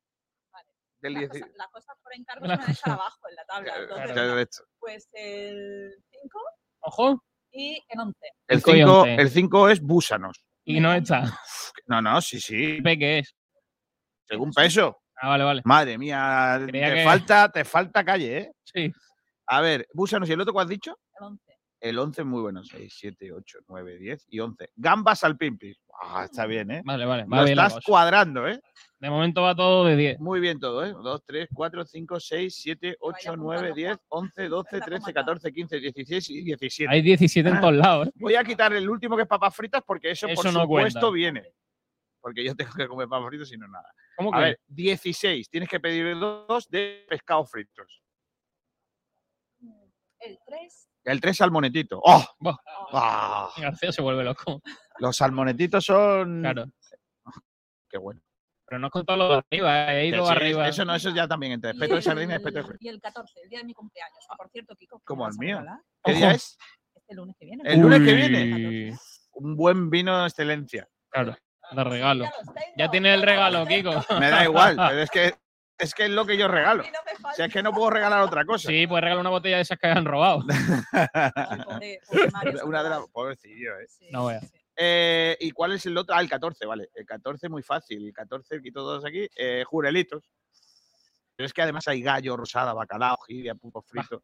Del Las 10. cosas, las cosas por encargo se me dejan abajo en la tabla. Eh, entonces, claro. Pues el 5 Ojo. y el 11. El Cinco y 5 once. el cinco es búsanos. Y no está. No, no, sí, sí. ¿Qué es? Según peso. Ah, vale, vale. Madre mía, Creía te, que- falta, te falta calle, ¿eh? Sí. A ver, búsanos, ¿y el otro cuál has dicho? El 11. El 11 es muy bueno. 6, 7, 8, 9, 10 y 11. Gambas al pimpi. Ah, está bien, ¿eh? Vale, vale. Va Lo bien estás cuadrando, ¿eh? De momento va todo de 10. Muy bien todo, ¿eh? 2, 3, 4, 5, 6, 7, 8, 9, 10, 11, 12, 13, 14, 15, 16 y 17. Hay 17 en todos lados. ¿eh? Voy a quitar el último que es papas fritas porque eso, por Eso no supuesto cuenta. viene. Porque yo tengo que comer papas fritas y no nada. ¿Cómo A que? ver, 16. Tienes que pedir dos de pescado fritos. El 3. El 3 salmonetito. ¡Oh! ¡Ah! García se vuelve loco. Los salmonetitos son. Claro. Qué bueno. Pero no has contado lo de arriba, eh, he Que ido sí, arriba. Eso no, eso ya también entre espeto de sardina y espeto de. Y el 14, el día de mi cumpleaños. Ah, por cierto, Kiko. ¿qué Como el mío. ¿Qué Ojo. día es? Este lunes que viene. El lunes que viene. Un buen vino de excelencia. Claro, de regalo. Ya tiene el regalo. Kiko. Me da igual, pero es que es que es lo que yo regalo. No O sea, es que no puedo regalar otra cosa. Sí, pues regala una botella de esas que han robado. Ay, pobre- pobre Mario, Una de las. Pobrecillo, ¿eh? Sí, No veas. sí. Eh, ¿Y cuál es el otro? Ah, el 14, vale. El 14 muy fácil. El 14 quito todos aquí. Eh, jurelitos. Pero es que además hay gallo, rosada, bacalao, jibia, pulpo frito.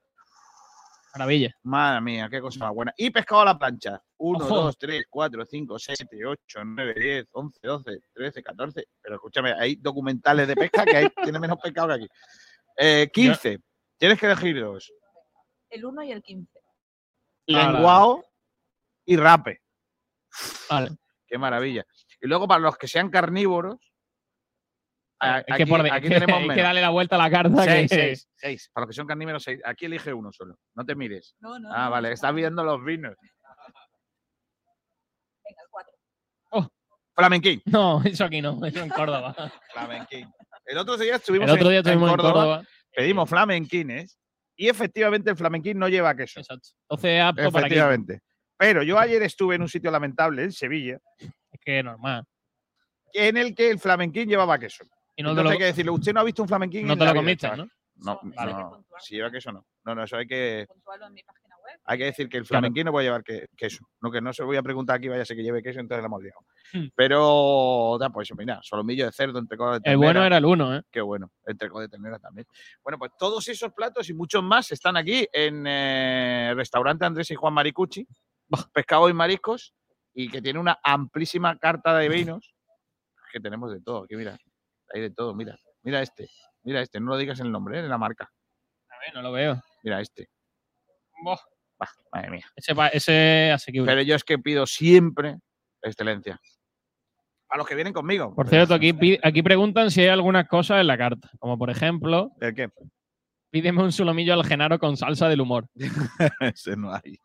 Maravilla. Madre mía, qué cosa más buena. Y pescado a la plancha. 1, Ojo. 2, 3, 4, 5, 6, 7, 8, 9, 10, 11, 12, 13, 14. Pero escúchame, hay documentales de pesca que hay, tiene menos pescado que aquí. Eh, 15. Tienes que elegir dos. El 1 y el 15. Ala. Lenguao y rape. Vale. Qué maravilla. Y luego para los que sean carnívoros. A- Es que aquí, por de- aquí que- tenemos hay que menos. darle la vuelta a la carta. Seis, que- seis, seis. Para los que son carnívoros, seis. Aquí elige uno solo. No te mires. No, no. Ah, no, vale. no, Estás viendo los vinos. Venga, el 4. Flamenquín. No, eso aquí no, eso en Córdoba. Flamenquín. El otro día estuvimos, El otro en- día en, estuvimos en Córdoba, Córdoba. pedimos flamenquines Y efectivamente el flamenquín no lleva queso. Exacto. Entonces, apto para aquí. Efectivamente. Pero yo ayer estuve en un sitio lamentable, en Sevilla, Es que normal. en el que el flamenquín llevaba queso. Y no te lo, hay que decirle, usted no ha visto un flamenquín no en te la lo comiste, chaval". ¿no? No, Vale. no, si lleva queso no. No, no, eso hay que, Puntualo en mi página web. hay que decir que el Claro. flamenquín no puede llevar que- queso. No, que no se lo voy a preguntar aquí, vaya a ser que lleve queso, entonces la hemos liado. Hmm. Pero, da, pues mira, solomillo de cerdo, entrecot de El ternera. bueno era el uno, ¿eh? Qué bueno, entrecot de ternera también. Bueno, pues todos esos platos y muchos más están aquí en eh, el restaurante Andrés y Juan Maricucci, pescado y mariscos, y que tiene una amplísima carta de vinos que tenemos de todo. Aquí mira, hay de todo, mira, mira este, mira este, no lo digas el nombre, ¿eh? la marca. A ver, no lo veo. Mira este. Bah, madre mía. ese, ese asequible. Pero yo es que pido siempre excelencia. A los que vienen conmigo. Por cierto, aquí, aquí preguntan si hay algunas cosas en la carta. Como por ejemplo, ¿El qué? pídeme un solomillo al genaro con salsa del humor. Ese no hay.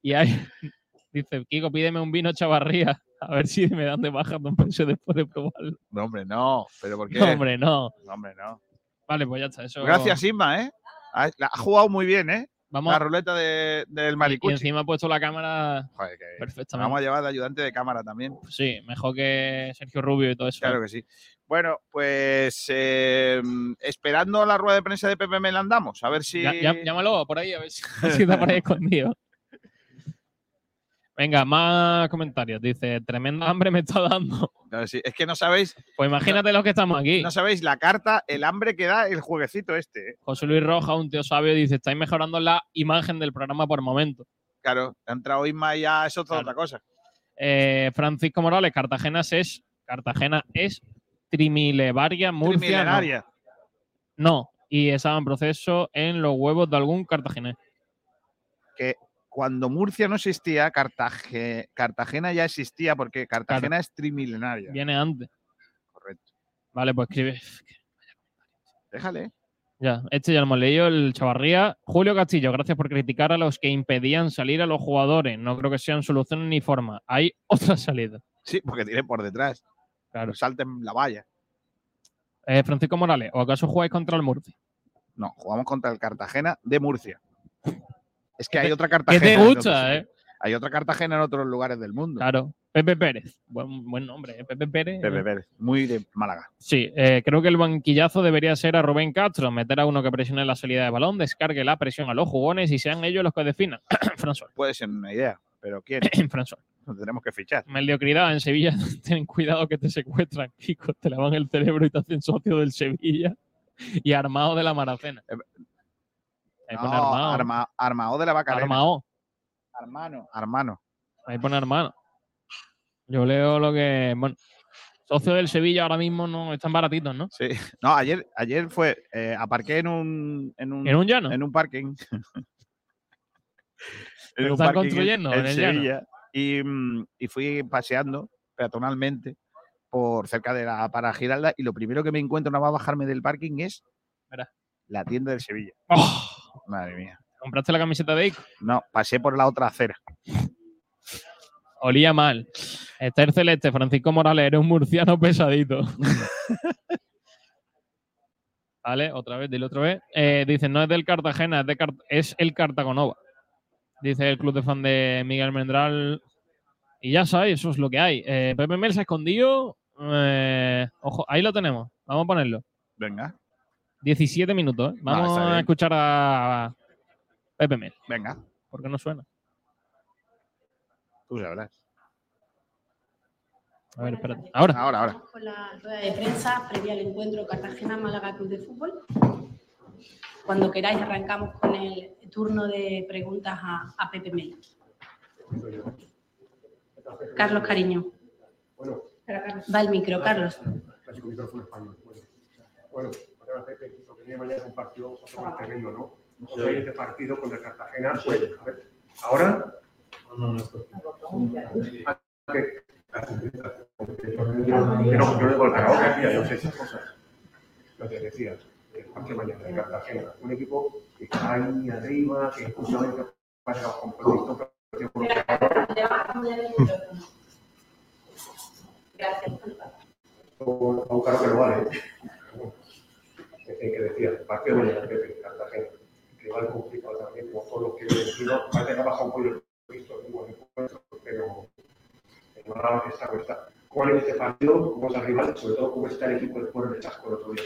Y hay, dice, Kiko, pídeme un vino chavarría. A ver si me dan de baja Don Peso después de probarlo. No, hombre, no. ¿Pero por qué? No, hombre, no. No, hombre, no. Vale, pues ya está. Eso... Gracias, Isma, ¿eh? Ha, jugado muy bien, ¿eh? Vamos. La ruleta de- del Y Maricucci. encima ha puesto la cámara Joder, que perfectamente. vamos a llevar de ayudante de cámara también. Sí, mejor que Sergio Rubio y todo eso. Claro que sí. Bueno, pues eh, esperando la rueda de prensa de Pepe Mel andamos. A ver si. Ya- ya- llámalo por ahí, a ver si está por ahí escondido. Venga, más comentarios. Dice, tremenda hambre me está dando. Es que no sabéis, Pues imagínate los que estamos aquí. no sabéis la carta, el hambre que da el jueguecito este. ¿eh? José Luis Roja, un tío sabio, dice, estáis mejorando la imagen del programa por momento. Claro, ha entrado Isma y ya es otra, Claro. otra cosa. Eh, Francisco Morales, Cartagena es Cartagena es Trimilevaria, Murcia. No. Trimilenaria. no. Y estaba en proceso en los huevos de algún cartagenés. Que cuando Murcia no existía, Cartagena ya existía porque Cartagena es trimilenaria. Viene antes. Correcto. Vale, pues escribe. Déjale. Ya, este ya lo hemos leído, el Chavarría. Julio Castillo, gracias por criticar a los que impedían salir a los jugadores. No creo que sean solución ni forma. Hay otra salida. Sí, porque tiene por detrás. Claro. Salten la valla. Eh, Francisco Morales, ¿o acaso jugáis contra el Murcia? No, jugamos contra el Cartagena de Murcia. Es que hay te- otra ¿Qué Cartagena. te en otros gusta, eh? Hay otra Cartagena en otros lugares del mundo. Claro. Pepe Pérez. Buen, buen nombre, ¿eh? Pepe Pérez. Pepe Pérez, muy de Málaga. Sí, eh, creo que el banquillazo debería ser a Rubén Castro, meter a uno que presione la salida de balón, descargue la presión a los jugones y sean ellos los que definan. François. Puede ser una idea, pero ¿quién? François. Lo tenemos que fichar. Mediocridad en Sevilla, ten cuidado que te secuestran, Kiko, te lavan el cerebro y te hacen socio del Sevilla y armado de la maracena. Ahí pone armado. arma- armao de la Bacarena. Armao. Hermano. Hermano. Ahí pone hermano. Yo leo lo que. Bueno, socio del Sevilla ahora mismo no están baratitos, ¿no? Sí. No, ayer, ayer fue, eh, aparqué en un, en un, ¿En un llano? en un parking. Lo un están parking construyendo en el llano. Sevilla. Y, mm, y fui paseando peatonalmente por cerca de la para Giralda y lo primero que me encuentro nada más bajarme del parking es Verá. la tienda del Sevilla. ¡Oh! Madre mía. ¿Compraste la camiseta de Ico? No, pasé por la otra acera. Olía mal. Esther Celeste, Francisco Morales, eres un murciano pesadito. vale, otra vez, dile otra vez. Eh, dice, no es del Cartagena, es, de Car- es el Cartagonova. Dice el club de fan de Miguel Mendral. Y ya sabes, eso es lo que hay. Eh, Pepe Mel se ha escondido. Eh, ojo, ahí lo tenemos. Vamos a ponerlo. Venga, 17 minutos. ¿eh? Vamos está a escuchar a Pepe Mel. venga, ¿Por qué no suena? tú sabrás. A ver, espérate. Ahora. Ahora, ahora. Con la rueda de prensa previa al encuentro Cartagena-Málaga Club de Fútbol. Cuando queráis arrancamos con el turno de preguntas a, a Pepe Mel. Carlos Cariño. Va el micro, Carlos. clásico micrófono español. Bueno, ahora Pepe, lo que viene mañana es un partido otro más tremendo, ¿no? O sea, este partido con el Cartagena, pues, a ver, ¿ahora? No, no, no, el yo sé esas cosas. Lo que decía, el partido mañana de Cartagena, un equipo que está ahí arriba, que justamente pasa los compromisos, caro que Eh, que decía, el partido de mañana, Pepe, Cartagena, igual complicado también, como todo lo que he vencido. Parece que ha bajado un poco el visto en buen encuentro, pero en que está, está. ¿Cuál es este partido? ¿Cómo es el rival? Sobre todo, ¿cómo está el equipo después de Chasco el otro día?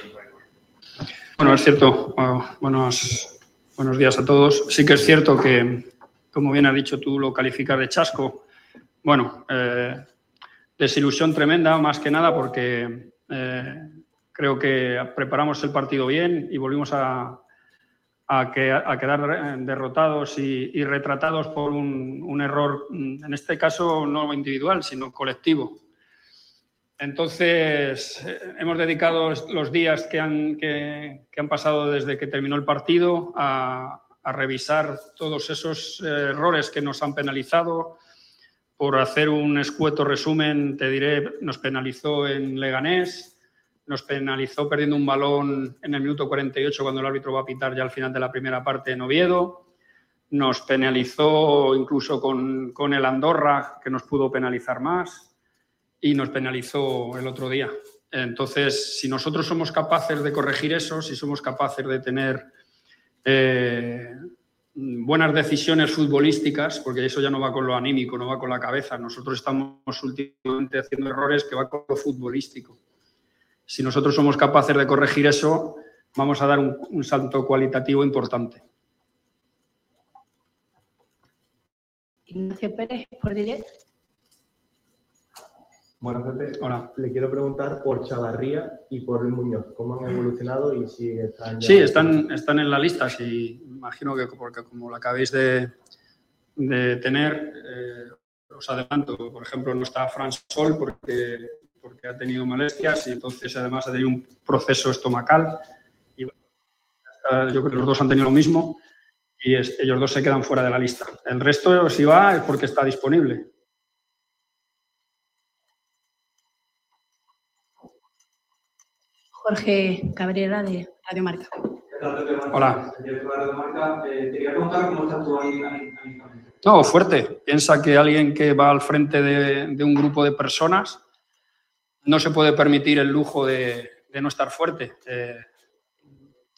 Bueno, es cierto. buenos, buenos días a todos. Sí que es cierto que, como bien has dicho tú, lo calificas de chasco. Bueno, eh, desilusión tremenda, más que nada, porque eh, creo que preparamos el partido bien y volvimos a, quedar derrotados y, retratados por un, error, en este caso no individual, sino colectivo. Entonces, eh, hemos dedicado los días que han, que, han, pasado desde que terminó el partido a, revisar todos esos errores que nos han penalizado. Por hacer un escueto resumen, te diré, nos penalizó en Leganés, nos penalizó perdiendo un balón en el minuto 48 cuando el árbitro va a pitar ya al final de la primera parte en Oviedo. Nos penalizó incluso con, con el Andorra, que nos pudo penalizar más y nos penalizó el otro día. Entonces, si nosotros somos capaces de corregir eso, si somos capaces de tener eh, buenas decisiones futbolísticas, porque eso ya no va con lo anímico, no va con la cabeza, nosotros estamos últimamente haciendo errores que va con lo futbolístico. Si nosotros somos capaces de corregir eso, vamos a dar un, salto cualitativo importante. Ignacio Pérez, por directo. Bueno, Pepe, Hola. le quiero preguntar por Chavarría y por Luis Muñoz. ¿Cómo han evolucionado y si están Sí, están, están en la lista. Sí, imagino que porque como la acabéis de, de tener, eh, os adelanto, por ejemplo, no está Fran Sol porque, porque ha tenido molestias y entonces además ha tenido un proceso estomacal. Y yo creo que los dos han tenido lo mismo y ellos dos se quedan fuera de la lista. El resto, si va, es porque está disponible. Jorge Cabrera de Radio Marca. Hola. No, fuerte. Piensa que alguien que va al frente de, un grupo de personas no se puede permitir el lujo de, no estar fuerte. Eh,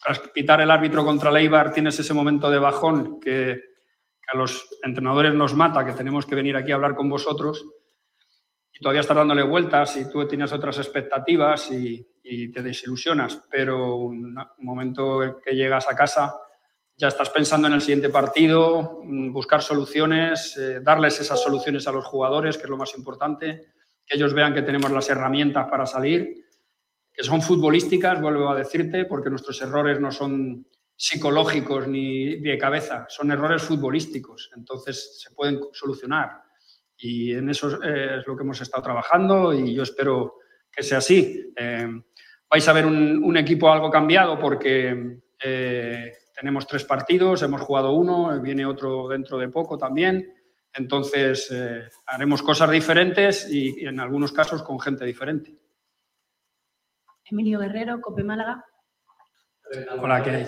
tras pitar el árbitro contra Leibar tienes ese momento de bajón que, a los entrenadores nos mata, que tenemos que venir aquí a hablar con vosotros. Y todavía estás dándole vueltas y tú tienes otras expectativas y, te desilusionas, pero un momento que llegas a casa ya estás pensando en el siguiente partido, buscar soluciones, eh, darles esas soluciones a los jugadores, que es lo más importante, que ellos vean que tenemos las herramientas para salir, que son futbolísticas, vuelvo a decirte, porque nuestros errores no son psicológicos ni de cabeza, son errores futbolísticos, entonces se pueden solucionar. Y en eso eh, es lo que hemos estado trabajando y yo espero que sea así. Eh, vais a ver un, equipo algo cambiado porque eh, tenemos tres partidos, hemos jugado uno, viene otro dentro de poco también. Entonces eh, haremos cosas diferentes y, en algunos casos con gente diferente. Emilio Guerrero, Cope Málaga. Hola, ¿qué hay?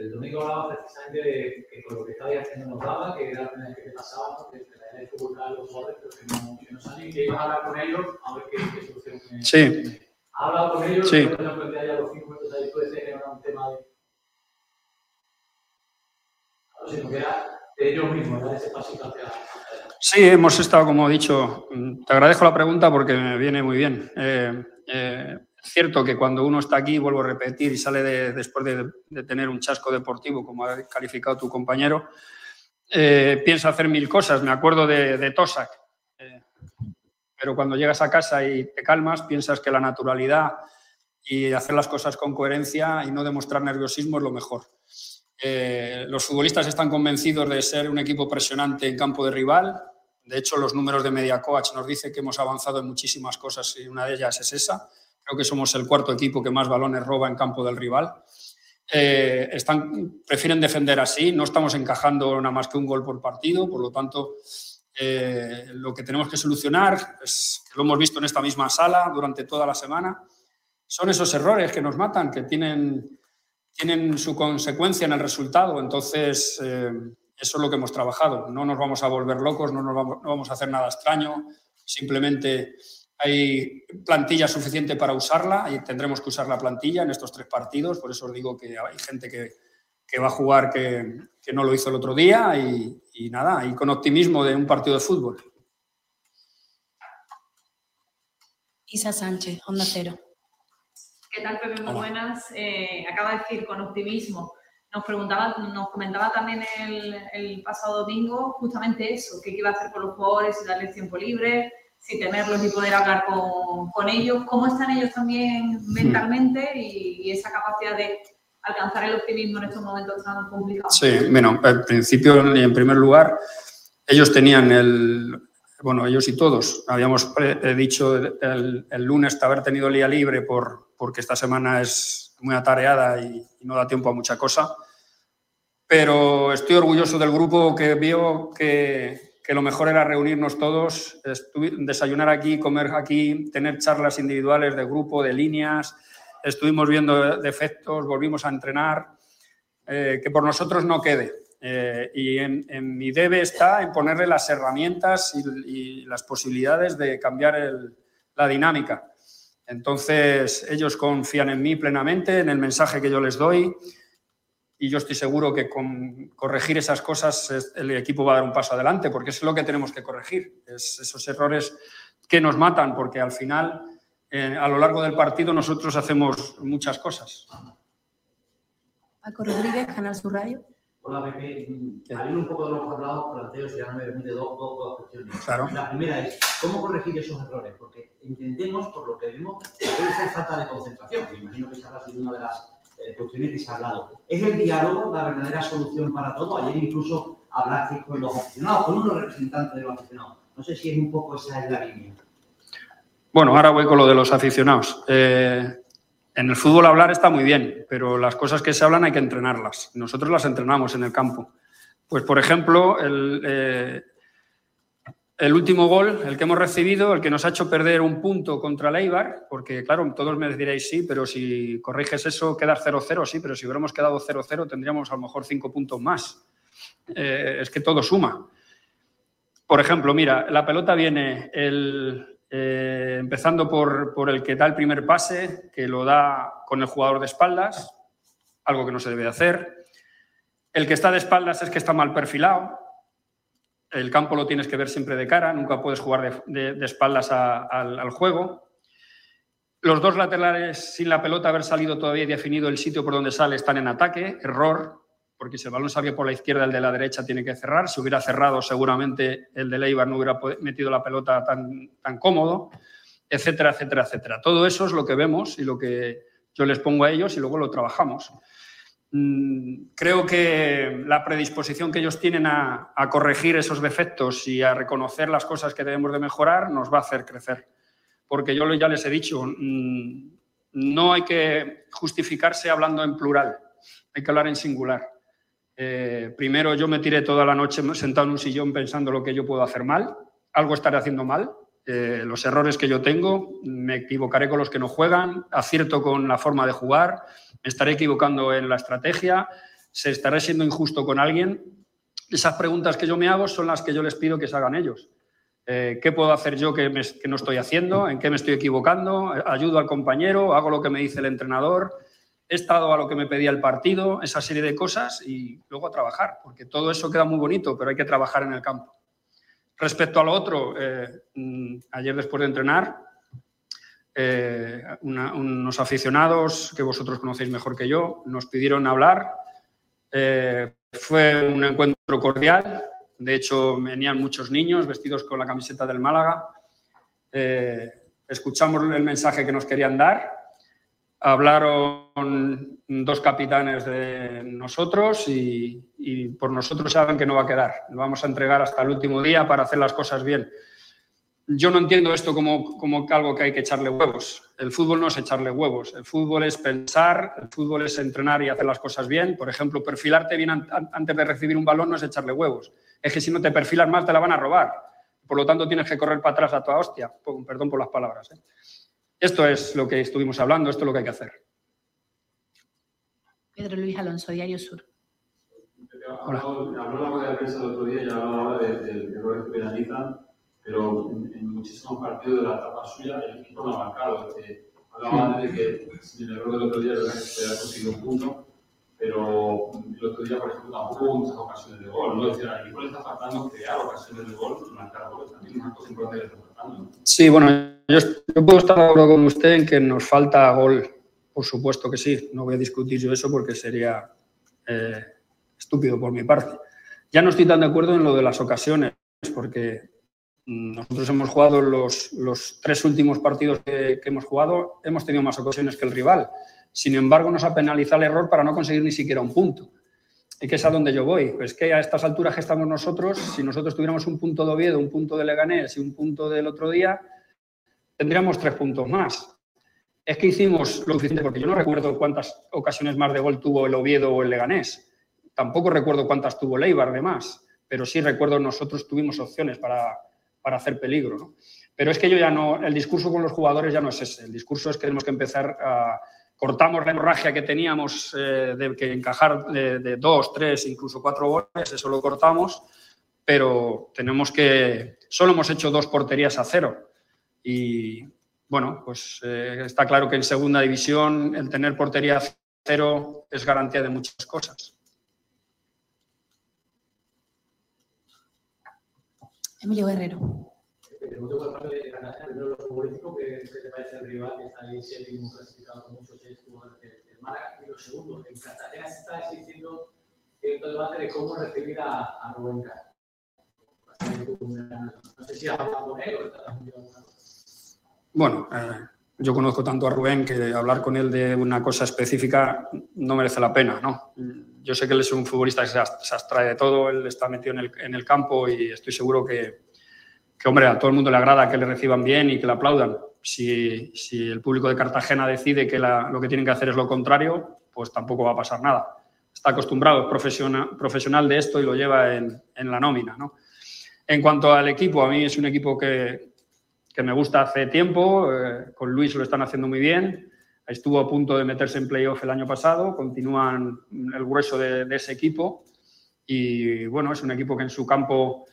El domingo hablaba precisamente de que con lo que estabais haciendo nos daba, que era la que te pasaba, que la idea de a los jugadores, pero que no, que no salen, que ibas a hablar con ellos a ver qué, qué solución Sí. ¿Ha hablado con ellos? Sí. Por ejemplo, que haya los cinco minutos ahí puede ser que era un tema de. Claro, sino que era Sí, hemos estado, como he dicho, te agradezco la pregunta porque me viene muy bien. Eh, eh, cierto que cuando uno está aquí, vuelvo a repetir, y sale de, después de, tener un chasco deportivo, como ha calificado tu compañero, eh, piensa hacer mil cosas. Me acuerdo de, de pero cuando llegas a casa y te calmas, piensas que la naturalidad y hacer las cosas con coherencia y no demostrar nerviosismo es lo mejor. Eh, los futbolistas están convencidos de ser un equipo presionante en campo de rival. De hecho, los números de Media Coach nos dicen que hemos avanzado en muchísimas cosas y una de ellas es esa. Creo que somos el cuarto equipo que más balones roba en campo del rival. Eh, prefieren defender así, no estamos encajando nada más que un gol por partido, por lo tanto, eh, lo que tenemos que solucionar, es, que lo hemos visto en esta misma sala durante toda la semana, son esos errores que nos matan, que tienen, tienen su consecuencia en el resultado. Entonces, eh, eso es lo que hemos trabajado. No nos vamos a volver locos, no, nos vamos, a hacer nada extraño, simplemente hay plantilla suficiente para usarla y tendremos que usar la plantilla en estos tres partidos. Por eso os digo que hay gente que va a jugar que, que no lo hizo el otro día y, y nada, y con optimismo de un partido de fútbol. Isa Sánchez, Onda Cero. ¿Qué tal, Pepe? Muy Hola. buenas. Eh, acaba de decir con optimismo. Nos preguntaba, nos comentaba también el, el pasado domingo justamente eso, qué iba a hacer con los jugadores, si darles tiempo libre, si tenerlos y poder hablar con, con ellos. ¿Cómo están ellos también mentalmente y, y esa capacidad de alcanzar el optimismo en estos momentos tan complicados? Sí, bueno, al principio y en primer lugar, ellos tenían el, bueno, ellos y todos, habíamos eh, dicho el, el lunes haber tenido el día libre por, porque esta semana es muy atareada y, no da tiempo a mucha cosa, pero estoy orgulloso del grupo que vio que, lo mejor era reunirnos todos, desayunar aquí, comer aquí, tener charlas individuales de grupo, de líneas, estuvimos viendo defectos, volvimos a entrenar, eh, que por nosotros no quede. Eh, y en, en mi debe está en ponerle las herramientas y, y las posibilidades de cambiar el- la dinámica. Entonces, ellos confían en mí plenamente, en el mensaje que yo les doy, y yo estoy seguro que con corregir esas cosas el equipo va a dar un paso adelante, porque es lo que tenemos que corregir, es esos errores que nos matan, porque al final, eh, a lo largo del partido, nosotros hacemos muchas cosas. Paco Rodríguez, Canal Sur Radio. Hola, Pepe. Mm, Al un poco de lo que has hablado, planteo, si no me permite, dos, dos, dos cuestiones. Claro. La primera es, ¿cómo corregir esos errores? Porque entendemos, por lo que vemos, que puede ser falta de concentración. Me imagino que esa ha sido una de las eh, cuestiones que se ha hablado. ¿Es el diálogo la verdadera solución para todo? Ayer incluso hablaste con los aficionados, con unos representantes de los aficionados. No sé si es un poco esa es la línea. Bueno, ahora voy con lo de los aficionados. Eh, en el fútbol hablar está muy bien, pero las cosas que se hablan hay que entrenarlas. Nosotros las entrenamos en el campo. Pues, por ejemplo, el, eh, último gol, el que hemos recibido, el que nos ha hecho perder un punto contra el Eibar, porque, claro, todos me diréis sí, pero si corriges eso, quedar 0-0, sí, pero si hubiéramos quedado 0-0 tendríamos a lo mejor cinco puntos más. Eh, es que todo suma. Por ejemplo, mira, la pelota viene el, eh, empezando por, por el que da el primer pase, que lo da con el jugador de espaldas, algo que no se debe de hacer. El que está de espaldas es que está mal perfilado. El campo lo tienes que ver siempre de cara, nunca puedes jugar de, de- espaldas al, al juego. Los dos laterales sin la pelota haber salido todavía y definido el sitio por donde sale están en ataque, error, porque si el balón sale por la izquierda, el de la derecha tiene que cerrar. Si hubiera cerrado, seguramente el de Leibar no hubiera metido la pelota tan, cómodo, etcétera, etcétera, etcétera. Todo eso es lo que vemos y lo que yo les pongo a ellos y luego lo trabajamos. Mm, Creo que la predisposición que ellos tienen a, a corregir esos defectos y a reconocer las cosas que debemos de mejorar nos va a hacer crecer. Porque yo ya les he dicho, mm, no hay que justificarse hablando en plural, hay que hablar en singular. Eh, primero yo me tiré toda la noche sentado en un sillón pensando lo que yo puedo hacer mal, algo estaré haciendo mal, eh, los errores que yo tengo, me equivocaré con los que no juegan, acierto con la forma de jugar, estaré equivocando en la estrategia, se estaré siendo injusto con alguien. Esas preguntas que yo me hago son las que yo les pido que se hagan ellos. Eh, ¿Qué puedo hacer yo que, que no estoy haciendo? ¿En qué me estoy equivocando? ¿Ayudo al compañero? ¿Hago lo que me dice el entrenador? ¿He estado a lo que me pedía el partido? Esa serie de cosas y luego a trabajar, porque todo eso queda muy bonito, pero hay que trabajar en el campo. Respecto a lo otro, eh, mm, ayer después de entrenar, eh, unos aficionados que vosotros conocéis mejor que yo nos pidieron hablar. Eh, fue un encuentro cordial. De hecho, venían muchos niños vestidos con la camiseta del Málaga. Escuchamos el mensaje que nos querían dar. Hablaron dos capitanes de nosotros y, por nosotros saben que no va a quedar. Lo vamos a entregar hasta el último día para hacer las cosas bien. Yo no entiendo esto como, como algo que hay que echarle huevos. El fútbol no es echarle huevos. El fútbol es pensar, el fútbol es entrenar y hacer las cosas bien. Por ejemplo, perfilarte bien an- an- antes de recibir un balón no es echarle huevos. Es que si no te perfilas mal te la van a robar. Por lo tanto, tienes que correr para atrás a toda hostia. Perdón por las palabras. ¿eh? Esto es lo que estuvimos hablando, esto es lo que hay que hacer. Pedro Luis Alonso, Diario Sur. Habló, habló la rueda de prensa el otro día y hablaba ahora de, de errores que penalizan, pero en, en muchísimos partidos de la etapa suya el equipo no ha marcado. Este, hablaba antes de que sin el error del otro día, que se había conseguido un punto, pero el otro día, por ejemplo, tampoco hubo muchas ocasiones de gol, ¿no? Es decir, al equipo le está faltando crear ocasiones de gol, marcar goles, también es una cosa importante que le está faltando. Sí, bueno, yo, yo puedo estar de acuerdo con usted en que nos falta gol, por supuesto que sí. No voy a discutir yo eso porque sería eh, estúpido por mi parte. Ya no estoy tan de acuerdo en lo de las ocasiones, porque nosotros hemos jugado los, los tres últimos partidos que, que hemos jugado, hemos tenido más ocasiones que el rival. Sin embargo, nos ha penalizado el error para no conseguir ni siquiera un punto. ¿Y qué es a donde yo voy? Pues que a estas alturas que estamos nosotros, si nosotros tuviéramos un punto de Oviedo, un punto de Leganés y un punto del otro día, tendríamos tres puntos más. Es que hicimos lo suficiente, porque yo no recuerdo cuántas ocasiones más de gol tuvo el Oviedo o el Leganés. Tampoco recuerdo cuántas tuvo Leibar de más, pero sí recuerdo nosotros tuvimos opciones para, para hacer peligro. ¿no? Pero es que yo ya no, el discurso con los jugadores ya no es ese. El discurso es que tenemos que empezar a cortamos la hemorragia que teníamos eh, de que encajar de, de, dos, tres, incluso cuatro goles, eso lo cortamos, pero tenemos que, solo hemos hecho dos porterías a cero. Y bueno, pues eh, está claro que en segunda división el tener portería a cero es garantía de muchas cosas. Emilio Guerrero. Pregunto por parte de Cartagena, primero lo futbolístico, que, te parece el rival que está ahí séptimo clasificado con muchos seis jugadores del Málaga. Y lo segundo, en Cartagena se está existiendo cierto debate de cómo recibir a, a Rubén Castro. No sé si has hablado con él o estás alguna cosa. Bueno, eh, yo conozco tanto a Rubén que hablar con él de una cosa específica no merece la pena, ¿no? Yo sé que él es un futbolista que se abstrae de todo, él está metido en el, campo y estoy seguro que, que, hombre, a todo el mundo le agrada que le reciban bien y que le aplaudan. Si, el público de Cartagena decide que lo que tienen que hacer es lo contrario, pues tampoco va a pasar nada. Está acostumbrado, es profesional, profesional de esto y lo lleva en, en la nómina, ¿no? En cuanto al equipo, a mí es un equipo que, que me gusta hace tiempo. eh, con Luis lo están haciendo muy bien. Estuvo a punto de meterse en playoff el año pasado. Continúan el grueso de, ese equipo. Y bueno, es un equipo que en su campo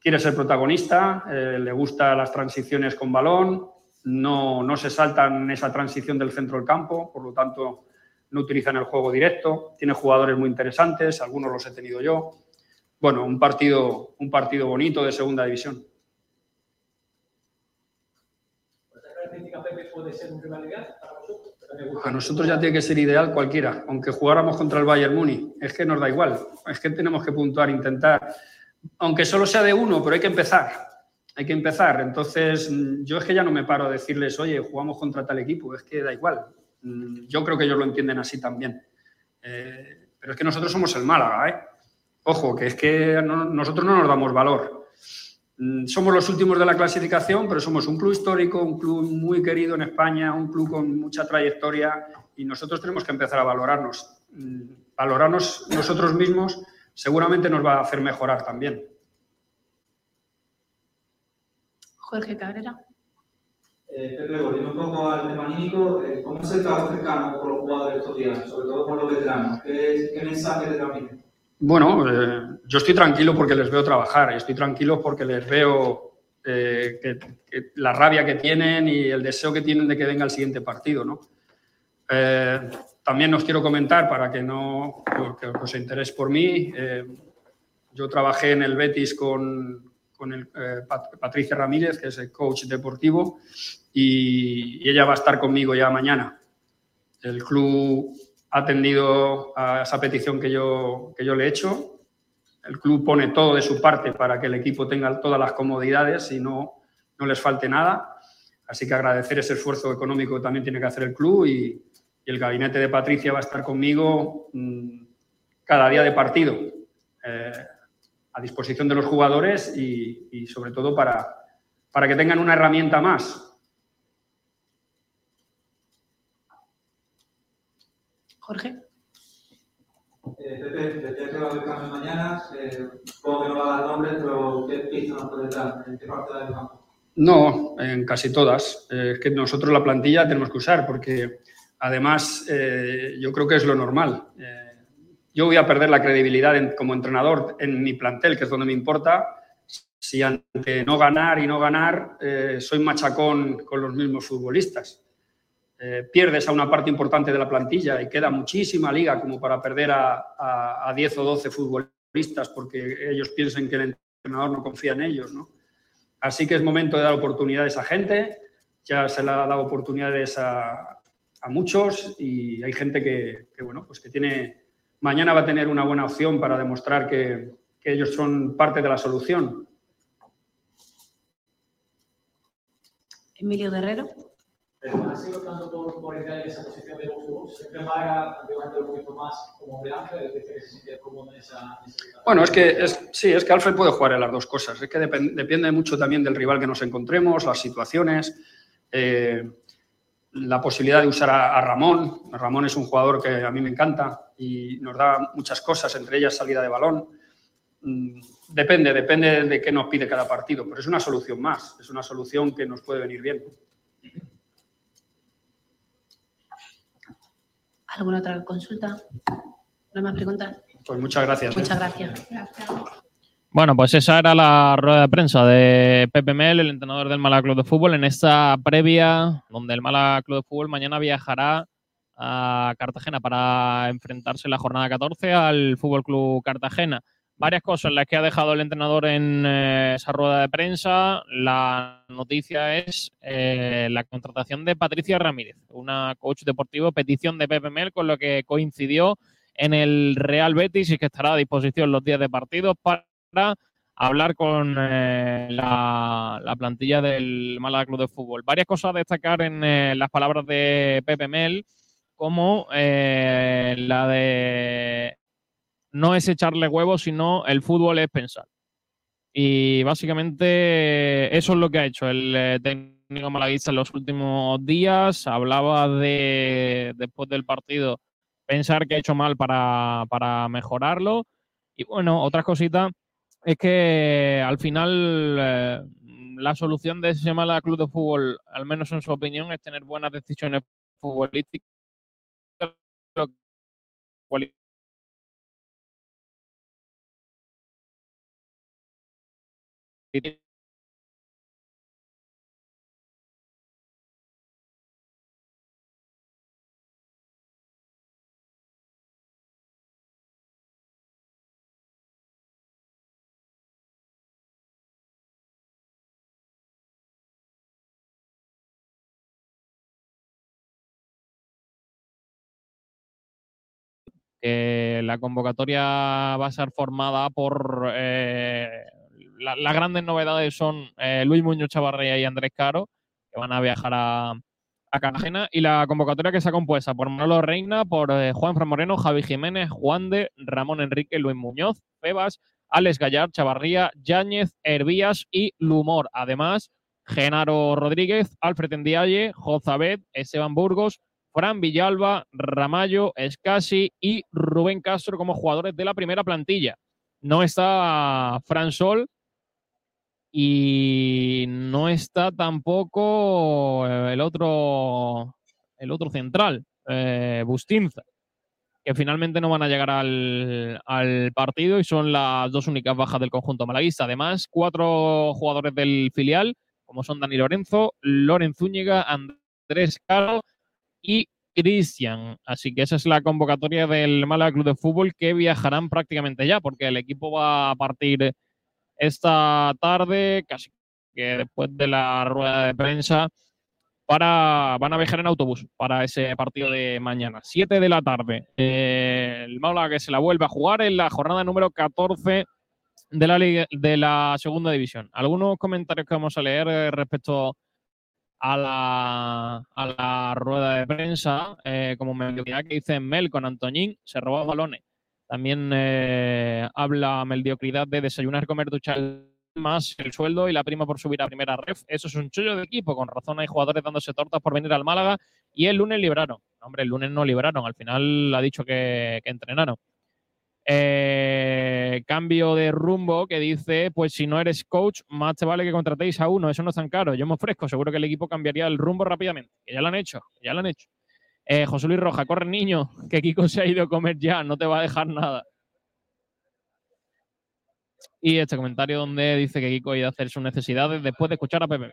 quiere ser protagonista, eh, le gustan las transiciones con balón, no, no se saltan esa transición del centro del campo, por lo tanto no utilizan el juego directo. Tiene jugadores muy interesantes, algunos los he tenido yo. Bueno, un partido, un partido bonito de segunda división. ¿Esta característica Pepe puede ser un para. A nosotros ya tiene que ser ideal cualquiera, aunque jugáramos contra el Bayern Múnich. Es que nos da igual, es que tenemos que puntuar, intentar, aunque solo sea de uno, pero hay que empezar. Hay que empezar. Entonces, mm, yo es que ya no me paro a decirles, oye, jugamos contra tal equipo, es que da igual. Mm, Yo creo que ellos lo entienden así también. Eh, pero es que nosotros somos el Málaga, ¿eh? Ojo, que es que no- nosotros no nos damos valor. Mm, Somos los últimos de la clasificación, pero somos un club histórico, un club muy querido en España, un club con mucha trayectoria y nosotros tenemos que empezar a valorarnos. Mm, Valorarnos nosotros mismos seguramente nos va a hacer mejorar también. Jorge Cabrera. Eh, Pepe, volviendo un poco al tema anímico, eh, ¿cómo es el trabajo cercano con los jugadores estos días, sobre todo con los veteranos? ¿Qué, qué mensaje le transmiten? Bueno, eh, yo estoy tranquilo porque les veo trabajar, estoy tranquilo porque les veo eh, que, la rabia que tienen y el deseo que tienen de que venga el siguiente partido, ¿no? Eh, también os quiero comentar, para que no que os interese por mí, yo trabajé en el Betis con, con el, Pat- Patricia Ramírez, que es el coach deportivo, y ella va a estar conmigo ya mañana. El club ha atendido a esa petición que yo, que yo le he hecho. El club pone todo de su parte para que el equipo tenga todas las comodidades y no, no les falte nada. Así que agradecer ese esfuerzo económico que también tiene que hacer el club y, y el gabinete de Patricia va a estar conmigo mm, cada día de partido, eh, a disposición de los jugadores y, y sobre todo para, para que tengan una herramienta más Jorge. Eh, Pepe, decía que va a haber cambios mañana, eh, supongo que no va a dar nombres, pero ¿qué pista nos puede dar? ¿En qué parte del campo? No, en casi todas. Eh, es que nosotros la plantilla tenemos que usar porque además eh, yo creo que es lo normal. Eh, yo voy a perder la credibilidad en- como entrenador en mi plantel, que es donde me importa, si ante no ganar y no ganar eh, soy machacón con los mismos futbolistas. Eh, pierdes a una parte importante de la plantilla y queda muchísima liga como para perder a, a, a 10 o 12 futbolistas porque ellos piensen que el entrenador no confía en ellos, ¿no? Así que es momento de dar oportunidades a gente, ya se le ha dado oportunidades a, muchos y hay gente que, que, bueno, pues que tiene, mañana va a tener una buena opción para demostrar que, que ellos son parte de la solución. Emilio Guerrero. Pero sido tanto por, por en esa posición de Málaga antiguamente un poquito más como de Ángel, se siente cómodo en esa, en esa Bueno, es que sí, es que Alfred puede jugar en las dos cosas. Es que depend, depende mucho también del rival que nos encontremos, las situaciones, eh, la posibilidad de usar a, a, Ramón. Ramón es un jugador que a mí me encanta y nos da muchas cosas, entre ellas salida de balón. Mm, depende, depende de qué nos pide cada partido, pero es una solución más, es una solución que nos puede venir bien. ¿Alguna otra consulta? ¿No más preguntas? Pues muchas gracias. Muchas gracias. Bueno, pues esa era la rueda de prensa de Pepe Mel, el entrenador del Málaga Club de Fútbol, en esta previa donde el Málaga Club de Fútbol mañana viajará a Cartagena para enfrentarse en la jornada 14 al Fútbol Club Cartagena. Varias cosas las que ha dejado el entrenador en eh, esa rueda de prensa. La noticia es eh, la contratación de Patricia Ramírez, una coach deportivo, petición de Pepe Mel, con lo que coincidió en el Real Betis y que estará a disposición los días de partidos para hablar con eh, la, la, plantilla del Málaga Club de Fútbol. Varias cosas a destacar en eh, las palabras de Pepe Mel, como la de no es echarle huevos, sino el fútbol es pensar. Y básicamente eso es lo que ha hecho el técnico malaguista en los últimos días. Hablaba de, después del partido, pensar que ha hecho mal para, para mejorarlo. Y bueno, otras cositas es que al final eh, la solución de ese Málaga Club de Fútbol, al menos en su opinión, es tener buenas decisiones futbolísticas. Eh, la convocatoria va a ser formada por eh, la, las grandes novedades son eh, Luis Muñoz Chavarría y Andrés Caro, que van a viajar a, a Cartagena, y la convocatoria que está compuesta por Manolo Reina, por eh, Juan Fran Moreno, Javi Jiménez, Juan de, Ramón Enrique, Luis Muñoz, Febas, Alex Gallar, Chavarría, Yáñez, Hervías y Lumor. Además, Genaro Rodríguez, Alfred Endiaye, Jozabet, Esteban Burgos, Fran Villalba, Ramallo, Escasi y Rubén Castro como jugadores de la primera plantilla. No está Fran Sol y no está tampoco el otro, el otro central, eh, Bustinza, que finalmente no van a llegar al, al, partido y son las dos únicas bajas del conjunto malaguista. Además, cuatro jugadores del filial, como son Dani Lorenzo, Loren Zúñiga, Andrés Caro y Cristian. Así que esa es la convocatoria del Málaga Club de Fútbol que viajarán prácticamente ya, porque el equipo va a partir esta tarde, casi que después de la rueda de prensa, para, van a viajar en autobús para ese partido de mañana. 7 de la tarde. Eh, el Málaga que se la vuelve a jugar en la jornada número 14 de la, de la segunda división. Algunos comentarios que vamos a leer eh, respecto a la, rueda de prensa, eh, como mediocridad que dice Mel con Antoñín, se robó balones. También eh, habla mediocridad de desayunar, comer, duchar más el sueldo y la prima por subir a primera ref. Eso es un chollo de equipo. Con razón hay jugadores dándose tortas por venir al Málaga y el lunes libraron. Hombre, el lunes no libraron. Al final ha dicho que, entrenaron. Eh, cambio de rumbo que dice, pues si no eres coach, más te vale que contratéis a uno, eso no es tan caro, yo me ofrezco, seguro que el equipo cambiaría el rumbo rápidamente, que ya lo han hecho, ya lo han hecho. Eh, José Luis Roja, corre niño, que Kiko se ha ido a comer ya, no te va a dejar nada. Y este comentario donde dice que Kiko ha ido a hacer sus necesidades después de escuchar a Pepe.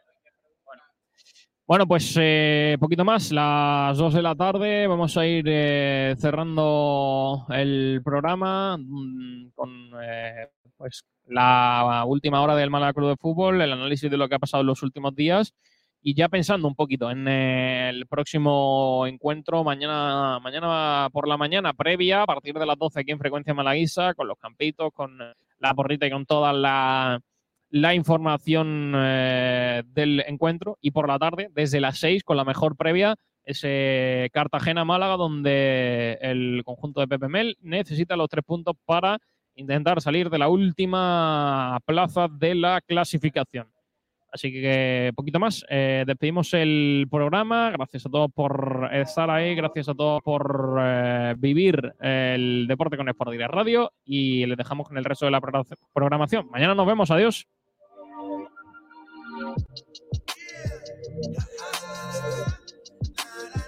Bueno, pues eh, poquito más, las 2 de la tarde. Vamos a ir eh, cerrando el programa mm, con eh, pues la última hora del Málaga Club de Fútbol, el análisis de lo que ha pasado en los últimos días y ya pensando un poquito en el próximo encuentro mañana, mañana por la mañana, previa, a partir de las 12 aquí en Frecuencia Malaguisa, con los campitos, con la porrita y con toda la, la información eh, del encuentro. Y por la tarde, desde las 6, con la mejor previa, ese Cartagena-Málaga, donde el conjunto de Pepe Mel necesita los tres puntos para intentar salir de la última plaza de la clasificación. Así que poquito más. Eh, despedimos el programa. Gracias a todos por estar ahí. Gracias a todos por eh, vivir el deporte con Sport Direct Radio. Y les dejamos con el resto de la pro- programación. Mañana nos vemos. Adiós.